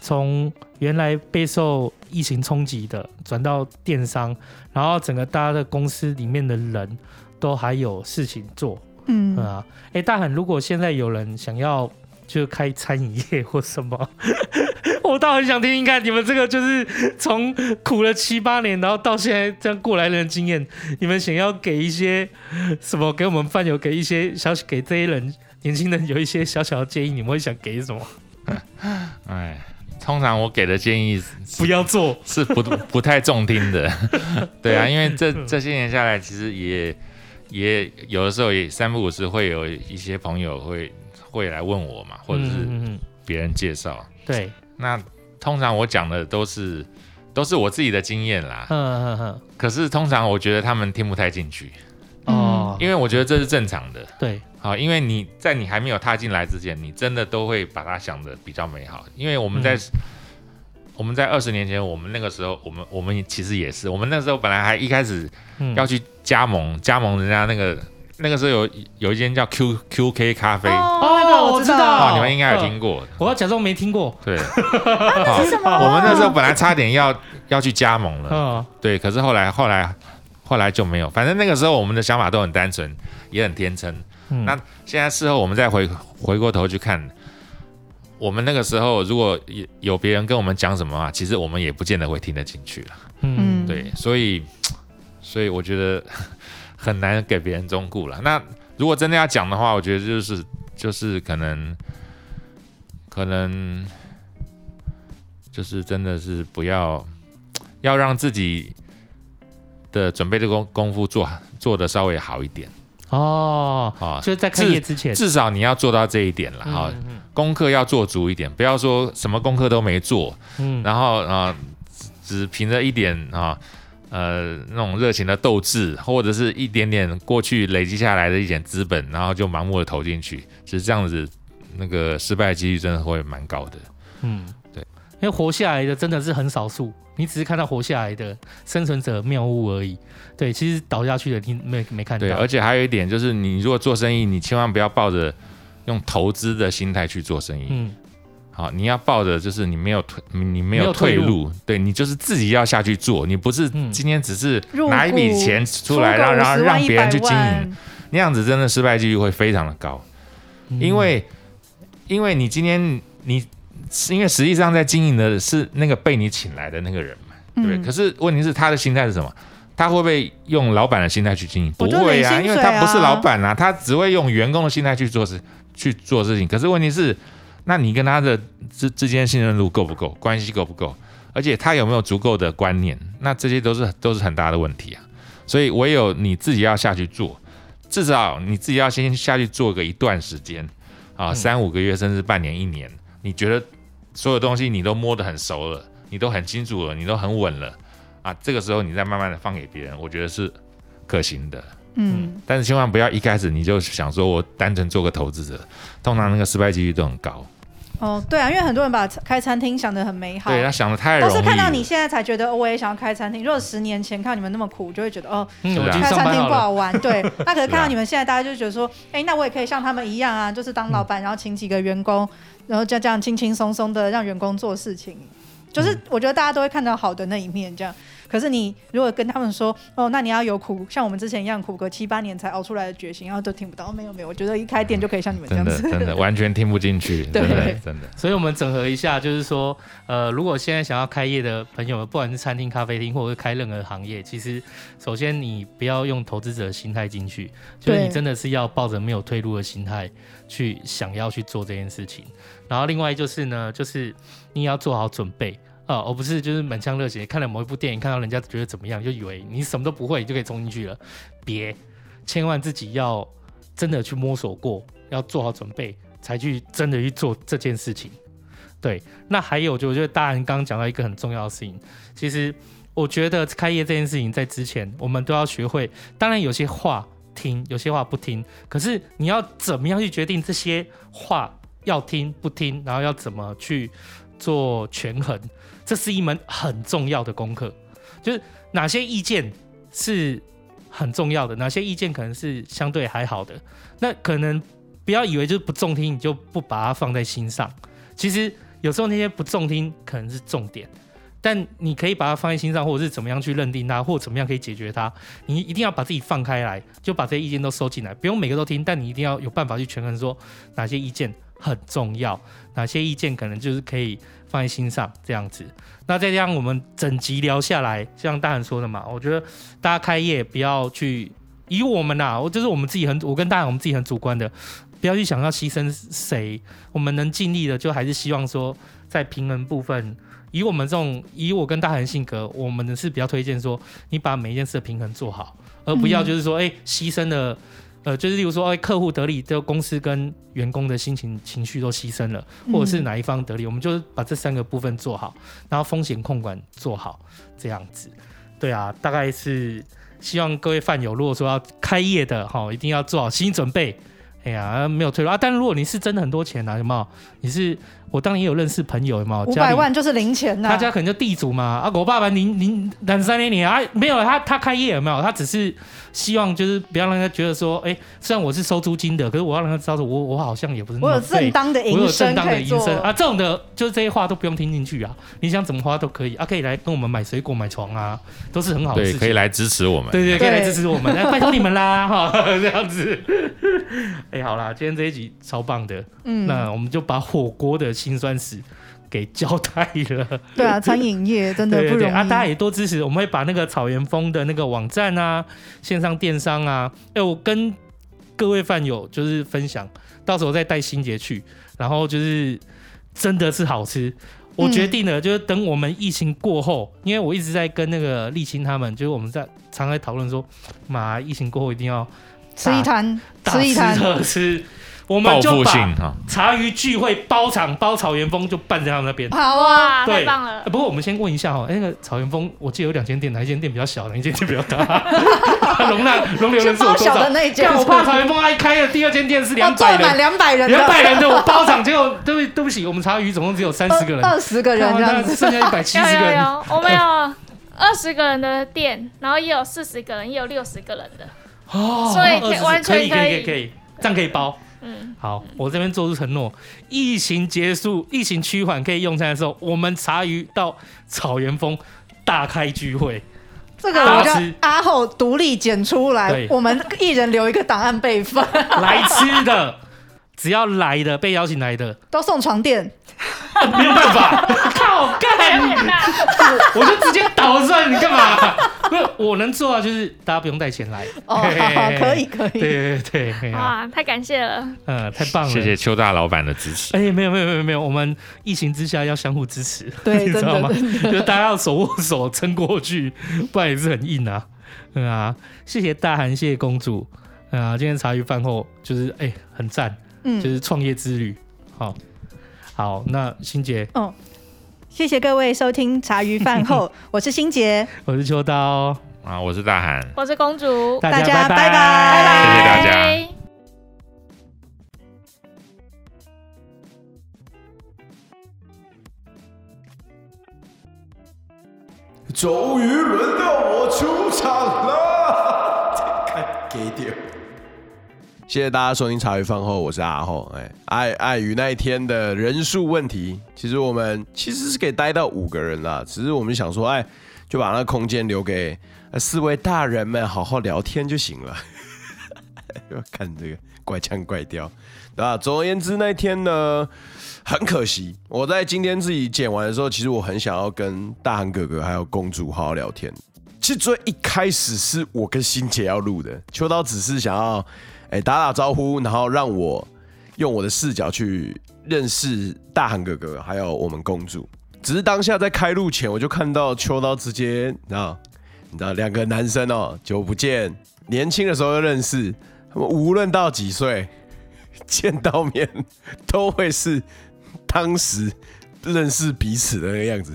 从原来备受疫情冲击的，转到电商，然后整个大家的公司里面的人都还有事情做。嗯，嗯啊，哎、欸，大韩，如果现在有人想要就开餐饮业或什么。我倒很想听听看，你们这个就是从苦了七八年，然后到现在这样过来人的经验，你们想要给一些什么？给我们饭友给一些小给这些人年轻人有一些小小的建议，你们会想给什么？哎，通常我给的建议不要做，是不不太中听的。对啊，因为这这些年下来，其实也也有的时候也三不五时会有一些朋友会会来问我嘛，或者是别人介绍。对。那通常我讲的都是都是我自己的经验啦，嗯嗯嗯。可是通常我觉得他们听不太进去，哦，因为我觉得这是正常的，对，好，因为你在你还没有踏进来之前，你真的都会把它想的比较美好。因为我们在、嗯、我们在二十年前，我们那个时候，我们我们其实也是，我们那时候本来还一开始要去加盟、嗯、加盟人家那个。那个时候有有一间叫 Q Q K 咖啡哦，那个我知道，哦，你们应该有听过。我要假装没听过。对，我们那时候本来差点要要去加盟了，对，可是后来后来后来就没有。反正那个时候我们的想法都很单纯，也很天真。那现在事后我们再回回过头去看，我们那个时候如果有有别人跟我们讲什么啊，其实我们也不见得会听得进去了。嗯，对，所以所以我觉得。很难给别人忠告了。那如果真的要讲的话，我觉得就是就是可能可能就是真的是不要要让自己的准备的功功夫做做的稍微好一点哦。啊，就是在开业之前至，至少你要做到这一点了哈。嗯嗯、功课要做足一点，不要说什么功课都没做，嗯，然后啊只凭着一点啊。呃，那种热情的斗志，或者是一点点过去累积下来的一点资本，然后就盲目的投进去，其实这样子，那个失败几率真的会蛮高的。嗯，对。因为活下来的真的是很少数，你只是看到活下来的生存者谬误而已。对，其实倒下去的你没没看到。对，而且还有一点就是，你如果做生意，你千万不要抱着用投资的心态去做生意。嗯。好，你要抱着就是你没有退，你没有退路，退路对你就是自己要下去做，你不是今天只是拿一笔钱出来，然后然后让别人去经营，那样子真的失败几率会非常的高，嗯、因为因为你今天你因为实际上在经营的是那个被你请来的那个人嘛，对不对？嗯、可是问题是他的心态是什么？他会不会用老板的心态去经营？不会啊，因为他不是老板啊，他只会用员工的心态去做事去做事情。可是问题是。那你跟他的之之间信任度够不够？关系够不够？而且他有没有足够的观念？那这些都是都是很大的问题啊。所以唯有你自己要下去做，至少你自己要先下去做个一段时间啊，三五个月甚至半年一年，你觉得所有东西你都摸得很熟了，你都很清楚了，你都很稳了啊，这个时候你再慢慢的放给别人，我觉得是可行的。嗯，但是千万不要一开始你就想说我单纯做个投资者，通常那个失败几率都很高。哦，对啊，因为很多人把开餐厅想得很美好，对他想的太容易，都是看到你现在才觉得，哦，我也想要开餐厅。如果十年前看你们那么苦，就会觉得哦，嗯、开餐厅不好玩。对，那可是 看到你们现在，大家就觉得说，哎，那我也可以像他们一样啊，就是当老板，然后请几个员工，然后就这样轻轻松松的让员工做事情。就是我觉得大家都会看到好的那一面，这样。可是你如果跟他们说哦，那你要有苦，像我们之前一样苦个七八年才熬出来的决心，然后都听不到。没有没有，我觉得一开店就可以像你们这样子，真的真的 完全听不进去。对，真的。所以我们整合一下，就是说，呃，如果现在想要开业的朋友们，不管是餐厅、咖啡厅，或者是开任何行业，其实首先你不要用投资者的心态进去，就是你真的是要抱着没有退路的心态去想要去做这件事情。然后另外就是呢，就是你要做好准备。哦，而不是就是满腔热血，看了某一部电影，看到人家觉得怎么样，就以为你什么都不会，就可以冲进去了。别，千万自己要真的去摸索过，要做好准备，才去真的去做这件事情。对，那还有就我觉得大人刚刚讲到一个很重要的事情，其实我觉得开业这件事情在之前我们都要学会，当然有些话听，有些话不听，可是你要怎么样去决定这些话要听不听，然后要怎么去做权衡。这是一门很重要的功课，就是哪些意见是很重要的，哪些意见可能是相对还好的。那可能不要以为就是不中听，你就不把它放在心上。其实有时候那些不中听可能是重点，但你可以把它放在心上，或者是怎么样去认定它，或者怎么样可以解决它。你一定要把自己放开来，就把这些意见都收进来，不用每个都听，但你一定要有办法去权衡说哪些意见很重要，哪些意见可能就是可以。放在心上，这样子。那再这样，我们整集聊下来，像大汉说的嘛，我觉得大家开业不要去以我们呐、啊，我就是我们自己很，我跟大汉我们自己很主观的，不要去想要牺牲谁，我们能尽力的，就还是希望说在平衡部分，以我们这种，以我跟大汉性格，我们是比较推荐说，你把每一件事的平衡做好，而不要就是说，哎、欸，牺牲了。呃，就是例如说，哎，客户得利，这个公司跟员工的心情情绪都牺牲了，或者是哪一方得利，嗯、我们就把这三个部分做好，然后风险控管做好，这样子。对啊，大概是希望各位饭友，如果说要开业的哈，一定要做好心理准备。哎呀，没有退路啊！但如果你是真的很多钱啊，有没有？你是我当年也有认识朋友，有没有？五百万就是零钱呐、啊。他家可能就地主嘛啊！我爸爸零零两三年年啊，没有他他开业有没有？他只是希望就是不要让他觉得说，哎、欸，虽然我是收租金的，可是我要让他知道说我我好像也不是。我有正当的营生，我有正当的营生啊！这种的，就是这些话都不用听进去啊！你想怎么花都可以啊，可以来跟我们买水果、买床啊，都是很好的事情。可以来支持我们。对对，可以来支持我们，拜托你们啦哈！这样子。哎、欸，好啦，今天这一集超棒的，嗯，那我们就把火锅的辛酸史给交代了。对啊，餐饮业 真的不容易对对对啊！大家也多支持，我们会把那个草原风的那个网站啊，线上电商啊，哎、欸，我跟各位饭友就是分享，到时候再带心杰去，然后就是真的是好吃。我决定了，就是等我们疫情过后，因为我一直在跟那个立青他们，就是我们在常在讨论说，妈，疫情过后一定要。吃一摊，吃一摊，吃我们就把，茶余聚会包场包草原风就办在他们那边。好啊，哇，太棒了欸！不过我们先问一下哦、欸，那个草原风，我记得有两间店，哪一间店比较小，哪一间店比较大？容纳容留人数有多就包小的少？那一间干我怕草原风他一开了第二间店是两百人，两百人的，两百人的我包场，结果对不对不起，我们茶余总共只有三十个人，二十个人这样子。剩下一百七有十个人。有有，我们有二十个人的店，然后也有四十个人，也有六十个人的。哦所以可以20完全可以可可以以可以可以，这样可以包。嗯，好，我这边做出承诺，疫情结束、疫情趋缓可以用餐的时候，我们茶余到草原风大开聚会。这个我就阿后独立剪出来，我们一人留一个档案备份，来吃的，只要来的被邀请来的，都送床垫。没有办法，靠干你，我就直接倒算你干嘛？我能做啊，就是大家不用带钱来。哦，可以可以。对对对，哇，太感谢了。嗯，太棒了，谢谢邱大老板的支持。哎、没有没有没有没有，我们疫情之下要相互支持，对 你知道吗？就是大家要手握手撑过去，不然也是很硬啊。嗯啊，谢谢大韩，谢谢公主。嗯啊，今天茶余饭后就是哎、很赞，就嗯，是创业之旅。好，好，那欣姐，哦，谢谢各位收听茶余饭后，我是心杰，我是秋刀，啊，我是大韩，我是公主，大大家拜拜。拜拜。谢谢大家。拜终于轮到我出场了，给掉。谢谢大家收听茶余饭后，我是阿后。哎，碍碍于那一天的人数问题，其实我们其实是可以待到五个人啦，只是我们想说，哎，就把那空间留给四位大人们好好聊天就行了。看这个怪腔怪调，对吧？总而言之，那一天呢，很可惜，我在今天自己剪完的时候，其实我很想要跟大韩哥哥还有公主好好聊天。其实最一开始是我跟欣姐要录的，秋刀只是想要哎打打招呼，然后让我用我的视角去认识大韩哥哥还有我们公主。只是当下在开路前，我就看到秋刀直接，你知道，你知道两个男生哦，久不见，年轻的时候就认识，他们无论到几岁，见到面 都会是当时认识彼此的那个样子，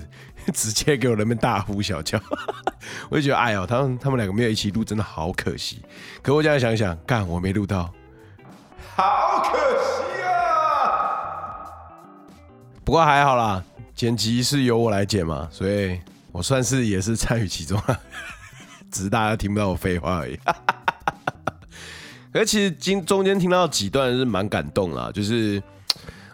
直接给我那边大呼小叫，我就觉得哎呦，他们他们两个没有一起录，真的好可惜。可我这样想想，干我没录到，好可惜啊！不过还好啦，剪辑是由我来剪嘛，所以我算是也是参与其中了，只是大家听不到我废话而已。可是其实今中间听到几段是蛮感动啦，就是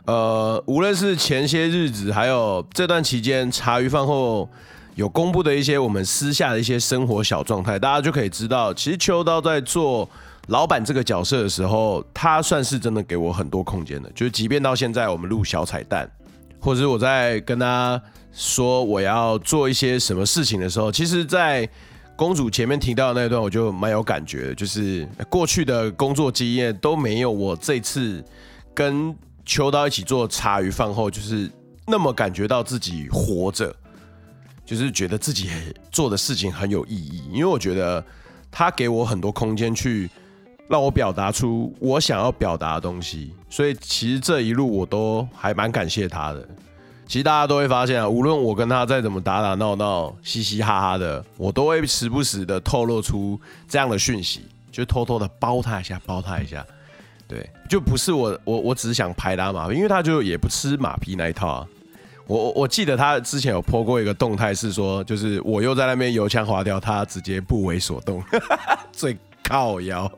呃，无论是前些日子，还有这段期间茶余饭后有公布的一些我们私下的一些生活小状态，大家就可以知道，其实秋刀在做老板这个角色的时候，他算是真的给我很多空间的。就是即便到现在我们录小彩蛋，或者是我在跟他说我要做一些什么事情的时候，其实，在公主前面提到的那一段，我就蛮有感觉的，就是过去的工作经验都没有我这次跟秋刀一起做茶余饭后，就是那么感觉到自己活着，就是觉得自己做的事情很有意义。因为我觉得他给我很多空间去让我表达出我想要表达的东西，所以其实这一路我都还蛮感谢他的。其实大家都会发现啊，无论我跟他再怎么打打闹闹、嘻嘻哈哈的，我都会时不时的透露出这样的讯息，就偷偷的包他一下，包他一下。对，就不是我，我我只是想拍他马屁，因为他就也不吃马屁那一套啊。我我我记得他之前有泼过一个动态，是说就是我又在那边油腔滑调，他直接不为所动，最靠腰。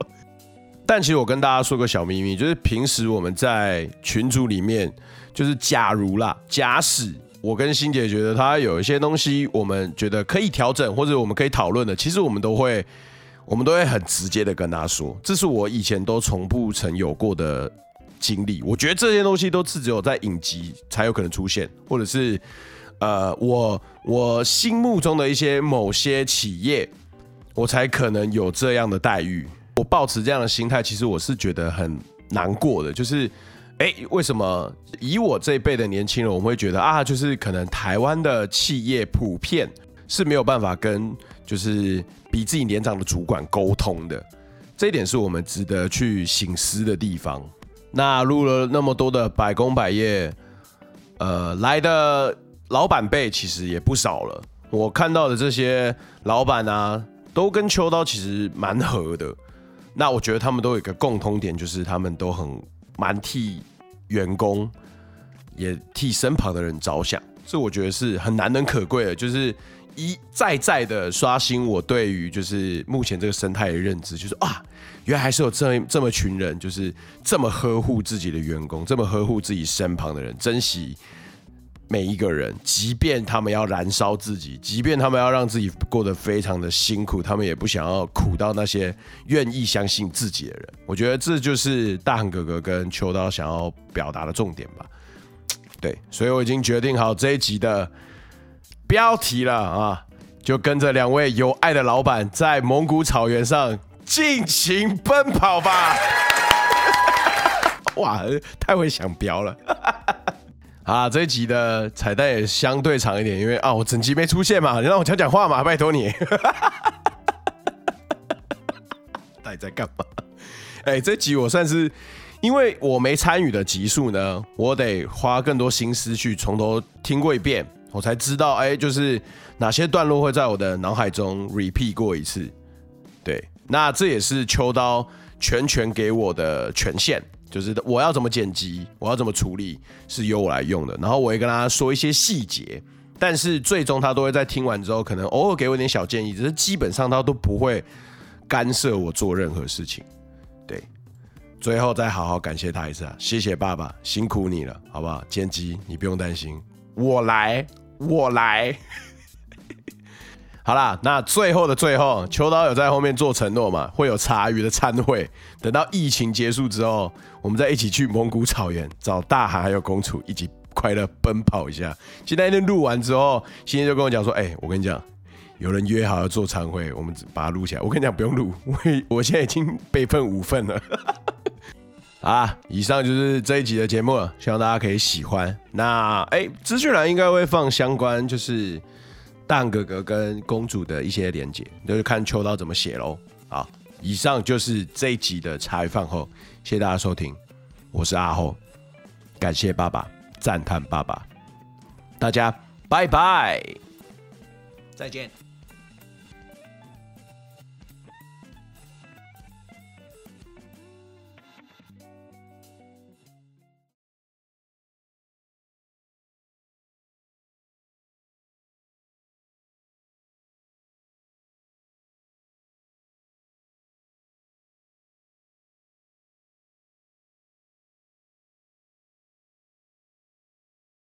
但其实我跟大家说个小秘密，就是平时我们在群组里面。就是假如啦，假使我跟欣姐觉得她有一些东西，我们觉得可以调整，或者我们可以讨论的，其实我们都会，我们都会很直接的跟他说，这是我以前都从不曾有过的经历。我觉得这些东西都是只有在影集才有可能出现，或者是呃，我我心目中的一些某些企业，我才可能有这样的待遇。我抱持这样的心态，其实我是觉得很难过的，就是。哎，为什么以我这一辈的年轻人，我们会觉得啊，就是可能台湾的企业普遍是没有办法跟就是比自己年长的主管沟通的，这一点是我们值得去省思的地方。那录了那么多的百工百业，呃，来的老板辈其实也不少了。我看到的这些老板啊，都跟秋刀其实蛮合的。那我觉得他们都有一个共通点，就是他们都很蛮替员工，也替身旁的人着想。这我觉得是很难能可贵的，就是一再再的刷新我对于就是目前这个生态的认知，就是啊，原来还是有这么这么群人，就是这么呵护自己的员工，这么呵护自己身旁的人，珍惜每一个人，即便他们要燃烧自己，即便他们要让自己过得非常的辛苦，他们也不想要苦到那些愿意相信自己的人。我觉得这就是大汉哥哥跟秋刀想要表达的重点吧。对，所以我已经决定好这一集的标题了啊，就跟着两位有爱的老板在蒙古草原上尽情奔跑吧！哇，太会想标了 啊！这一集的彩蛋也相对长一点，因为啊，我整集没出现嘛，你让我讲讲话嘛，拜托你。到底在干嘛？哎，这集我算是。因为我没参与的集数呢，我得花更多心思去从头听过一遍，我才知道，哎，就是哪些段落会在我的脑海中 repeat 过一次。对，那这也是秋刀全权给我的权限，就是我要怎么剪辑，我要怎么处理，是由我来用的。然后我会跟他说一些细节，但是最终他都会在听完之后，可能偶尔给我点小建议，只是基本上他都不会干涉我做任何事情。对。最后再好好感谢他一次啊！谢谢爸爸，辛苦你了，好不好？剪辑你不用担心，我来，我来。好啦，那最后的最后，秋刀有在后面做承诺嘛？会有茶余的餐会，等到疫情结束之后，我们再一起去蒙古草原找大汗还有公主一起快乐奔跑一下。今天那天录完之后，欣欣就跟我讲说：“哎、我跟你讲，有人约好要做餐会，我们把它录起来。我跟你讲，不用录，我我现在已经备份五份了。”啊，以上就是这一集的节目了，希望大家可以喜欢。那哎，资讯栏应该会放相关，就是蛋哥哥跟公主的一些连接，就是看秋刀怎么写喽。好，以上就是这一集的茶余饭后，谢谢大家收听，我是阿后，感谢爸爸，赞叹爸爸，大家拜拜，再见。